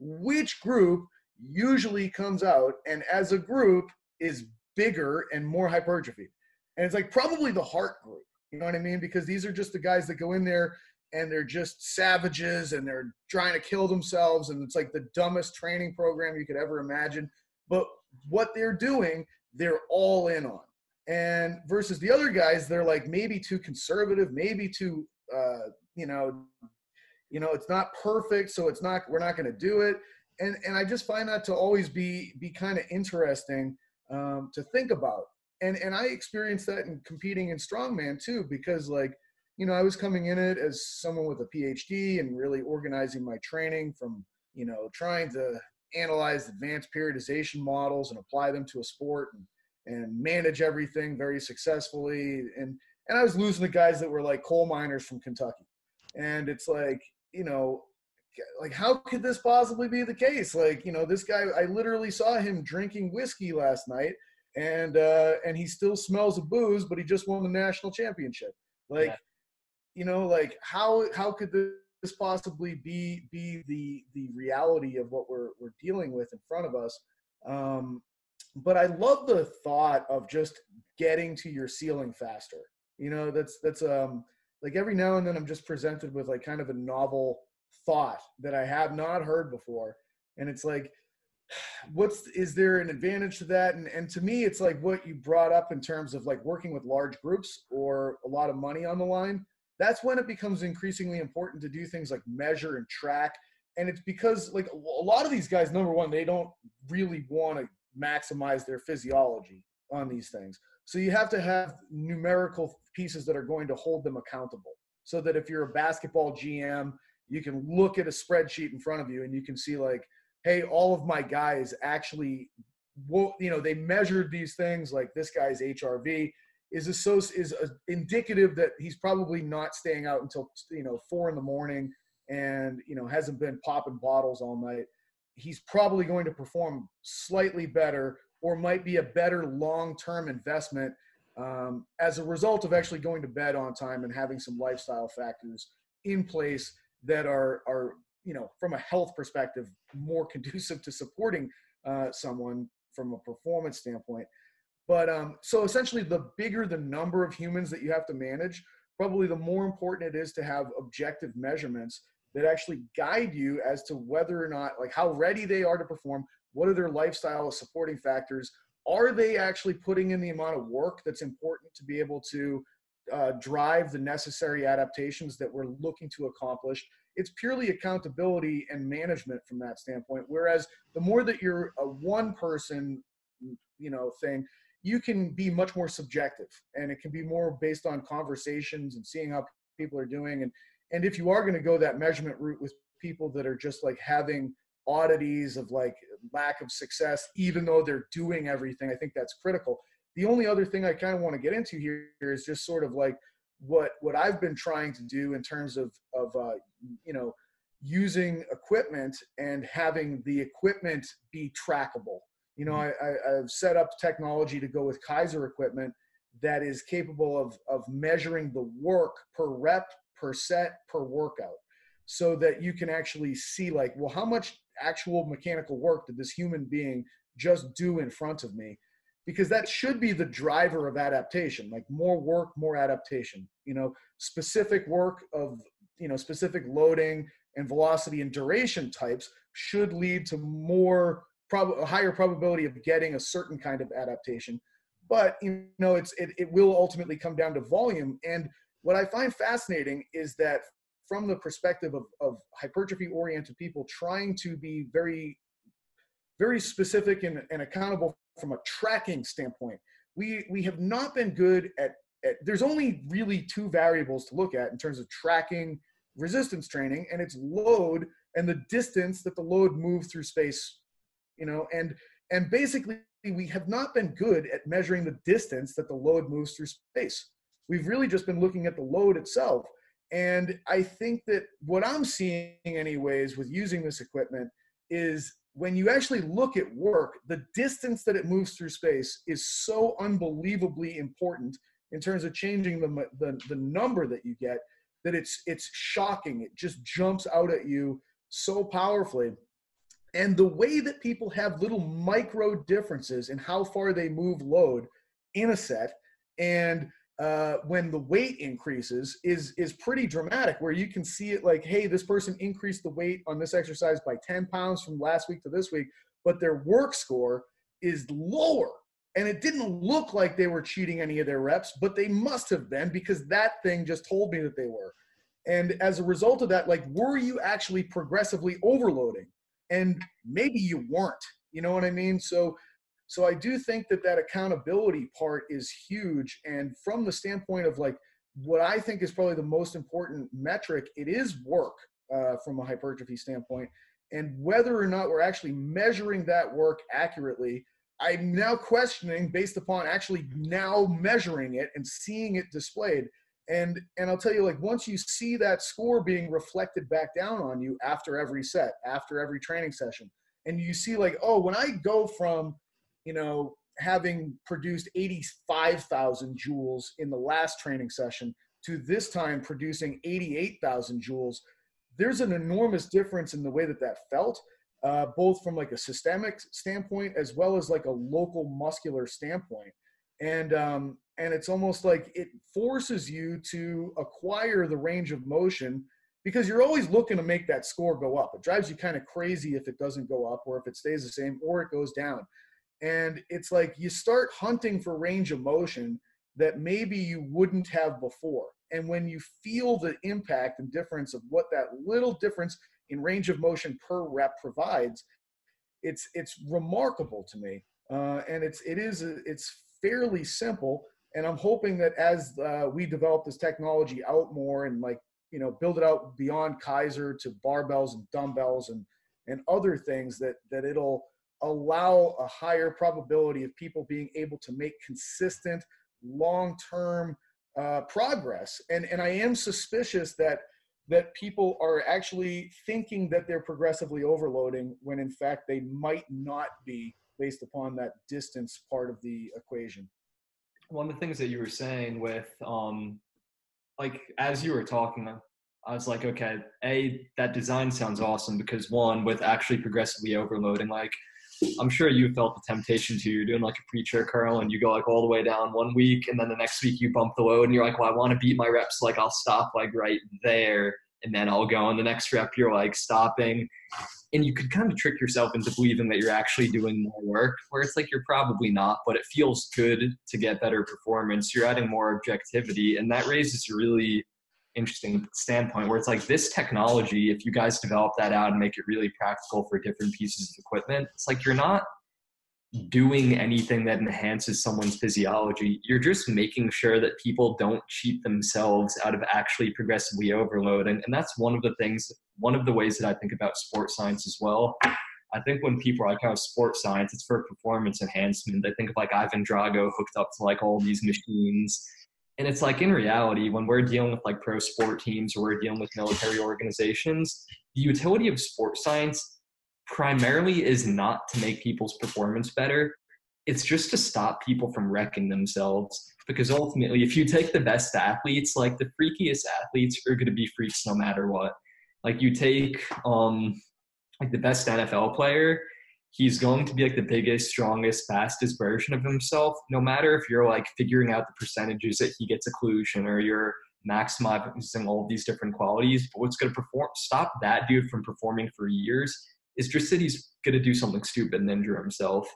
which group usually comes out and as a group is bigger and more hypertrophy. And it's like probably the heart group. You know what I mean? Because these are just the guys that go in there and they're just savages and they're trying to kill themselves and it's like the dumbest training program you could ever imagine. But what they're doing they're all in on. And versus the other guys, they're like maybe too conservative, maybe too, uh, you know, you know, it's not perfect, so it's not. We're not going to do it. And and I just find that to always be be kind of interesting um, to think about. And and I experienced that in competing in strongman too, because like you know I was coming in it as someone with a PhD and really organizing my training from you know trying to analyze advanced periodization models and apply them to a sport and and manage everything very successfully and and I was losing the guys that were like coal miners from Kentucky and it's like you know like how could this possibly be the case? Like you know this guy I literally saw him drinking whiskey last night and uh and he still smells of booze but he just won the national championship. Like yeah. you know like how how could this possibly be be the the reality of what we're we're dealing with in front of us? Um but i love the thought of just getting to your ceiling faster. You know that's that's um like every now and then i'm just presented with like kind of a novel thought that i have not heard before. And it's like what's is there an advantage to that? And and to me it's like what you brought up in terms of like working with large groups or a lot of money on the line that's when it becomes increasingly important to do things like measure and track. And it's because like a lot of these guys number one they don't really want to maximize their physiology on these things. So you have to have numerical pieces that are going to hold them accountable so that if you're a basketball gm you can look at a spreadsheet in front of you and you can see like hey, all of my guys actually, you know, they measured these things like this guy's HRV is associ- is a, indicative that he's probably not staying out until you know four in the morning and you know hasn't been popping bottles all night. He's probably going to perform slightly better or might be a better long-term investment um, as a result of actually going to bed on time and having some lifestyle factors in place that are are you know, from a health perspective, more conducive to supporting uh, someone from a performance standpoint. But um, so essentially, the bigger the number of humans that you have to manage, probably the more important it is to have objective measurements that actually guide you as to whether or not, like, how ready they are to perform. What are their lifestyle supporting factors? Are they actually putting in the amount of work that's important to be able to uh, drive the necessary adaptations that we're looking to accomplish? it's purely accountability and management from that standpoint. Whereas the more that you're a one person you know thing you can be much more subjective and it can be more based on conversations and seeing how people are doing. And and if you are going to go that measurement route with people that are just like having oddities of like lack of success even though they're doing everything i think that's critical the only other thing i kind of want to get into here is just sort of like what what I've been trying to do in terms of of uh, you know using equipment and having the equipment be trackable. You know, mm-hmm. I, I, have set up technology to go with Kaiser equipment that is capable of of measuring the work per rep, per set, per workout, so that you can actually see like, well, how much actual mechanical work did this human being just do in front of me because that should be the driver of adaptation like more work more adaptation you know specific work of you know specific loading and velocity and duration types should lead to more prob- a higher probability of getting a certain kind of adaptation. But you know it's it, it will ultimately come down to volume. And what i find fascinating is that from the perspective of, of hypertrophy oriented people trying to be very very specific and, and accountable from a tracking standpoint. We we have not been good at, at there's only really two variables to look at in terms of tracking resistance training, and it's load and the distance that the load moves through space. You know, and and basically we have not been good at measuring the distance that the load moves through space. We've really just been looking at the load itself. And I think that what I'm seeing, anyways, with using this equipment is when you actually look at work, the distance that it moves through space is so unbelievably important in terms of changing the, the, the number that you get that it's it's shocking. It just jumps out at you so powerfully. And the way that people have little micro differences in how far they move load in a set and uh, when the weight increases is is pretty dramatic where you can see it like hey this person increased the weight on this exercise by 10 pounds from last week to this week but their work score is lower and it didn't look like they were cheating any of their reps, but they must have been because that thing just told me that they were. And as a result of that, like, were you actually progressively overloading? And maybe you weren't. You know what I mean? So, so I do think that that accountability part is huge. And from the standpoint of like what I think is probably the most important metric, it is work uh, from a hypertrophy standpoint. And whether or not we're actually measuring that work accurately, I'm now questioning based upon actually now measuring it and seeing it displayed. And and I'll tell you, like once you see that score being reflected back down on you after every set, after every training session, and you see like, oh, when I go from, you know, having produced 85,000 joules in the last training session to this time producing 88,000 joules, there's an enormous difference in the way that that felt, uh, both from like a systemic standpoint as well as like a local muscular standpoint. And um, and it's almost like it forces you to acquire the range of motion because you're always looking to make that score go up. It drives you kind of crazy if it doesn't go up or if it stays the same or it goes down. And it's like you start hunting for range of motion that maybe you wouldn't have before. And when you feel the impact and difference of what that little difference in range of motion per rep provides, it's it's remarkable to me. Uh, and it's it is it's fairly simple. And I'm hoping that as uh, we develop this technology out more and like you know build it out beyond Kaiser to barbells and dumbbells and and other things that that it'll allow a higher probability of people being able to make consistent long-term uh, progress. And and I am suspicious that that people are actually thinking that they're progressively overloading when in fact they might not be based upon that distance part of the equation. One of the things that you were saying with um like as you were talking I was like, okay, A, that design sounds awesome because one, with actually progressively overloading, like I'm sure you felt the temptation to. You're doing like a preacher curl and you go like all the way down one week, and then the next week you bump the load and you're like, well, I want to beat my reps, like I'll stop like right there, and then I'll go. And the next rep you're like stopping, and you could kind of trick yourself into believing that you're actually doing more work, where it's like you're probably not, but it feels good to get better performance. You're adding more objectivity, and that raises really interesting standpoint where it's like this technology, if you guys develop that out and make it really practical for different pieces of equipment, it's like you're not doing anything that enhances someone's physiology. You're just making sure that people don't cheat themselves out of actually progressively overloading. And that's one of the things, one of the ways that I think about sports science as well. I think when people are like, oh, sports science, it's for performance enhancement. They think of like Ivan Drago hooked up to like all these machines and it's like in reality, when we're dealing with like pro sport teams or we're dealing with military organizations, the utility of sports science primarily is not to make people's performance better. It's just to stop people from wrecking themselves. Because ultimately, if you take the best athletes, like the freakiest athletes are going to be freaks no matter what. Like you take um, like the best NFL player, he's going to be like the biggest, strongest, fastest version of himself, no matter if you're like figuring out the percentages that he gets occlusion or you're maximizing all these different qualities. But what's going to perform stop that dude from performing for years is just that he's going to do something stupid and injure himself.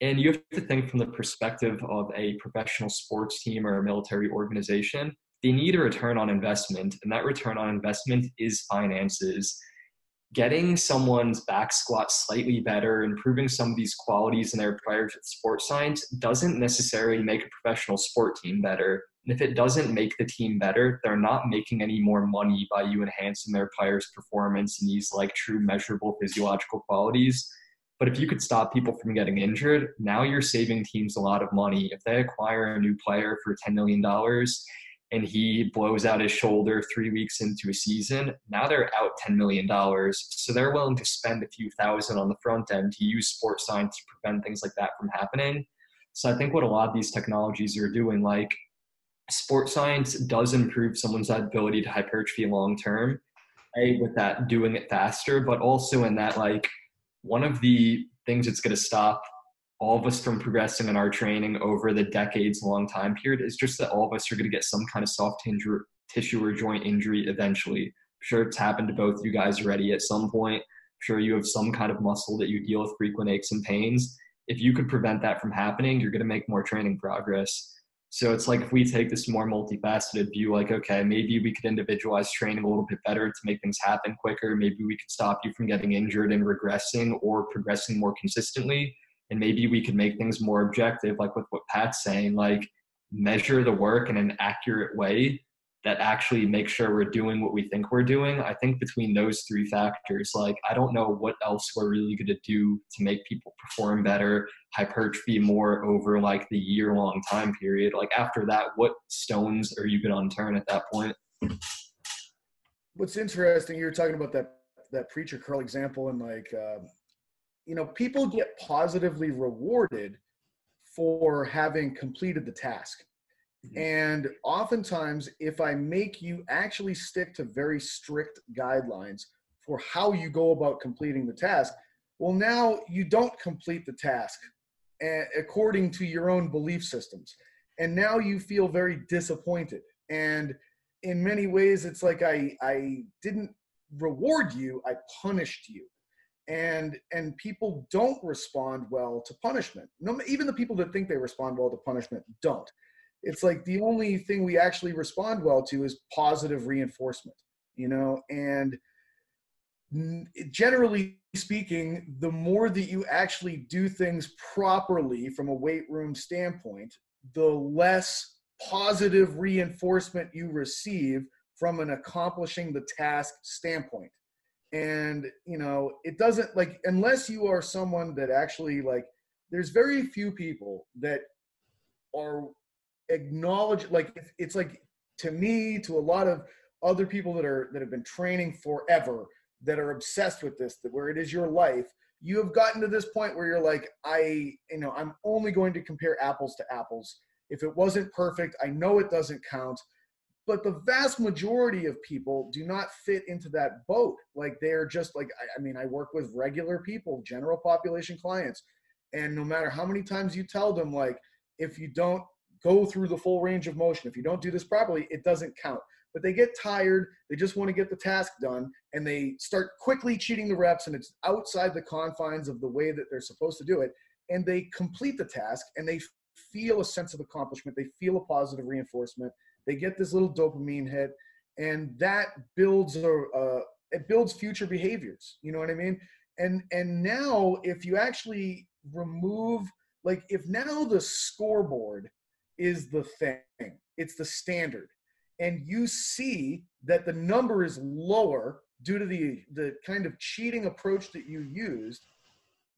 And you have to think from the perspective of a professional sports team or a military organization. They need a return on investment, and that return on investment is finances getting someone's back squat slightly better, improving some of these qualities in their prior sports science doesn't necessarily make a professional sport team better. And if it doesn't make the team better, they're not making any more money by you enhancing their players' performance and these like true measurable physiological qualities. But if you could stop people from getting injured, now you're saving teams a lot of money. If they acquire a new player for $10 million and he blows out his shoulder three weeks into a season, now they're out $10 million. So they're willing to spend a few thousand on the front end to use sports science to prevent things like that from happening. So I think what a lot of these technologies are doing, like sports science does improve someone's ability to hypertrophy long term. A, with that doing it faster, but also in that, like, one of the things that's going to stop all of us from progressing in our training over the decades long time period is just that all of us are going to get some kind of soft tissue or joint injury eventually. I'm sure it's happened to both you guys already at some point. I'm sure you have some kind of muscle that you deal with frequent aches and pains. if you could prevent that from happening, you're going to make more training progress. So it's like if we take this more multifaceted view, like, okay, maybe we could individualize training a little bit better to make things happen quicker. Maybe we could stop you from getting injured and regressing or progressing more consistently. And maybe we could make things more objective, like with what Pat's saying, like measure the work in an accurate way that actually makes sure we're doing what we think we're doing. I think between those three factors, like I don't know what else we're really going to do to make people perform better, hypertrophy more over like the year long time period. Like after that, what stones are you going to unturn at that point? What's interesting, you were talking about that that preacher curl example, and like, uh, you know, people get positively rewarded for having completed the task Mm-hmm. And oftentimes, if I make you actually stick to very strict guidelines for how you go about completing the task, well, now you don't complete the task eh, according to your own belief systems. And now you feel very disappointed. And in many ways, it's like I, I didn't reward you, I punished you. And and people don't respond well to punishment. No, even the people that think they respond well to punishment don't. It's like the only thing we actually respond well to is positive reinforcement you know? And generally speaking the more that you actually do things properly from a weight room standpoint the less positive reinforcement you receive from an accomplishing the task standpoint and you know it doesn't like unless you are someone that actually like there's very few people that are acknowledge like it's like to me to a lot of other people that are that have been training forever that are obsessed with this that where it is your life you have gotten to this point where you're like i you know i'm only going to compare apples to apples. If it wasn't perfect i know it doesn't count but the vast majority of people do not fit into that boat like they're just like I, I mean i work with regular people general population clients and no matter how many times you tell them like if you don't go through the full range of motion. If you don't do this properly, it doesn't count. But they get tired, they just want to get the task done, and they start quickly cheating the reps, and it's outside the confines of the way that they're supposed to do it. And they complete the task and they feel a sense of accomplishment, they feel a positive reinforcement, they get this little dopamine hit, and that builds a, a it builds future behaviors. You know what I mean? And and now if you actually remove like if now the scoreboard is the thing, it's the standard. And you see that the number is lower due to the, the kind of cheating approach that you used.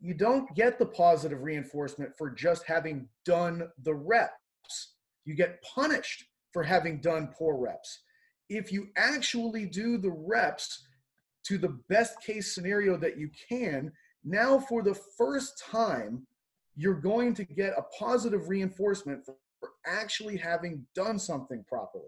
You don't get the positive reinforcement for just having done the reps. You get punished for having done poor reps. If you actually do the reps to the best case scenario that you can, now for the first time, you're going to get a positive reinforcement for actually having done something properly.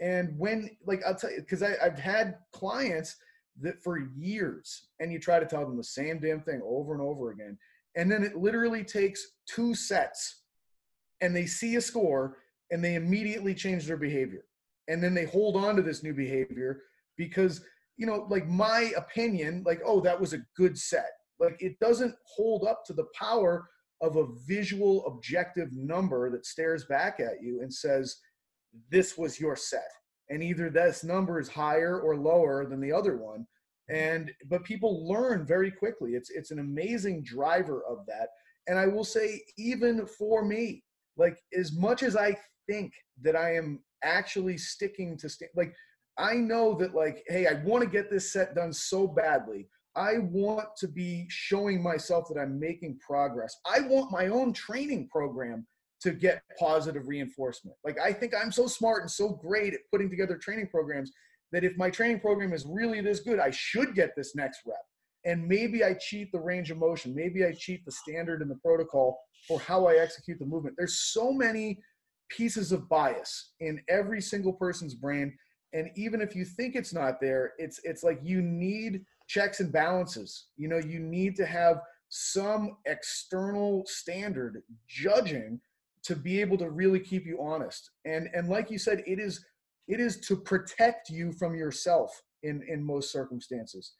And when, like, I'll tell you, because I've had clients that for years, and you try to tell them the same damn thing over and over again. And then it literally takes two sets, and they see a score, and they immediately change their behavior. And then they hold on to this new behavior because, you know, like my opinion, like, oh, that was a good set. Like, it doesn't hold up to the power of a visual objective number that stares back at you and says this was your set. And either this number is higher or lower than the other one. Mm-hmm. And but people learn very quickly. It's it's an amazing driver of that. And i will say even for me like as much as i think that i am actually sticking to st- like i know that like hey i want to get this set done so badly I want to be showing myself that I'm making progress. I want my own training program to get positive reinforcement. Like I think I'm so smart and so great at putting together training programs that if my training program is really this good, I should get this next rep. And maybe I cheat the range of motion. Maybe I cheat the standard and the protocol for how I execute the movement. There's so many pieces of bias in every single person's brain. And even if you think it's not there, it's it's like you need checks and balances. You know, you need to have some external standard judging to be able to really keep you honest. And and like you said, it is it is to protect you from yourself in in most circumstances.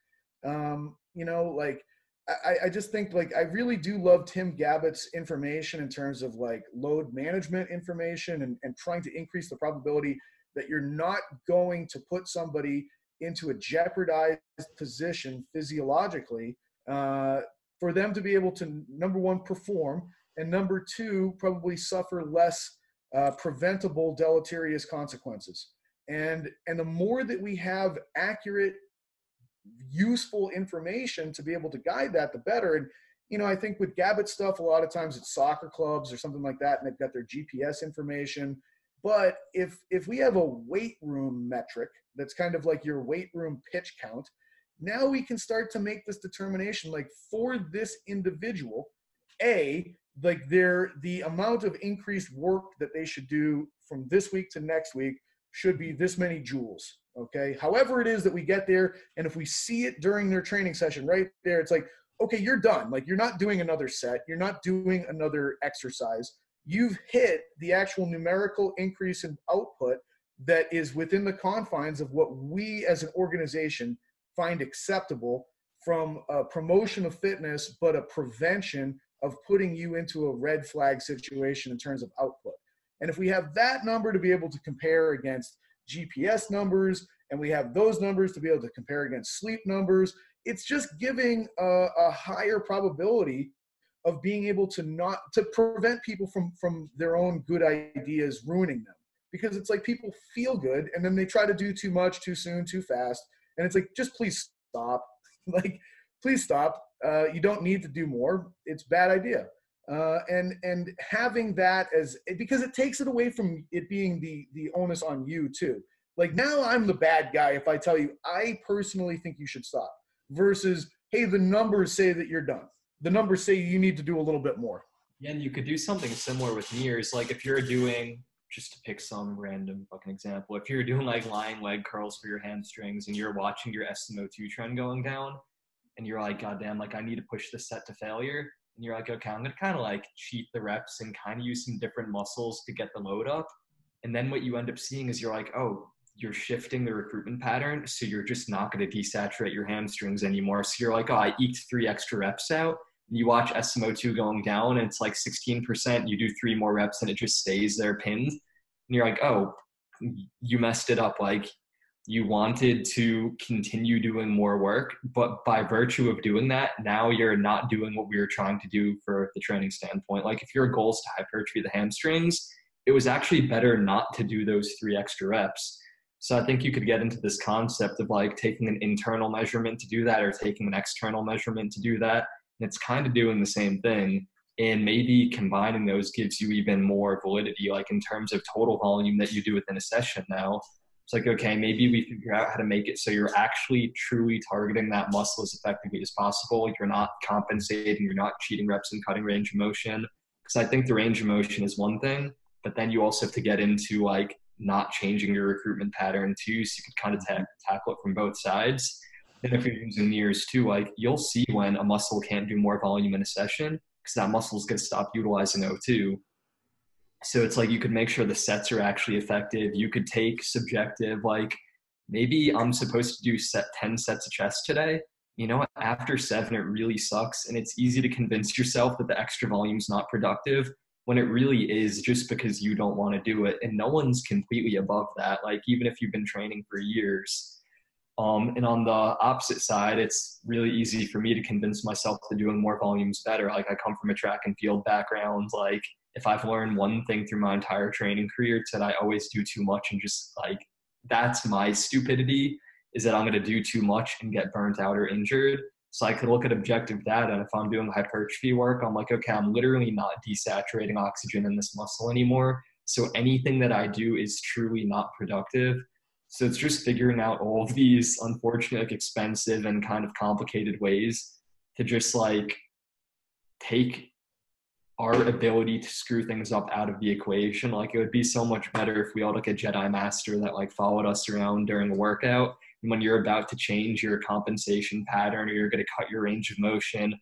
Um, you know, like I, I just think like I really do love Tim Gabbett's information in terms of like load management information and, and trying to increase the probability that you're not going to put somebody into a jeopardized position physiologically uh, for them to be able to number one perform and number two probably suffer less uh, preventable deleterious consequences. And and the more that we have accurate useful information to be able to guide that, the better. And you know, I think with Gabbett stuff, a lot of times it's soccer clubs or something like that, and they've got their GPS information. But if if we have a weight room metric that's kind of like your weight room pitch count, now we can start to make this determination like for this individual, a like their the amount of increased work that they should do from this week to next week should be this many joules okay? However it is that we get there and if we see it during their training session right there it's like okay you're done. Like you're not doing another set. You're not doing another exercise. You've hit the actual numerical increase in output that is within the confines of what we as an organization find acceptable from a promotion of fitness but a prevention of putting you into a red flag situation in terms of output. And if we have that number to be able to compare against GPS numbers, and we have those numbers to be able to compare against sleep numbers. It's just giving a, a higher probability of being able to not to prevent people from from their own good ideas ruining them. Because it's like people feel good and then they try to do too much too soon too fast and it's like just please stop. Like please stop. Uh, you don't need to do more. It's bad idea uh, and and having that as because it takes it away from it being the the onus on you too like now I'm the bad guy if I tell you I personally think you should stop versus hey the numbers say that you're done. The numbers say you need to do a little bit more. Yeah, and you could do something similar with NIRS. Like if you're doing just to pick some random fucking example, if you're doing like lying leg curls for your hamstrings and you're watching your SMO2 trend going down and you're like, God damn, like I need to push this set to failure. And you're like, okay, I'm gonna kind of like cheat the reps and kind of use some different muscles to get the load up. And then what you end up seeing is you're like, oh, you're shifting the recruitment pattern. So you're just not to desaturate your hamstrings anymore. So you're like, oh, I eked three extra reps out. You watch SMO2 going down and it's like 16%. You do three more reps and it just stays there pinned. And you're like, oh, you messed it up. Like you wanted to continue doing more work, but by virtue of doing that, now you're not doing what we were trying to do for the training standpoint. Like if your goal is to hypertrophy the hamstrings, it was actually better not to do those three extra reps so I think you could get into this concept of like taking an internal measurement to do that or taking an external measurement to do that. And it's kind of doing the same thing. And maybe combining those gives you even more validity, like in terms of total volume that you do within a session now. It's like, okay, maybe we figure out how to make it so you're actually truly targeting that muscle as effectively as possible. You're not compensating, you're not cheating reps and cutting range of motion. Because I think the range of motion is one thing, but then you also have to get into like not changing your recruitment pattern too, so you can kind of ta- tackle it from both sides. And if you're using NIRS too, like you'll see when a muscle can't do more volume in a session because that muscle's going to stop utilizing O2. So it's like you could make sure the sets are actually effective. You could take subjective, like maybe I'm supposed to do set 10 sets of chest today. You know, after seven, it really sucks. And it's easy to convince yourself that the extra volume is not productive when it really is just because you don't want to do it and no one's completely above that like even if you've been training for years um, and on the opposite side it's really easy for me to convince myself that doing more volumes better like i come from a track and field background like if i've learned one thing through my entire training career it's that i always do too much and just like that's my stupidity is that i'm going to do too much and get burnt out or injured so I could look at objective data, and if I'm doing hypertrophy work, I'm like, okay, I'm literally not desaturating oxygen in this muscle anymore. So anything that I do is truly not productive. So it's just figuring out all of these unfortunate, like, expensive, and kind of complicated ways to just like take our ability to screw things up out of the equation. Like it would be so much better if we all like a Jedi Master that like followed us around during a workout And when you're about to change your compensation pattern or you're going to cut your range of motion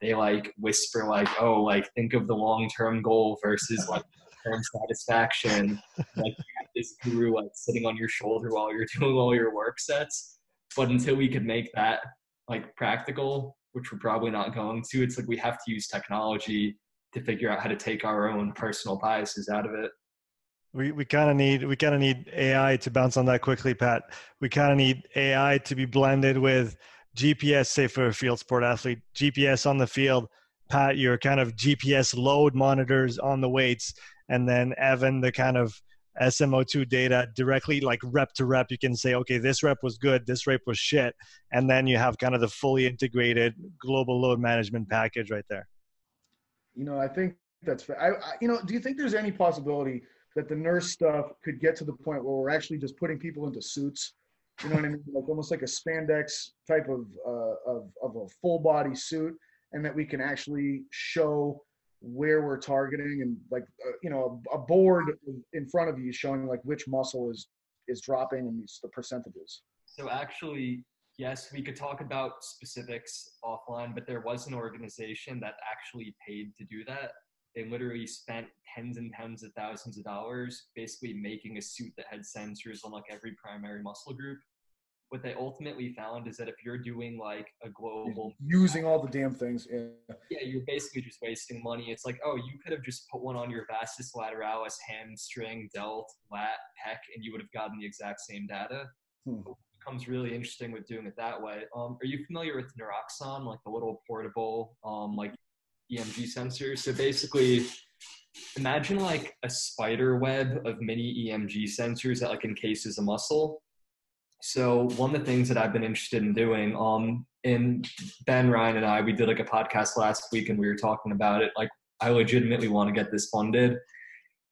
they like whisper like oh like think of the long-term goal versus like term satisfaction like this guru like sitting on your shoulder while you're doing all your work sets but until we could make that like practical which we're probably not going to. It's like we have to use technology to figure out how to take our own personal biases out of it. We we kind of need we kind of need AI to bounce on that quickly, Pat. We kind of need AI to be blended with GPS, say for a field sport athlete, GPS on the field. Pat, your kind of GPS load monitors on the weights, and then Evan, the kind of SMO2 data directly, like rep to rep. You can say, okay, this rep was good, this rep was shit, and then you have kind of the fully integrated global load management package right there. You know, I think that's fair. I, I, you know, do you think there's any possibility that the NIRS stuff could get to the point where we're actually just putting people into suits? You know what I mean? Like almost like a spandex type of uh, of of a full body suit, and that we can actually show where we're targeting and like uh, you know a, a, board in front of you showing like which muscle is is dropping and these the percentages so actually yes we could talk about specifics offline but there was an organization that actually paid to do that they literally spent tens and tens of thousands of dollars basically making a suit that had sensors on like every primary muscle group what they ultimately found is that if you're doing like a global using all the damn things yeah. yeah you're basically just wasting money it's like oh you could have just put one on your vastus lateralis hamstring delt lat pec and you would have gotten the exact same data hmm. Becomes really interesting with doing it that way um, are you familiar with Noraxon like the little portable um, like emg sensors so basically imagine like a spider web of mini emg sensors that like encases a muscle so one of the things that I've been interested in doing, um, and Ben Ryan and I, we did like a podcast last week and we were talking about it. Like, I legitimately want to get this funded.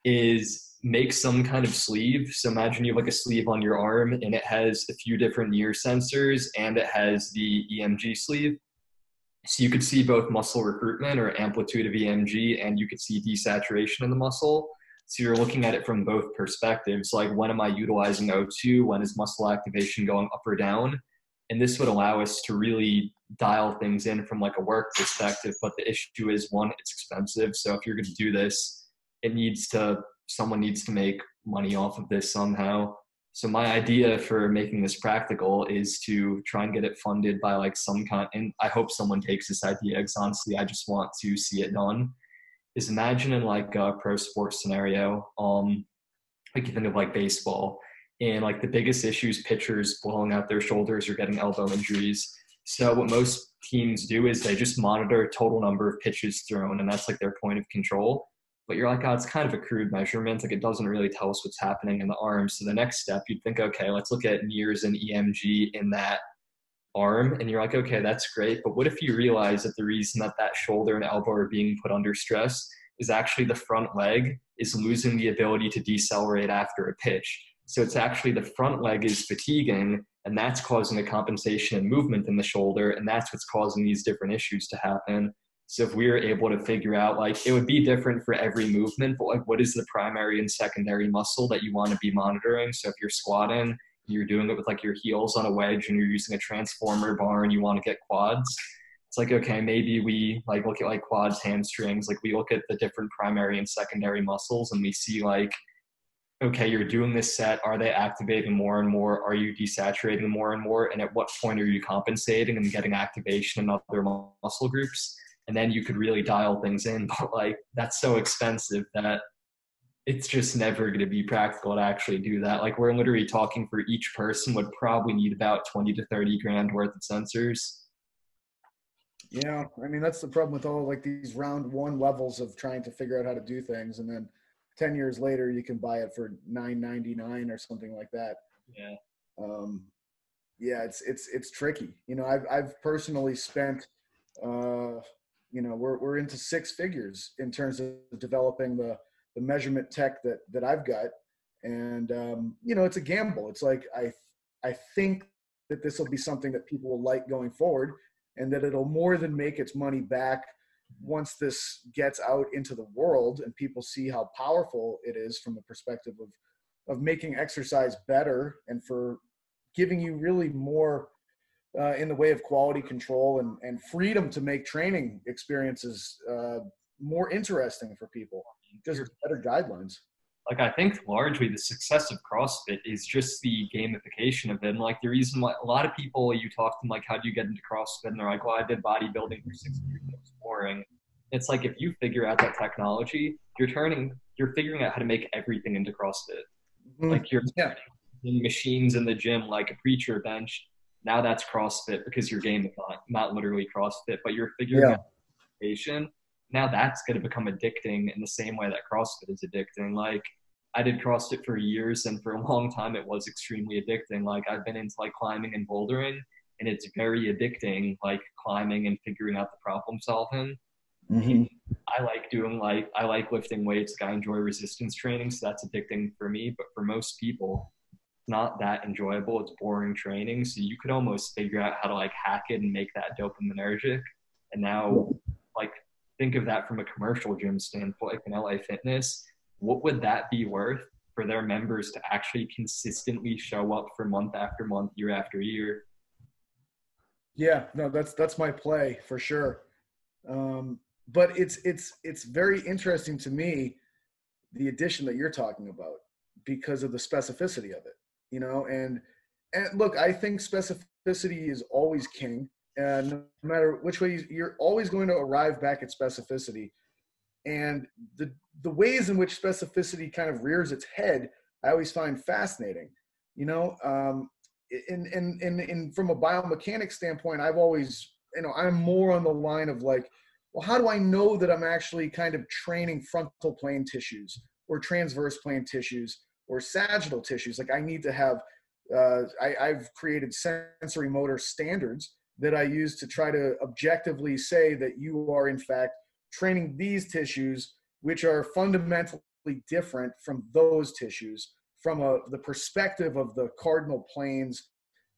Is make some kind of sleeve. So imagine you have like a sleeve on your arm and it has a few different NIRS sensors and it has the EMG sleeve. So you could see both muscle recruitment or amplitude of EMG and you could see desaturation in the muscle. So you're looking at it from both perspectives, like when am I utilizing O2? When is muscle activation going up or down? And this would allow us to really dial things in from like a work perspective. But the issue is one, it's expensive. So if you're going to do this, it needs to, someone needs to make money off of this somehow. So my idea for making this practical is to try and get it funded by like some kind, and I hope someone takes this idea because honestly, I just want to see it done is imagine in like a pro sports scenario, um, like you think of like baseball, and like the biggest issues pitchers blowing out their shoulders or getting elbow injuries. So what most teams do is they just monitor total number of pitches thrown, and that's like their point of control. But you're like, oh, it's kind of a crude measurement. Like it doesn't really tell us what's happening in the arm. So the next step, you'd think, okay, let's look at NIRS and EMG in that arm and you're like okay that's great but what if you realize that the reason that that shoulder and elbow are being put under stress is actually the front leg is losing the ability to decelerate after a pitch so it's actually the front leg is fatiguing and that's causing a compensation and movement in the shoulder and that's what's causing these different issues to happen so if we were able to figure out like it would be different for every movement but like what is the primary and secondary muscle that you want to be monitoring? So if you're squatting you're doing it with like your heels on a wedge and you're using a transformer bar and you want to get quads it's like okay maybe we like look at like quads hamstrings like we look at the different primary and secondary muscles and we see like okay you're doing this set are they activating more and more? Are you desaturating more and more? And at what point are you compensating and getting activation in other muscle groups and then you could really dial things in but like that's so expensive that it's just never going to be practical to actually do that. Like we're literally talking for each person would probably need about 20 to 30 grand worth of sensors. Yeah, I mean that's the problem with all like these round one levels of trying to figure out how to do things, and then ten years later you can buy it for nine ninety nine or something like that. Yeah. Um, yeah, it's it's it's tricky. You know, I've I've personally spent, uh, you know, we're we're into six figures in terms of developing the the measurement tech that that I've got, and um, you know, it's a gamble. It's like I I think that this will be something that people will like going forward, and that it'll more than make its money back once this gets out into the world and people see how powerful it is from the perspective of of making exercise better and for giving you really more uh, in the way of quality control and, and freedom to make training experiences uh, more interesting for people just better guidelines like I think largely the success of CrossFit is just the gamification of it. And like the reason why a lot of people you talk to them like, how do you get into CrossFit? And they're like, well, I did bodybuilding for six years. It was boring. It's like if you figure out that technology, you're turning, you're figuring out how to make everything into CrossFit. Mm-hmm. Like you're yeah. machines in the gym, like a preacher bench. Now that's CrossFit because you're gamifying, not literally CrossFit, but you're figuring yeah. out patient. Now that's going to become addicting in the same way that CrossFit is addicting. Like I did CrossFit for years, and for a long time it was extremely addicting. Like I've been into like climbing and bouldering, and it's very addicting. Like climbing and figuring out the problem solving. Mm-hmm. I like doing like I like lifting weights. I enjoy resistance training, so that's addicting for me. But for most people, not that enjoyable. It's boring training. So you could almost figure out how to like hack it and make that dopaminergic. And now, like think of that from a commercial gym standpoint, like an LA Fitness what would that be worth for their members to actually consistently show up for month after month, year after year? Yeah, no, that's that's my play for sure. Um, but it's it's it's very interesting to me the addition that you're talking about because of the specificity of it, you know. And and look, I think specificity is always king, and no matter which way you're always going to arrive back at specificity and the the ways in which specificity kind of rears its head i always find fascinating you know um in in in, in from a biomechanics standpoint i've always you know i'm more on the line of like well how do i know that i'm actually kind of training frontal plane tissues or transverse plane tissues or sagittal tissues like i need to have uh, I, i've created sensory motor standards that i use to try to objectively say that you are in fact training these tissues, which are fundamentally different from those tissues from a, the perspective of the cardinal planes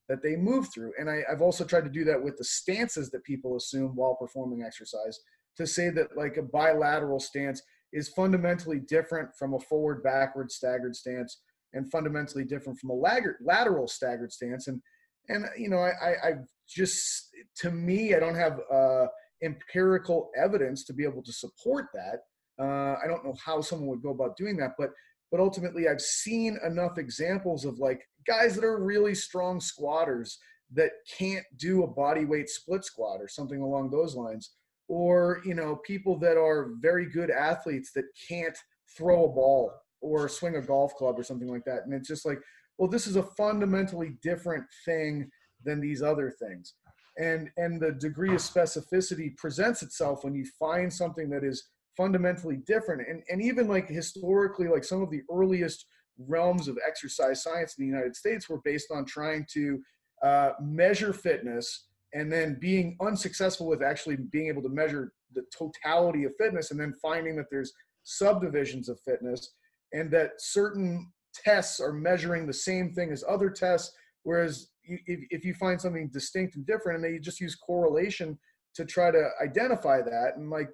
that they move through. And I, I've also tried to do that with the stances that people assume while performing exercise to say that like a bilateral stance is fundamentally different from a forward backward staggered stance and fundamentally different from a lateral staggered stance and and you know I, I i just to me i don't have uh empirical evidence to be able to support that. Uh, I don't know how someone would go about doing that, but but ultimately I've seen enough examples of like guys that are really strong squatters that can't do a body weight split squat or something along those lines or you know people that are very good athletes that can't throw a ball or swing a golf club or something like that. And it's just like well this is a fundamentally different thing than these other things. And and the degree of specificity presents itself when you find something that is fundamentally different. And and even like historically like some of the earliest realms of exercise science in the united states were based on trying to uh, measure fitness and then being unsuccessful with actually being able to measure the totality of fitness and then finding that there's subdivisions of fitness and that certain tests are measuring the same thing as other tests. Whereas if, if you find something distinct and different and they just use correlation to try to identify that and like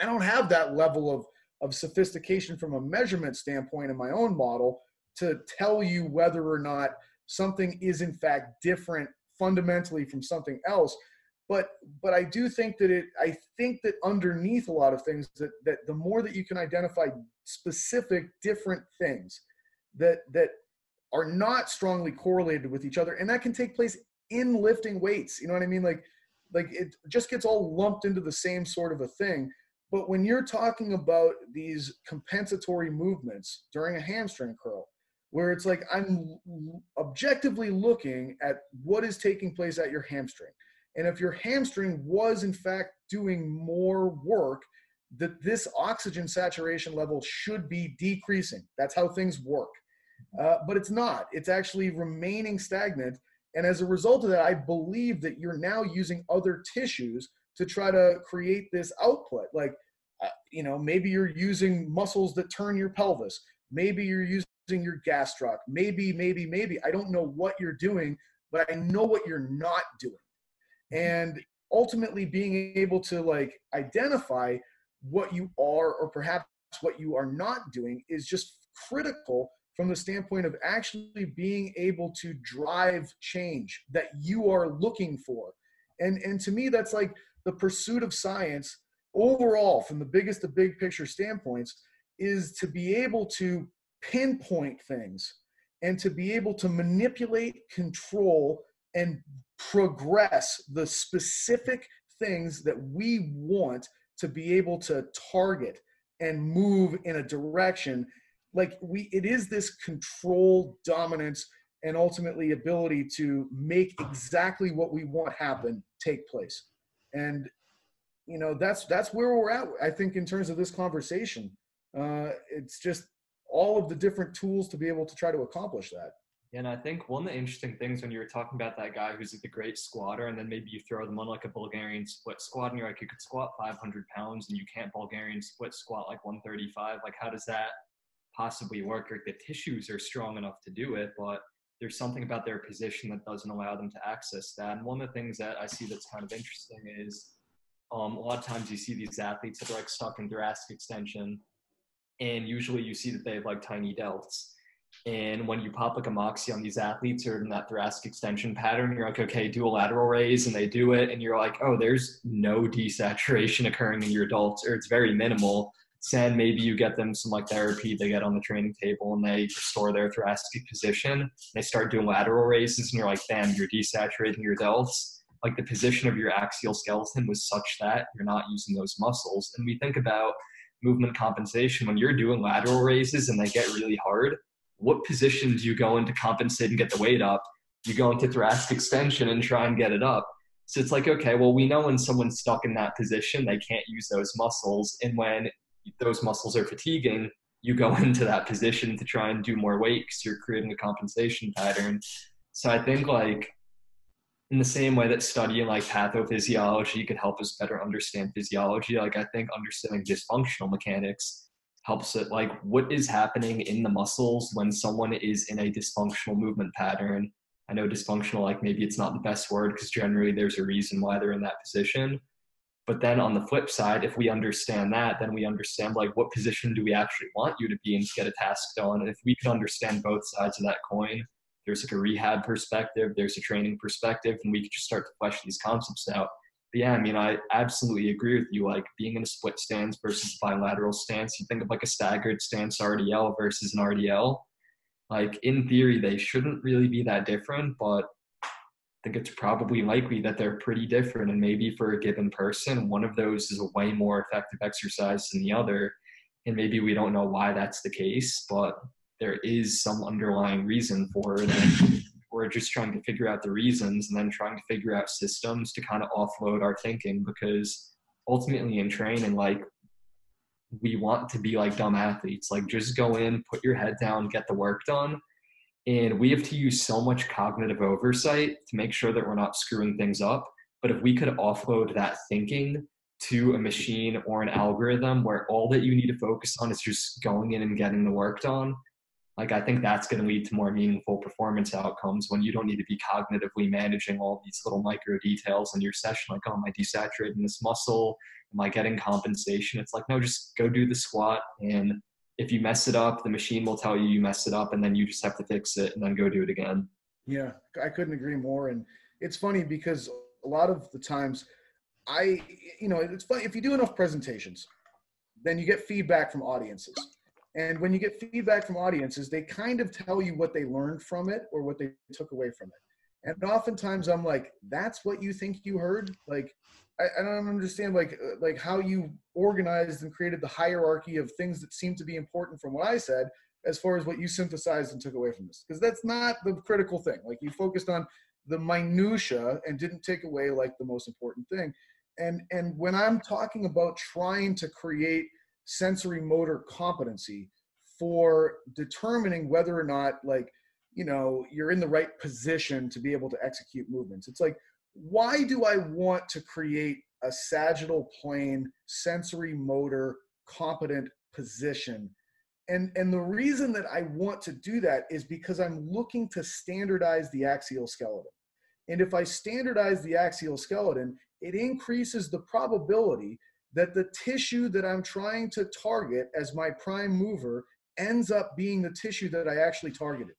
i don't have that level of of sophistication from a measurement standpoint in my own model to tell you whether or not something is in fact different fundamentally from something else. But but i do think that it i think that underneath a lot of things that that the more that you can identify specific different things that that are not strongly correlated with each other and that can take place in lifting weights you know what i mean? Like like it just gets all lumped into the same sort of a thing. But when you're talking about these compensatory movements during a hamstring curl where it's like i'm objectively looking at what is taking place at your hamstring and if your hamstring was in fact doing more work that this oxygen saturation level should be decreasing that's how things work uh, but it's not. It's actually remaining stagnant. And as a result of that, I believe that you're now using other tissues to try to create this output. Like, uh, you know, maybe you're using muscles that turn your pelvis. Maybe you're using your gastroc. Maybe, maybe, maybe. I don't know what you're doing, but I know what you're not doing. Mm-hmm. And ultimately being able to like identify what you are or perhaps what you are not doing is just critical from the standpoint of actually being able to drive change that you are looking for. And, and to me, that's like the pursuit of science overall, from the biggest to big picture standpoints, is to be able to pinpoint things and to be able to manipulate, control, and progress the specific things that we want to be able to target and move in a direction. Like we it is this control dominance and ultimately ability to make exactly what we want happen take place. And you know that's that's where we're at i think in terms of this conversation uh it's just all of the different tools to be able to try to accomplish that and I think one of the interesting things when you were talking about that guy who's like the great squatter, and then maybe you throw them on like a Bulgarian split squat, and you're like, you could squat 500 pounds, and you can't Bulgarian split squat like 135. Like, how does that possibly work? Like, the tissues are strong enough to do it, but there's something about their position that doesn't allow them to access that. And one of the things that I see that's kind of interesting is um, a lot of times you see these athletes that are like stuck in thoracic extension, and usually you see that they have like tiny delts and when you pop like a Moxy on these athletes or in that thoracic extension pattern, you're like, okay, do a lateral raise, and they do it, and you're like, oh, there's no desaturation occurring in your delts, or it's very minimal. Then maybe you get them some like therapy, they get on the training table and they restore their thoracic position. They start doing lateral raises, and you're like, damn, you're desaturating your delts. Like the position of your axial skeleton was such that you're not using those muscles. And we think about movement compensation when you're doing lateral raises and they get really hard what position do you go into to compensate and get the weight up? You go into thoracic extension and try and get it up. So it's like, okay, well, we know when someone's stuck in that position, they can't use those muscles. And when those muscles are fatiguing, you go into that position to try and do more weight because you're creating a compensation pattern. So I think like in the same way that studying like pathophysiology could help us better understand physiology, like I think understanding dysfunctional mechanics helps it like what is happening in the muscles when someone is in a dysfunctional movement pattern. I know dysfunctional like maybe it's not the best word because generally there's a reason why they're in that position. But then on the flip side if we understand that then we understand like what position do we actually want you to be in to get a task done and if we can understand both sides of that coin there's like a rehab perspective there's a training perspective and we can just start to flesh these concepts out but yeah, I mean, I absolutely agree with you. Like being in a split stance versus bilateral stance, you think of like a staggered stance RDL versus an RDL. Like in theory, they shouldn't really be that different, but I think it's probably likely that they're pretty different. And maybe for a given person, one of those is a way more effective exercise than the other. And maybe we don't know why that's the case, but there is some underlying reason for it. And we're just trying to figure out the reasons and then trying to figure out systems to kind of offload our thinking because ultimately in training like we want to be like dumb athletes. Like just go in put your head down get the work done. And we have to use so much cognitive oversight to make sure that we're not screwing things up. But if we could offload that thinking to a machine or an algorithm where all that you need to focus on is just going in and getting the work done like I think that's going to lead to more meaningful performance outcomes when you don't need to be cognitively managing all these little micro details in your session. Like, oh, am I desaturating this muscle? Am I getting compensation? It's like, no, just go do the squat. And if you mess it up, the machine will tell you you messed it up, and then you just have to fix it and then go do it again. Yeah, I couldn't agree more. And it's funny because a lot of the times, I, you know, it's funny if you do enough presentations, then you get feedback from audiences and when you get feedback from audiences, they kind of tell you what they learned from it or what they took away from it. And oftentimes I'm like, that's what you think you heard? Like, I, I don't understand like uh, like how you organized and created the hierarchy of things that seem to be important from what I said as far as what you synthesized and took away from this. Because that's not the critical thing. Like you focused on the minutia and didn't take away like the most important thing. And and when I'm talking about trying to create sensory motor competency for determining whether or not like you know you're in the right position to be able to execute movements. It's like why do i want to create a sagittal plane sensory motor competent position? And and the reason that i want to do that is because i'm looking to standardize the axial skeleton. And if i standardize the axial skeleton it increases the probability that the tissue that I'm trying to target as my prime mover ends up being the tissue that I actually targeted.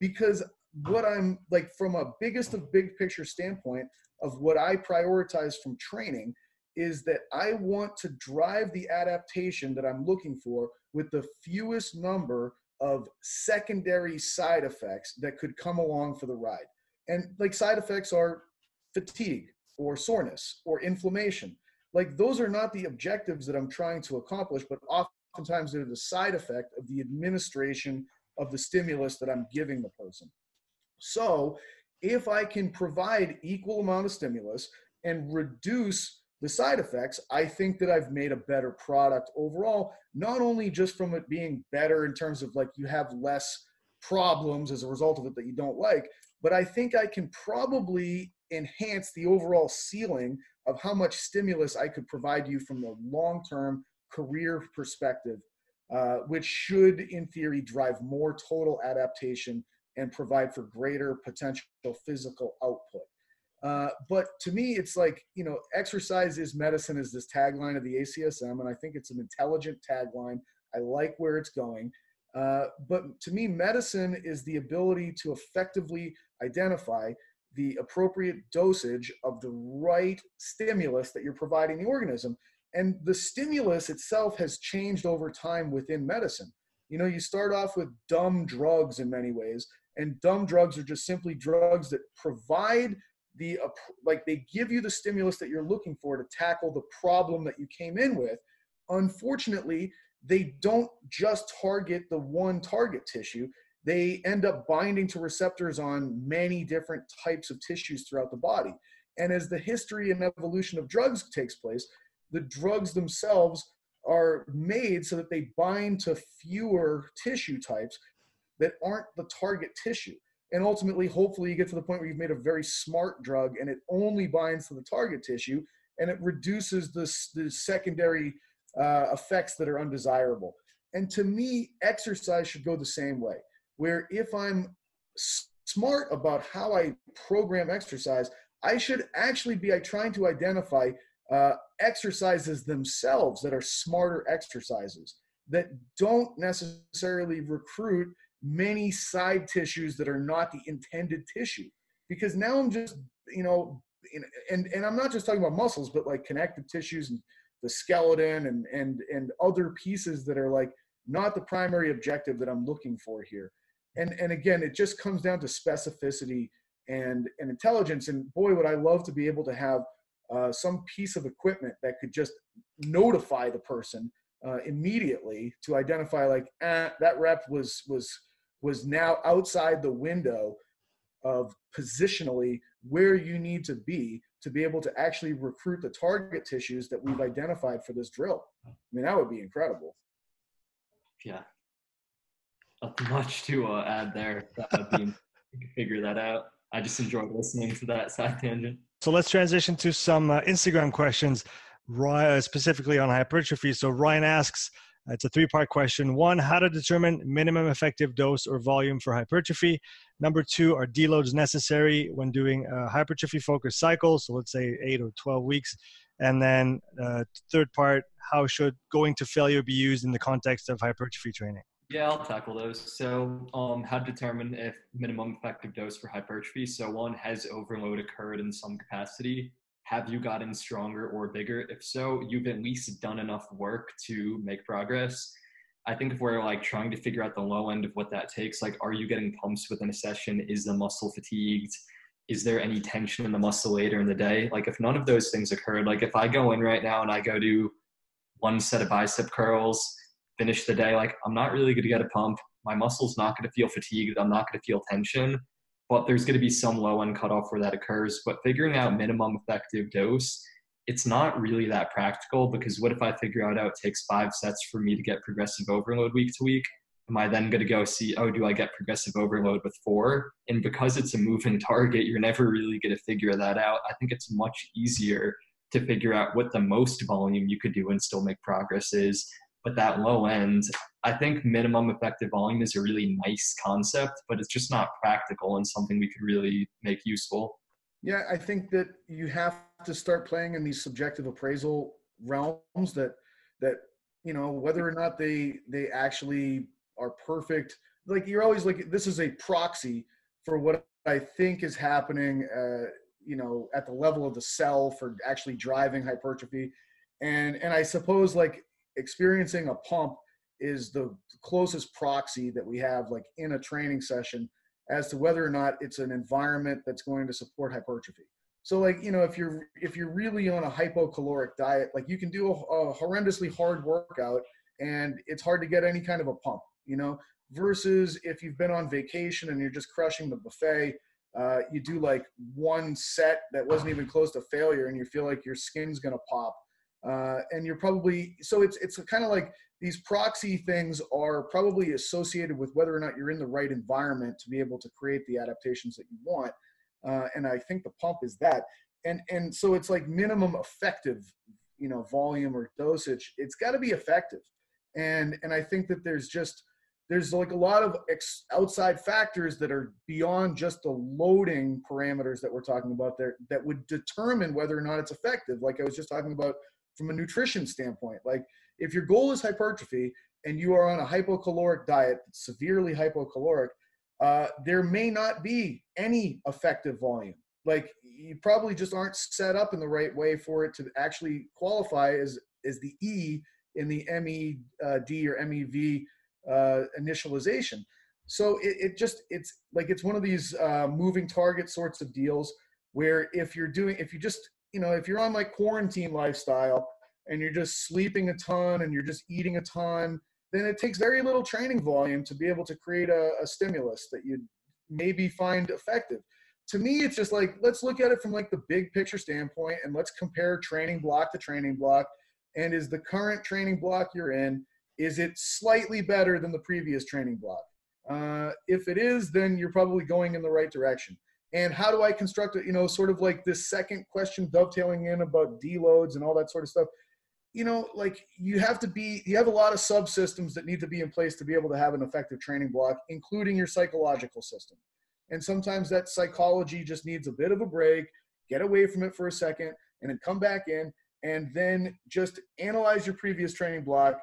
Because what I'm like from a biggest of big picture standpoint of what I prioritize from training is that I want to drive the adaptation that I'm looking for with the fewest number of secondary side effects that could come along for the ride. And like side effects are fatigue or soreness or inflammation. Like those are not the objectives that I'm trying to accomplish, but oftentimes they're the side effect of the administration of the stimulus that I'm giving the person. So if I can provide equal amount of stimulus and reduce the side effects, I think that I've made a better product overall, not only just from it being better in terms of like you have less problems as a result of it that you don't like, but I think I can probably enhance the overall ceiling of how much stimulus I could provide you from the long term career perspective, uh, which should, in theory, drive more total adaptation and provide for greater potential physical output. Uh, but to me, it's like, you know, exercise is medicine is this tagline of the ACSM, and I think it's an intelligent tagline. I like where it's going. Uh, but to me, medicine is the ability to effectively identify the appropriate dosage of the right stimulus that you're providing the organism. And the stimulus itself has changed over time within medicine. You know, you start off with dumb drugs in many ways, and dumb drugs are just simply drugs that provide the like they give you the stimulus that you're looking for to tackle the problem that you came in with unfortunately they don't just target the one target tissue they end up binding to receptors on many different types of tissues throughout the body. And as the history and evolution of drugs takes place the drugs themselves are made so that they bind to fewer tissue types that aren't the target tissue. And ultimately hopefully you get to the point where you've made a very smart drug and it only binds to the target tissue and it reduces the, the secondary uh, effects that are undesirable. And to me exercise should go the same way where if i'm smart about how i program exercise i should actually be trying to identify uh, exercises themselves that are smarter exercises that don't necessarily recruit many side tissues that are not the intended tissue. Because now i'm just you know and and i'm not just talking about muscles but like connective tissues and the skeleton and and and other pieces that are like not the primary objective that i'm looking for here and and again it just comes down to specificity and and intelligence and boy would i love to be able to have uh, some piece of equipment that could just notify the person uh, immediately to identify like eh, that rep was was was now outside the window of positionally where you need to be to be able to actually recruit the target tissues that we've identified for this drill. I mean, that would be incredible. Yeah. Much to uh, add there. That would be, figure that out. I just enjoyed listening to that side tangent. So let's transition to some uh, Instagram questions, specifically on hypertrophy. So Ryan asks, it's a three part question. One, how to determine minimum effective dose or volume for hypertrophy. Number two, are deloads necessary when doing a hypertrophy focused cycle? So let's say eight or 12 weeks. And then uh, third part, how should going to failure be used in the context of hypertrophy training? Yeah, I'll tackle those. So, um, how to determine if minimum effective dose for hypertrophy. So, one has overload occurred in some capacity have you gotten stronger or bigger? If so, you've at least done enough work to make progress. I think if we're like trying to figure out the low end of what that takes, like, are you getting pumps within a session? Is the muscle fatigued? Is there any tension in the muscle later in the day? Like, if none of those things occurred, like if I go in right now and I go do one set of bicep curls, finish the day, like, I'm not really going to get a pump. My muscle's not going to feel fatigued. I'm not going to feel tension but there's going to be some low end cutoff where that occurs. But figuring out minimum effective dose, it's not really that practical because what if I figure out, it takes five sets for me to get progressive overload week to week? Am I then going to go see, oh, do I get progressive overload with four? And because it's a moving target, you're never really going to figure that out. I think it's much easier to figure out what the most volume you could do and still make progress is but that low end, I think minimum effective volume is a really nice concept, but it's just not practical and something we could really make useful. Yeah, I think that you have to start playing in these subjective appraisal realms that that you know whether or not they they actually are perfect. Like you're always like this is a proxy for what I think is happening. Uh, you know at the level of the cell for actually driving hypertrophy and and i suppose like experiencing a pump is the closest proxy that we have like in a training session as to whether or not it's an environment that's going to support hypertrophy. So like you know if you're if you're really on a hypocaloric diet like you can do a, a horrendously hard workout and it's hard to get any kind of a pump you know? Versus if you've been on vacation and you're just crushing the buffet uh, you do like one set that wasn't even close to failure and you feel like your skin's going to pop uh, and you're probably so it's it's kind of like these proxy things are probably associated with whether or not you're in the right environment to be able to create the adaptations that you want. Uh, and i think the pump is that. And and so it's like minimum effective you know volume or dosage. It's got to be effective. And and i think that there's just there's like a lot of ex- outside factors that are beyond just the loading parameters that we're talking about there that would determine whether or not it's effective. Like i was just talking about from a nutrition standpoint like if your goal is hypertrophy and you are on a hypocaloric diet severely hypocaloric uh, there may not be any effective volume like you probably just aren't set up in the right way for it to actually qualify as as the e in the med or mev uh, initialization. So it, it, just it's like it's one of these uh, moving target sorts of deals where if you're doing if you just you know if you're on like quarantine lifestyle and you're just sleeping a ton and you're just eating a ton then it takes very little training volume to be able to create a, a stimulus that you maybe find effective to me it's just like let's look at it from like the big picture standpoint and let's compare training block to training block and is the current training block you're in is it slightly better than the previous training block? Uh, if it is, then you're probably going in the right direction. And how do I construct it? You know, sort of like this second question dovetailing in about deloads and all that sort of stuff. You know, like you have to be, you have a lot of subsystems that need to be in place to be able to have an effective training block, including your psychological system. And sometimes that psychology just needs a bit of a break, get away from it for a second, and then come back in, and then just analyze your previous training block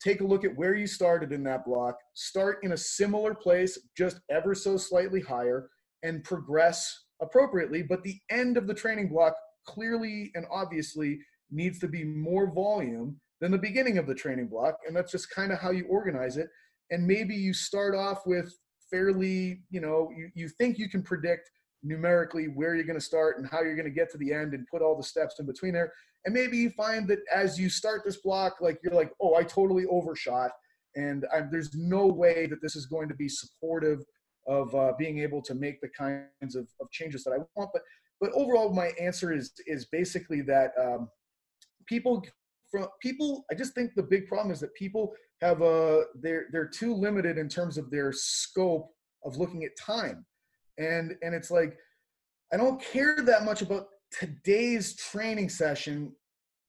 take a look at where you started in that block, start in a similar place, just ever so slightly higher, and progress appropriately. But the end of the training block clearly and obviously needs to be more volume than the beginning of the training block. And that's just kind of how you organize it. And maybe you start off with fairly, you know, you, you think you can predict numerically where you're going to start and how you're going to get to the end and put all the steps in between there. And maybe you find that as you start this block, like you're like, oh, I totally overshot. And I'm, there's no way that this is going to be supportive of uh, being able to make the kinds of, of changes that I want. But but overall, my answer is is basically that um, people from people. I just think the big problem is that people have a they're they're too limited in terms of their scope of looking at time and and it's like i don't care that much about today's training session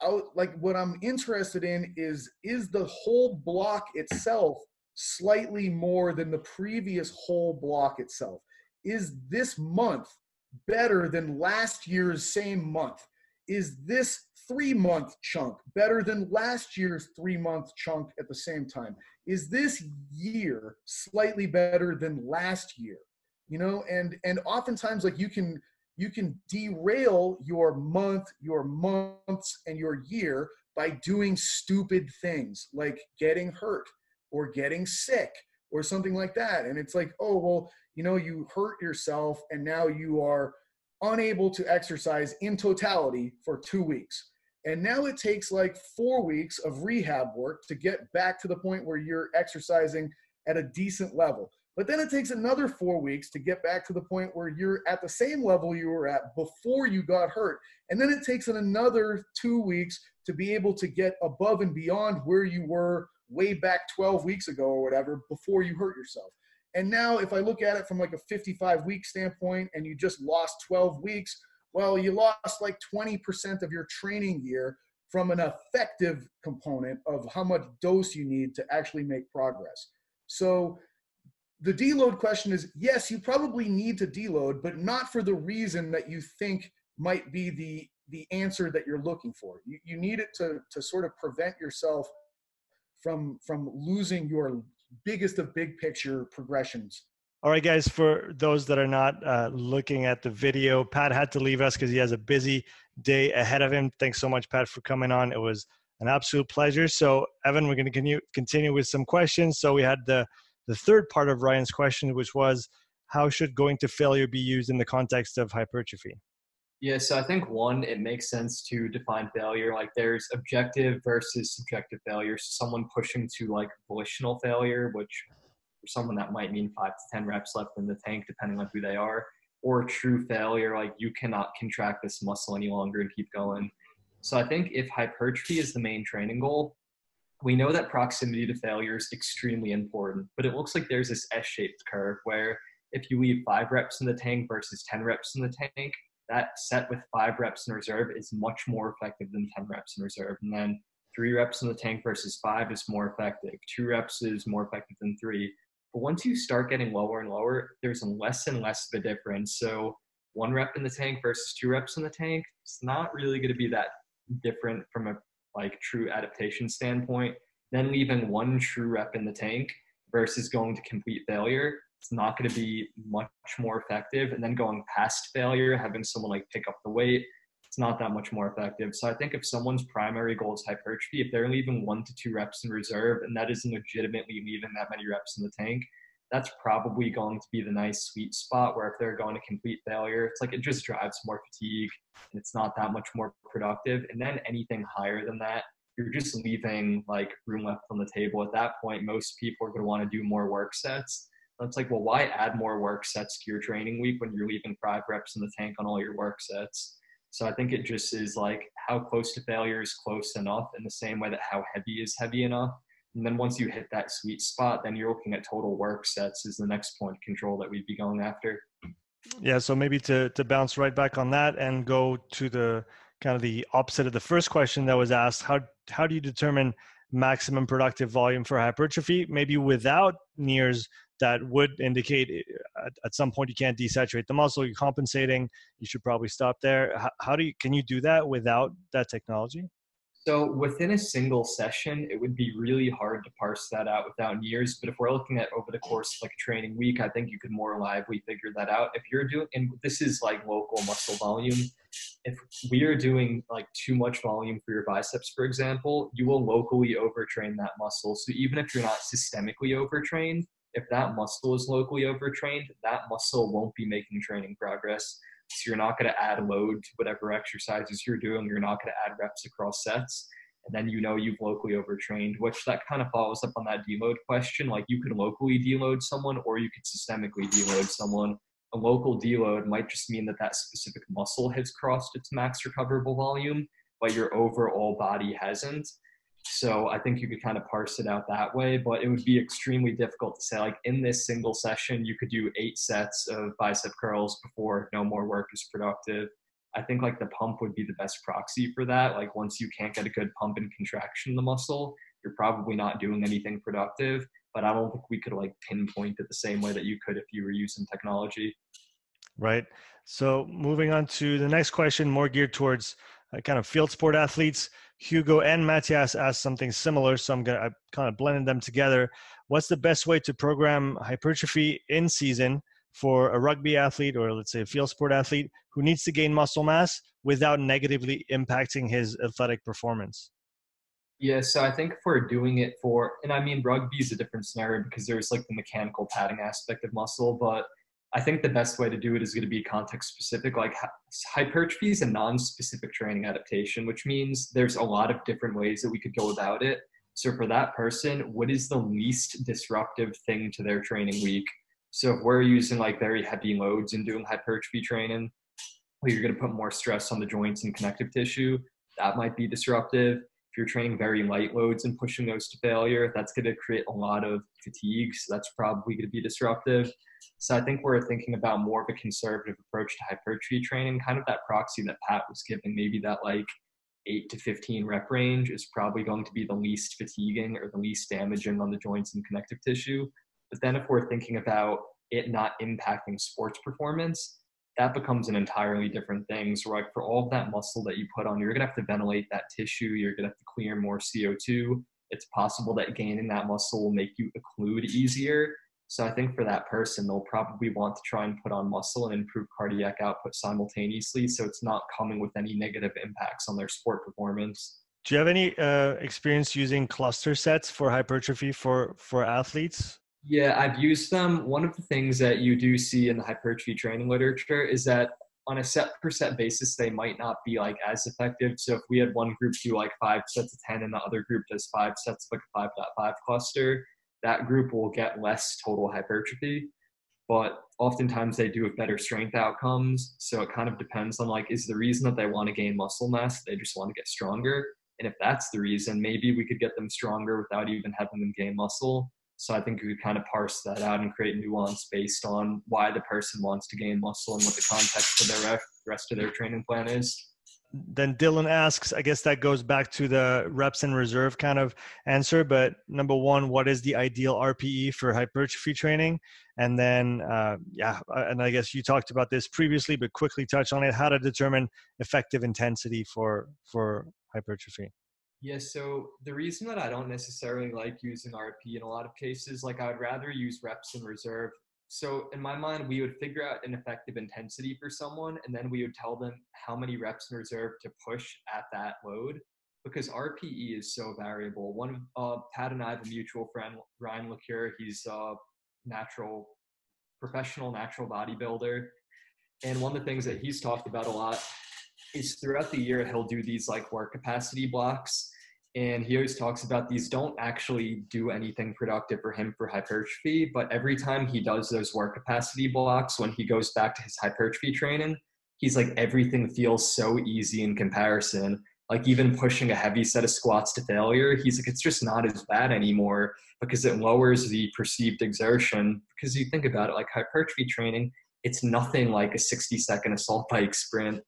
out like what i'm interested in is is the whole block itself slightly more than the previous whole block itself. Is this month better than last year's same month? Is this three month chunk better than last year's three month chunk at the same time? Is this year slightly better than last year? You know and and oftentimes like you can you can derail your month your months and your year by doing stupid things like getting hurt or getting sick or something like that. And it's like oh well you know you hurt yourself and now you are unable to exercise in totality for two weeks. And now it takes like four weeks of rehab work to get back to the point where you're exercising at a decent level. But then it takes another four weeks to get back to the point where you're at the same level you were at before you got hurt. And then it takes another two weeks to be able to get above and beyond where you were way back 12 weeks ago or whatever before you hurt yourself. And now, if I look at it from like a 55 week standpoint and you just lost 12 weeks, well, you lost like 20% of your training year from an effective component of how much dose you need to actually make progress. So, the deload question is yes, you probably need to deload, but not for the reason that you think might be the the answer that you're looking for. You, you need it to to sort of prevent yourself from from losing your biggest of big picture progressions All right, guys, for those that are not uh, looking at the video, Pat had to leave us because he has a busy day ahead of him. Thanks so much, Pat, for coming on. It was an absolute pleasure. So, Evan, we're going to continue, continue with some questions. So, we had the, the third part of Ryan's question, which was how should going to failure be used in the context of hypertrophy? Yeah, so I think one, it makes sense to define failure. Like there's objective versus subjective failure. So someone pushing to like volitional failure, which for someone that might mean five to 10 reps left in the tank, depending on who they are, or true failure, like you cannot contract this muscle any longer and keep going. So I think if hypertrophy is the main training goal, we know that proximity to failure is extremely important, but it looks like there's this S shaped curve where if you leave five reps in the tank versus 10 reps in the tank, that set with five reps in reserve is much more effective than 10 reps in reserve. And then three reps in the tank versus five is more effective. Two reps is more effective than three. But once you start getting lower and lower, there's less and less of a difference. So one rep in the tank versus two reps in the tank, it's not really going to be that different from a like true adaptation standpoint. Then leaving one true rep in the tank versus going to complete failure, it's not going to be much more effective. And then going past failure, having someone like pick up the weight, it's not that much more effective. So I think if someone's primary goal is hypertrophy, if they're leaving one to two reps in reserve and that isn't legitimately leaving that many reps in the tank, that's probably going to be the nice sweet spot where if they're going to complete failure, it's like it just drives more fatigue and it's not that much more productive. And then anything higher than that, you're just leaving like room left on the table. At that point, most people are going to want to do more work sets. It's like, well, why add more work sets to your training week when you're leaving five reps in the tank on all your work sets? So I think it just is like how close to failure is close enough in the same way that how heavy is heavy enough. And then once you hit that sweet spot, then you're looking at total work sets is the next point of control that we'd be going after. Yeah, so maybe to to bounce right back on that and go to the kind of the opposite of the first question that was asked, how how do you determine maximum productive volume for hypertrophy? Maybe without NIRS that would indicate eh, at, at, some point you can't desaturate the muscle you're compensating you should probably stop there. How, how, do you can you do that without that technology? So within a single session it would be really hard to parse that out without NIRS but if we're looking at over the course of like a training week i think you could more lively figure that out. If you're doing and this is like local muscle volume if we are doing like too much volume for your biceps for example you will locally overtrain that muscle. So even if you're not systemically overtrained if that muscle is locally overtrained, that muscle won't be making training progress. So you're not going to add load to whatever exercises you're doing. You're not going to add reps across sets. And then you know you've locally overtrained, which that kind of follows up on that deload question. Like you could locally deload someone or you could systemically deload someone. A local deload might just mean that that specific muscle has crossed its max recoverable volume, but your overall body hasn't. So I think you could kind of parse it out that way, but it would be extremely difficult to say like in this single session you could do eight sets of bicep curls before no more work is productive. I think like the pump would be the best proxy for that. Like once you can't get a good pump and contraction in the muscle, you're probably not doing anything productive. But I don't think we could like pinpoint it the same way that you could if you were using technology. Right. So moving on to the next question, more geared towards uh, kind of field sport athletes. Hugo and Matthias asked something similar, so I'm gonna I kind of blended them together. What's the best way to program hypertrophy in season for a rugby athlete or let's say a field sport athlete who needs to gain muscle mass without negatively impacting his athletic performance? Yeah, so I think we're doing it for, and I mean, rugby is a different scenario because there's like the mechanical padding aspect of muscle, but I think the best way to do it is going to be context specific. Like hypertrophy is a non-specific training adaptation, which means there's a lot of different ways that we could go about it. So for that person, what is the least disruptive thing to their training week? So if we're using like very heavy loads and doing hypertrophy training, you're going to put more stress on the joints and connective tissue. That might be disruptive. If you're training very light loads and pushing those to failure, that's going to create a lot of fatigue. So that's probably going to be disruptive. So I think we're thinking about more of a conservative approach to hypertrophy training, kind of that proxy that Pat was giving, maybe that like eight to 15 rep range is probably going to be the least fatiguing or the least damaging on the joints and connective tissue. But then if we're thinking about it not impacting sports performance, that becomes an entirely different thing. So, like for all of that muscle that you put on, you're gonna have to ventilate that tissue. You're gonna have to clear more CO2. It's possible that gaining that muscle will make you occlude easier. So I think for that person, they'll probably want to try and put on muscle and improve cardiac output simultaneously. So it's not coming with any negative impacts on their sport performance. Do you have any uh, experience using cluster sets for hypertrophy for for athletes? Yeah, I've used them. One of the things that you do see in the hypertrophy training literature is that on a set per set basis, they might not be like as effective. So if we had one group do like five sets of 10 and the other group does five sets of like a 5.5 cluster, that group will get less total hypertrophy. But oftentimes they do have better strength outcomes. So it kind of depends on like, is the reason that they want to gain muscle mass, they just want to get stronger? And if that's the reason, maybe we could get them stronger without even having them gain muscle. So I think we could kind of parse that out and create nuance based on why the person wants to gain muscle and what the context of their rest of their training plan is. Then Dylan asks, I guess that goes back to the reps and reserve kind of answer. But number one, what is the ideal RPE for hypertrophy training? And then, uh, yeah, uh, and I guess you talked about this previously, but quickly touch on it: how to determine effective intensity for for hypertrophy. Yeah, so the reason that I don't necessarily like using RP in a lot of cases, like I would rather use reps in reserve. So in my mind, we would figure out an effective intensity for someone, and then we would tell them how many reps in reserve to push at that load, because RPE is so variable. One of uh, Pat and I have a mutual friend, Ryan LaCure. He's a natural, professional natural bodybuilder, and one of the things that he's talked about a lot is throughout the year he'll do these like work capacity blocks and he always talks about these don't actually do anything productive for him for hypertrophy but every time he does those work capacity blocks when he goes back to his hypertrophy training he's like everything feels so easy in comparison. Like even pushing a heavy set of squats to failure he's like it's just not as bad anymore because it lowers the perceived exertion. Because you think about it like hypertrophy training it's nothing like a 60 second assault bike sprint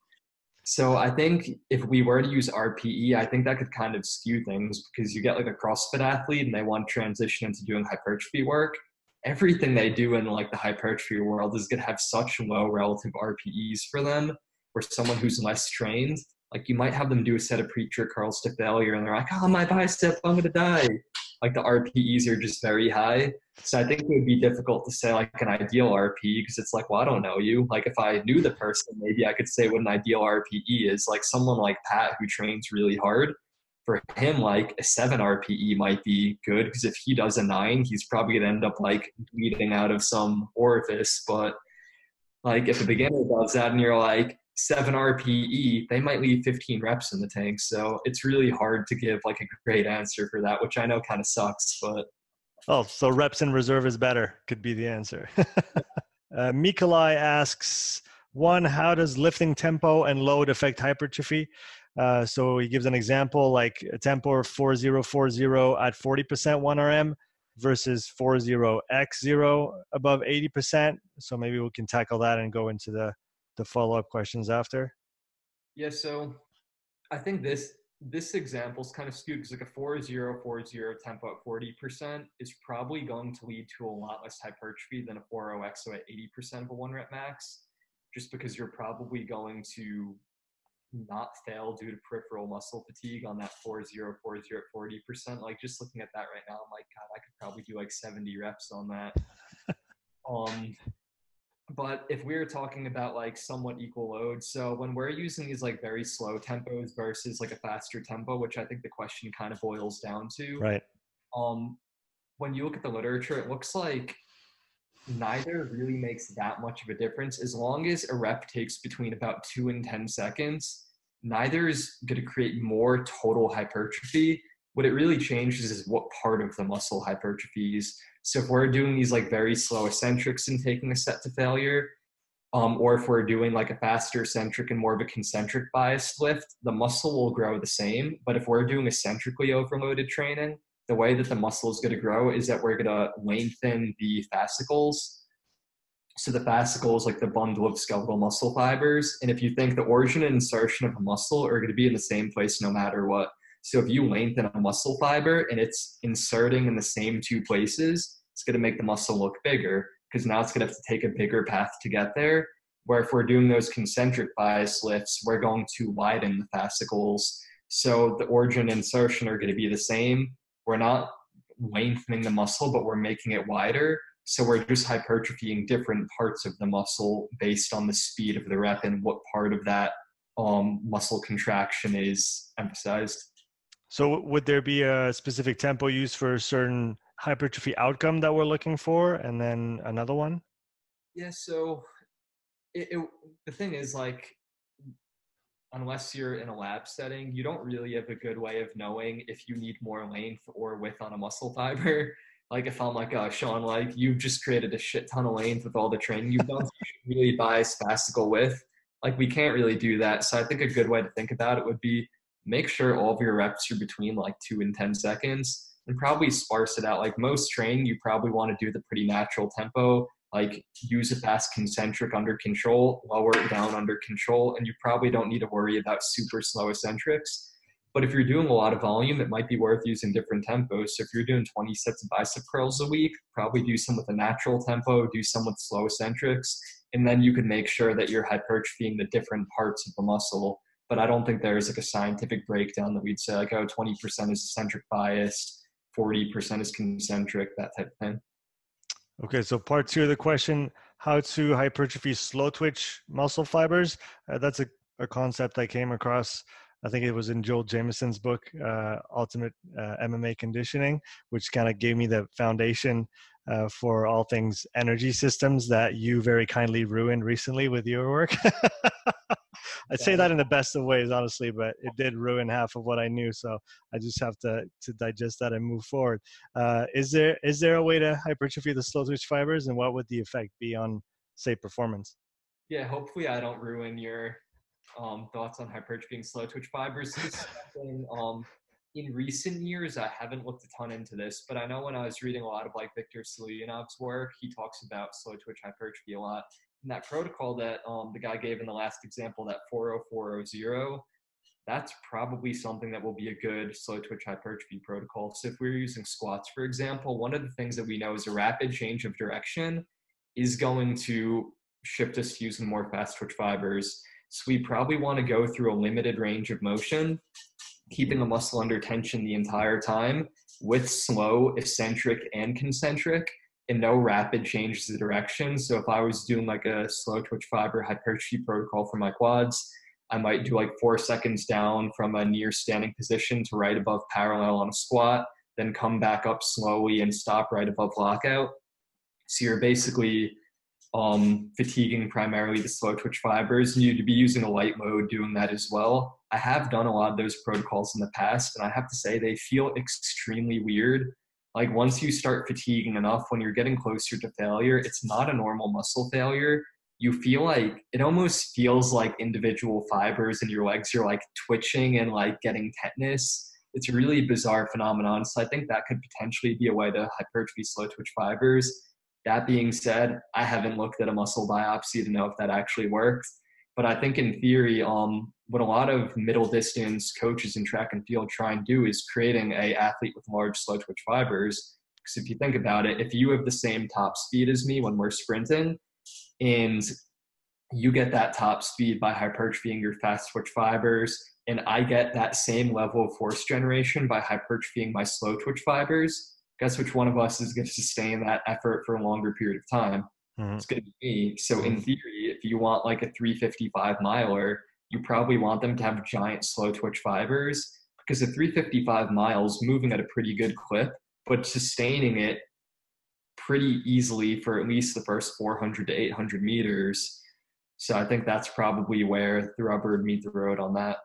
so I think if we were to use RPE, I think that could kind of skew things because you get like a CrossFit athlete and they want to transition into doing hypertrophy work. Everything they do in like the hypertrophy world is going to have such low relative RPEs for them. Where someone who's less trained, like you might have them do a set of preacher curls to failure and they're like, oh, my bicep, I'm to die like the RPEs are just very high. So I think it would be difficult to say like an ideal RPE because it's like, well, I don't know you. Like if I knew the person, maybe I could say what an ideal RPE is. Like someone like Pat who trains really hard, for him, like a seven RPE might be good because if he does a nine, he's probably gonna end up like bleeding out of some orifice. But like if a beginner does that and you're like, seven RPE, they might leave 15 reps in the tank. So it's really hard to give like a great answer for that, which I know kind of sucks, but. Oh, so reps in reserve is better could be the answer. uh, Mikolai asks, one, how does lifting tempo and load affect hypertrophy? Uh, so he gives an example like a tempo of 4040 at 40% 1RM versus 40x0 above 80%. So maybe we can tackle that and go into the the follow up questions after? Yeah, so I think this this example is kind of skewed because like a 4040 tempo at 40% is probably going to lead to a lot less hypertrophy than a 40XO at 80% of a one rep max, just because you're probably going to not fail due to peripheral muscle fatigue on that 4040 at 40%. Like just looking at that right now, I'm like, God, I could probably do like 70 reps on that. um, but if we are talking about like somewhat equal load so when we're using these like very slow tempos versus like a faster tempo which i think the question kind of boils down to right. um when you look at the literature it looks like neither really makes that much of a difference. As long as a rep takes between about 2 and 10 seconds neither is going to create more total hypertrophy. What it really changes is what part of the muscle hypertrophies so if we're doing these like very slow eccentrics and taking a set to failure, um, or if we're doing like a faster eccentric and more of a concentric biased lift, the muscle will grow the same. But if we're doing eccentrically overloaded training, the way that the muscle is going to grow is that we're going to lengthen the fascicles. So the fascicles, like the bundle of skeletal muscle fibers. And if you think the origin and insertion of a muscle are going to be in the same place no matter what, so if you lengthen a muscle fiber and it's inserting in the same two places, it's going to make the muscle look bigger because now it's going to have to take a bigger path to get there. Where if we're doing those concentric bias lifts, we're going to widen the fascicles. So the origin insertion are going to be the same. We're not lengthening the muscle, but we're making it wider. So we're just hypertrophying different parts of the muscle based on the speed of the rep and what part of that um, muscle contraction is emphasized. So would there be a specific tempo used for a certain hypertrophy outcome that we're looking for, and then another one? Yeah. So it, it, the thing is like unless you're in a lab setting, you don't really have a good way of knowing if you need more length or width on a muscle fiber. like if I'm like, oh, Sean, like you've just created a shit ton of length with all the training you've done, so you should really buy fascicle width. Like we can't really do that. So I think a good way to think about it would be make sure all of your reps are between like two and 10 seconds and probably sparse it out. Like most training, you probably want to do the pretty natural tempo like use a fast concentric under control, lower it down under control, and you probably don't need to worry about super slow eccentrics. But if you're doing a lot of volume, it might be worth using different tempos. So if you're doing 20 sets of bicep curls a week, probably do some with a natural tempo, do some with slow eccentrics, and then you can make sure that you're hypertrophying the different parts of the muscle. But I don't think there's like a scientific breakdown that we'd say like, oh, 20% is eccentric biased, 40% is concentric, that type of thing. Okay, so part two of the question, how to hypertrophy slow twitch muscle fibers. Uh, that's a, a concept I came across. I think it was in Joel Jamieson's book, uh, Ultimate uh, MMA Conditioning, which kind of gave me the foundation uh, for all things energy systems that you very kindly ruined recently with your work. I'd say that in the best of ways, honestly, but it did ruin half of what I knew. So I just have to to digest that and move forward. Uh, is there is there a way to hypertrophy the slow twitch fibers, and what would the effect be on, say, performance? Yeah, hopefully I don't ruin your um, thoughts on hypertrophying slow twitch fibers. um, in recent years, I haven't looked a ton into this, but I know when I was reading a lot of like Victor Seluyanov's work, he talks about slow twitch hypertrophy a lot And that protocol that um, the guy gave in the last example, that 40400, that's probably something that will be a good slow twitch hypertrophy protocol. So if we're using squats, for example, one of the things that we know is a rapid change of direction is going to shift us to using more fast twitch fibers. So we probably want to go through a limited range of motion, keeping a muscle under tension the entire time with slow, eccentric, and concentric and no rapid changes of direction. So if I was doing like a slow twitch fiber hypertrophy protocol for my quads, I might do like four seconds down from a near standing position to right above parallel on a squat, then come back up slowly and stop right above lockout. So you're basically um, fatiguing primarily the slow twitch fibers, and you'd be using a light mode doing that as well. I have done a lot of those protocols in the past, and I have to say they feel extremely weird. Like once you start fatiguing enough when you're getting closer to failure it's not a normal muscle failure. You feel like it almost feels like individual fibers in your legs are like twitching and like getting tetanus. It's a really bizarre phenomenon so i think that could potentially be a way to hypertrophy slow twitch fibers that being said i haven't looked at a muscle biopsy to know if that actually works but i think in theory um, what a lot of middle distance coaches in track and field try and do is creating a athlete with large slow twitch fibers. Because if you think about it, if you have the same top speed as me when we're sprinting, and you get that top speed by hypertrophying your fast twitch fibers, and I get that same level of force generation by hypertrophying my slow twitch fibers, guess which one of us is going to sustain that effort for a longer period of time? Mm-hmm. It's going to be me. So in theory, if you want like a 355 miler, you probably want them to have giant slow twitch fibers because the 355 miles, moving at a pretty good clip, but sustaining it pretty easily for at least the first 400 to 800 meters. So I think that's probably where the rubber would meet the road on that.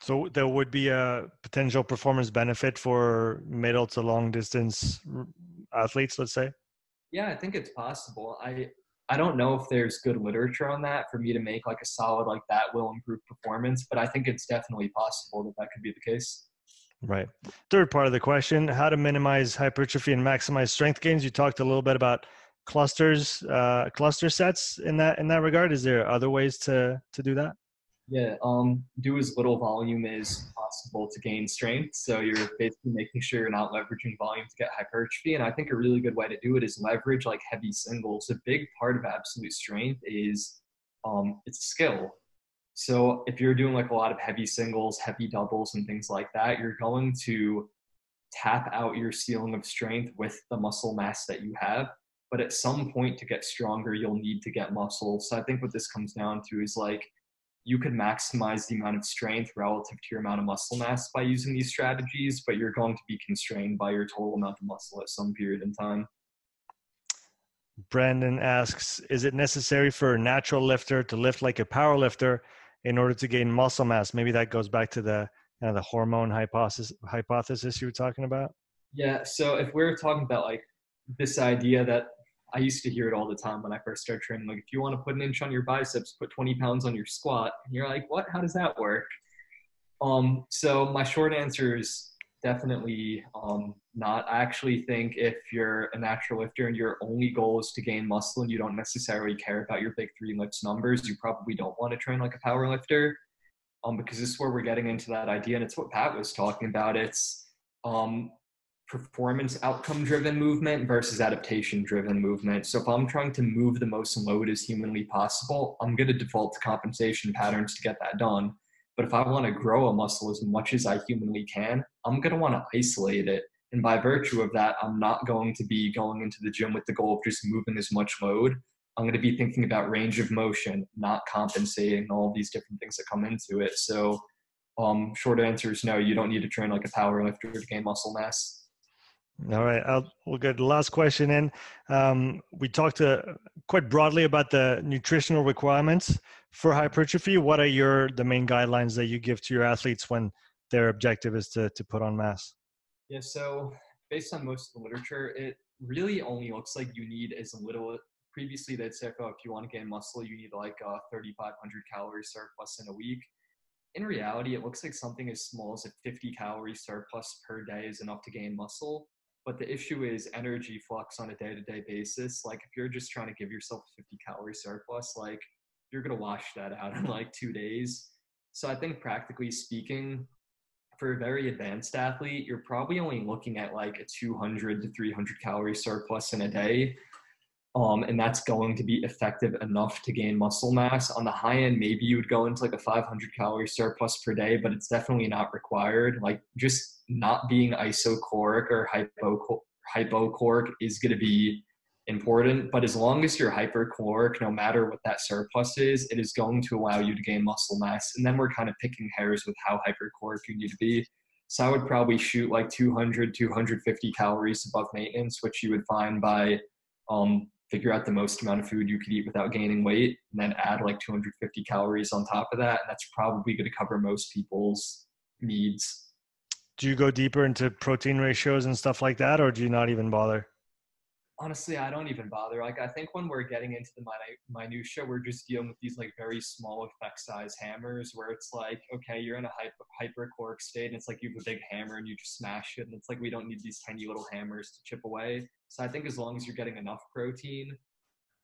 So there would be a potential performance benefit for middle to long distance athletes, let's say. Yeah, I think it's possible. I I don't know if there's good literature on that for me to make like a solid like that will improve performance, but I think it's definitely possible that that could be the case. Right. Third part of the question: How to minimize hypertrophy and maximize strength gains. You talked a little bit about clusters, uh, cluster sets in that in that regard. Is there other ways to to do that? Yeah, um, do as little volume as possible to gain strength. So you're basically making sure you're not leveraging volume to get hypertrophy. And I think a really good way to do it is leverage like heavy singles. A big part of absolute strength is um, it's skill. So if you're doing like a lot of heavy singles, heavy doubles, and things like that, you're going to tap out your ceiling of strength with the muscle mass that you have. but at some point to get stronger, you'll need to get muscle. So I think what this comes down to is like you could maximize the amount of strength relative to your amount of muscle mass by using these strategies, but you're going to be constrained by your total amount of muscle at some period in time. Brandon asks, is it necessary for a natural lifter to lift like a power lifter in order to gain muscle mass? Maybe that goes back to the kind of the hormone hypothesis hypothesis you were talking about. Yeah. So if we're talking about like this idea that I used to hear it all the time when I first started training. Like, if you want to put an inch on your biceps, put 20 pounds on your squat. And you're like, what? How does that work? Um, so my short answer is definitely um, not. I actually think if you're a natural lifter and your only goal is to gain muscle and you don't necessarily care about your big three lifts numbers, you probably don't want to train like a power lifter. Um, because this is where we're getting into that idea, and it's what Pat was talking about. It's um, performance outcome driven movement versus adaptation driven movement. So if I'm trying to move the most load as humanly possible, I'm going to default to compensation patterns to get that done. But if I want to grow a muscle as much as I humanly can, I'm going to want to isolate it. And by virtue of that, I'm not going to be going into the gym with the goal of just moving as much load. I'm going to be thinking about range of motion, not compensating, all these different things that come into it. So, um, short answer is no, you don't need to train like a power lifter to gain muscle mass. All right, I'll, we'll get the last question in. Um, we talked uh, quite broadly about the nutritional requirements for hypertrophy. What are your the main guidelines that you give to your athletes when their objective is to to put on mass? Yeah, so based on most of the literature, it really only looks like you need as little. Previously, they'd say, oh, if you want to gain muscle, you need like a 3,500 calorie surplus in a week. In reality, it looks like something as small as a 50 calorie surplus per day is enough to gain muscle but the issue is energy flux on a day-to-day basis like if you're just trying to give yourself a 50 calorie surplus like you're going to wash that out in like two days so i think practically speaking for a very advanced athlete you're probably only looking at like a 200 to 300 calorie surplus in a day um, and that's going to be effective enough to gain muscle mass. On the high end, maybe you would go into like a 500 calorie surplus per day, but it's definitely not required. Like just not being isocaloric or hypo hypocaloric is going to be important. But as long as you're hypercaloric, no matter what that surplus is, it is going to allow you to gain muscle mass. And then we're kind of picking hairs with how hypercaloric you need to be. So I would probably shoot like 200, 250 calories above maintenance, which you would find by um, figure out the most amount of food you could eat without gaining weight and then add like 250 calories on top of that and that's probably going to cover most people's needs do you go deeper into protein ratios and stuff like that or do you not even bother honestly, I don't even bother. Like, I think when we're getting into the minutia, we're just dealing with these like very small effect size hammers where it's like, okay, you're in a hyper hypercaloric state, and it's like you have a big hammer and you just smash it, and it's like we don't need these tiny little hammers to chip away. So I think as long as you're getting enough protein,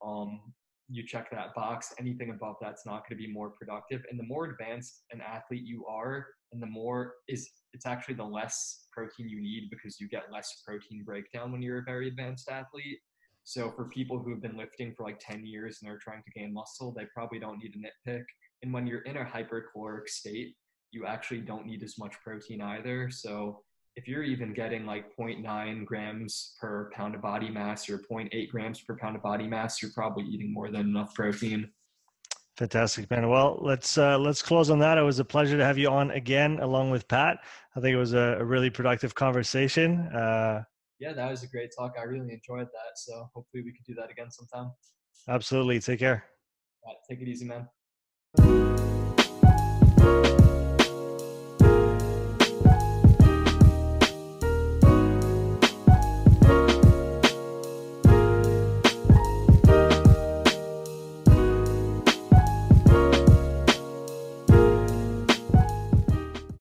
um, you check that box. Anything above that's not going to be more productive. And the more advanced an athlete you are, and the more is it's actually the less protein you need because you get less protein breakdown when you're a very advanced athlete. So for people who have been lifting for like 10 years and they're trying to gain muscle, they probably don't need a nitpick. And when you're in a hypercaloric state, you actually don't need as much protein either. So if you're even getting like 0.9 grams per pound of body mass or 0.8 grams per pound of body mass, you're probably eating more than enough protein. Fantastic, man. Well, let's uh, let's close on that. It was a pleasure to have you on again, along with Pat. I think it was a, a really productive conversation. Uh, yeah, that was a great talk. I really enjoyed that. So hopefully we could do that again sometime. Absolutely. Take care. Right, take it easy, man.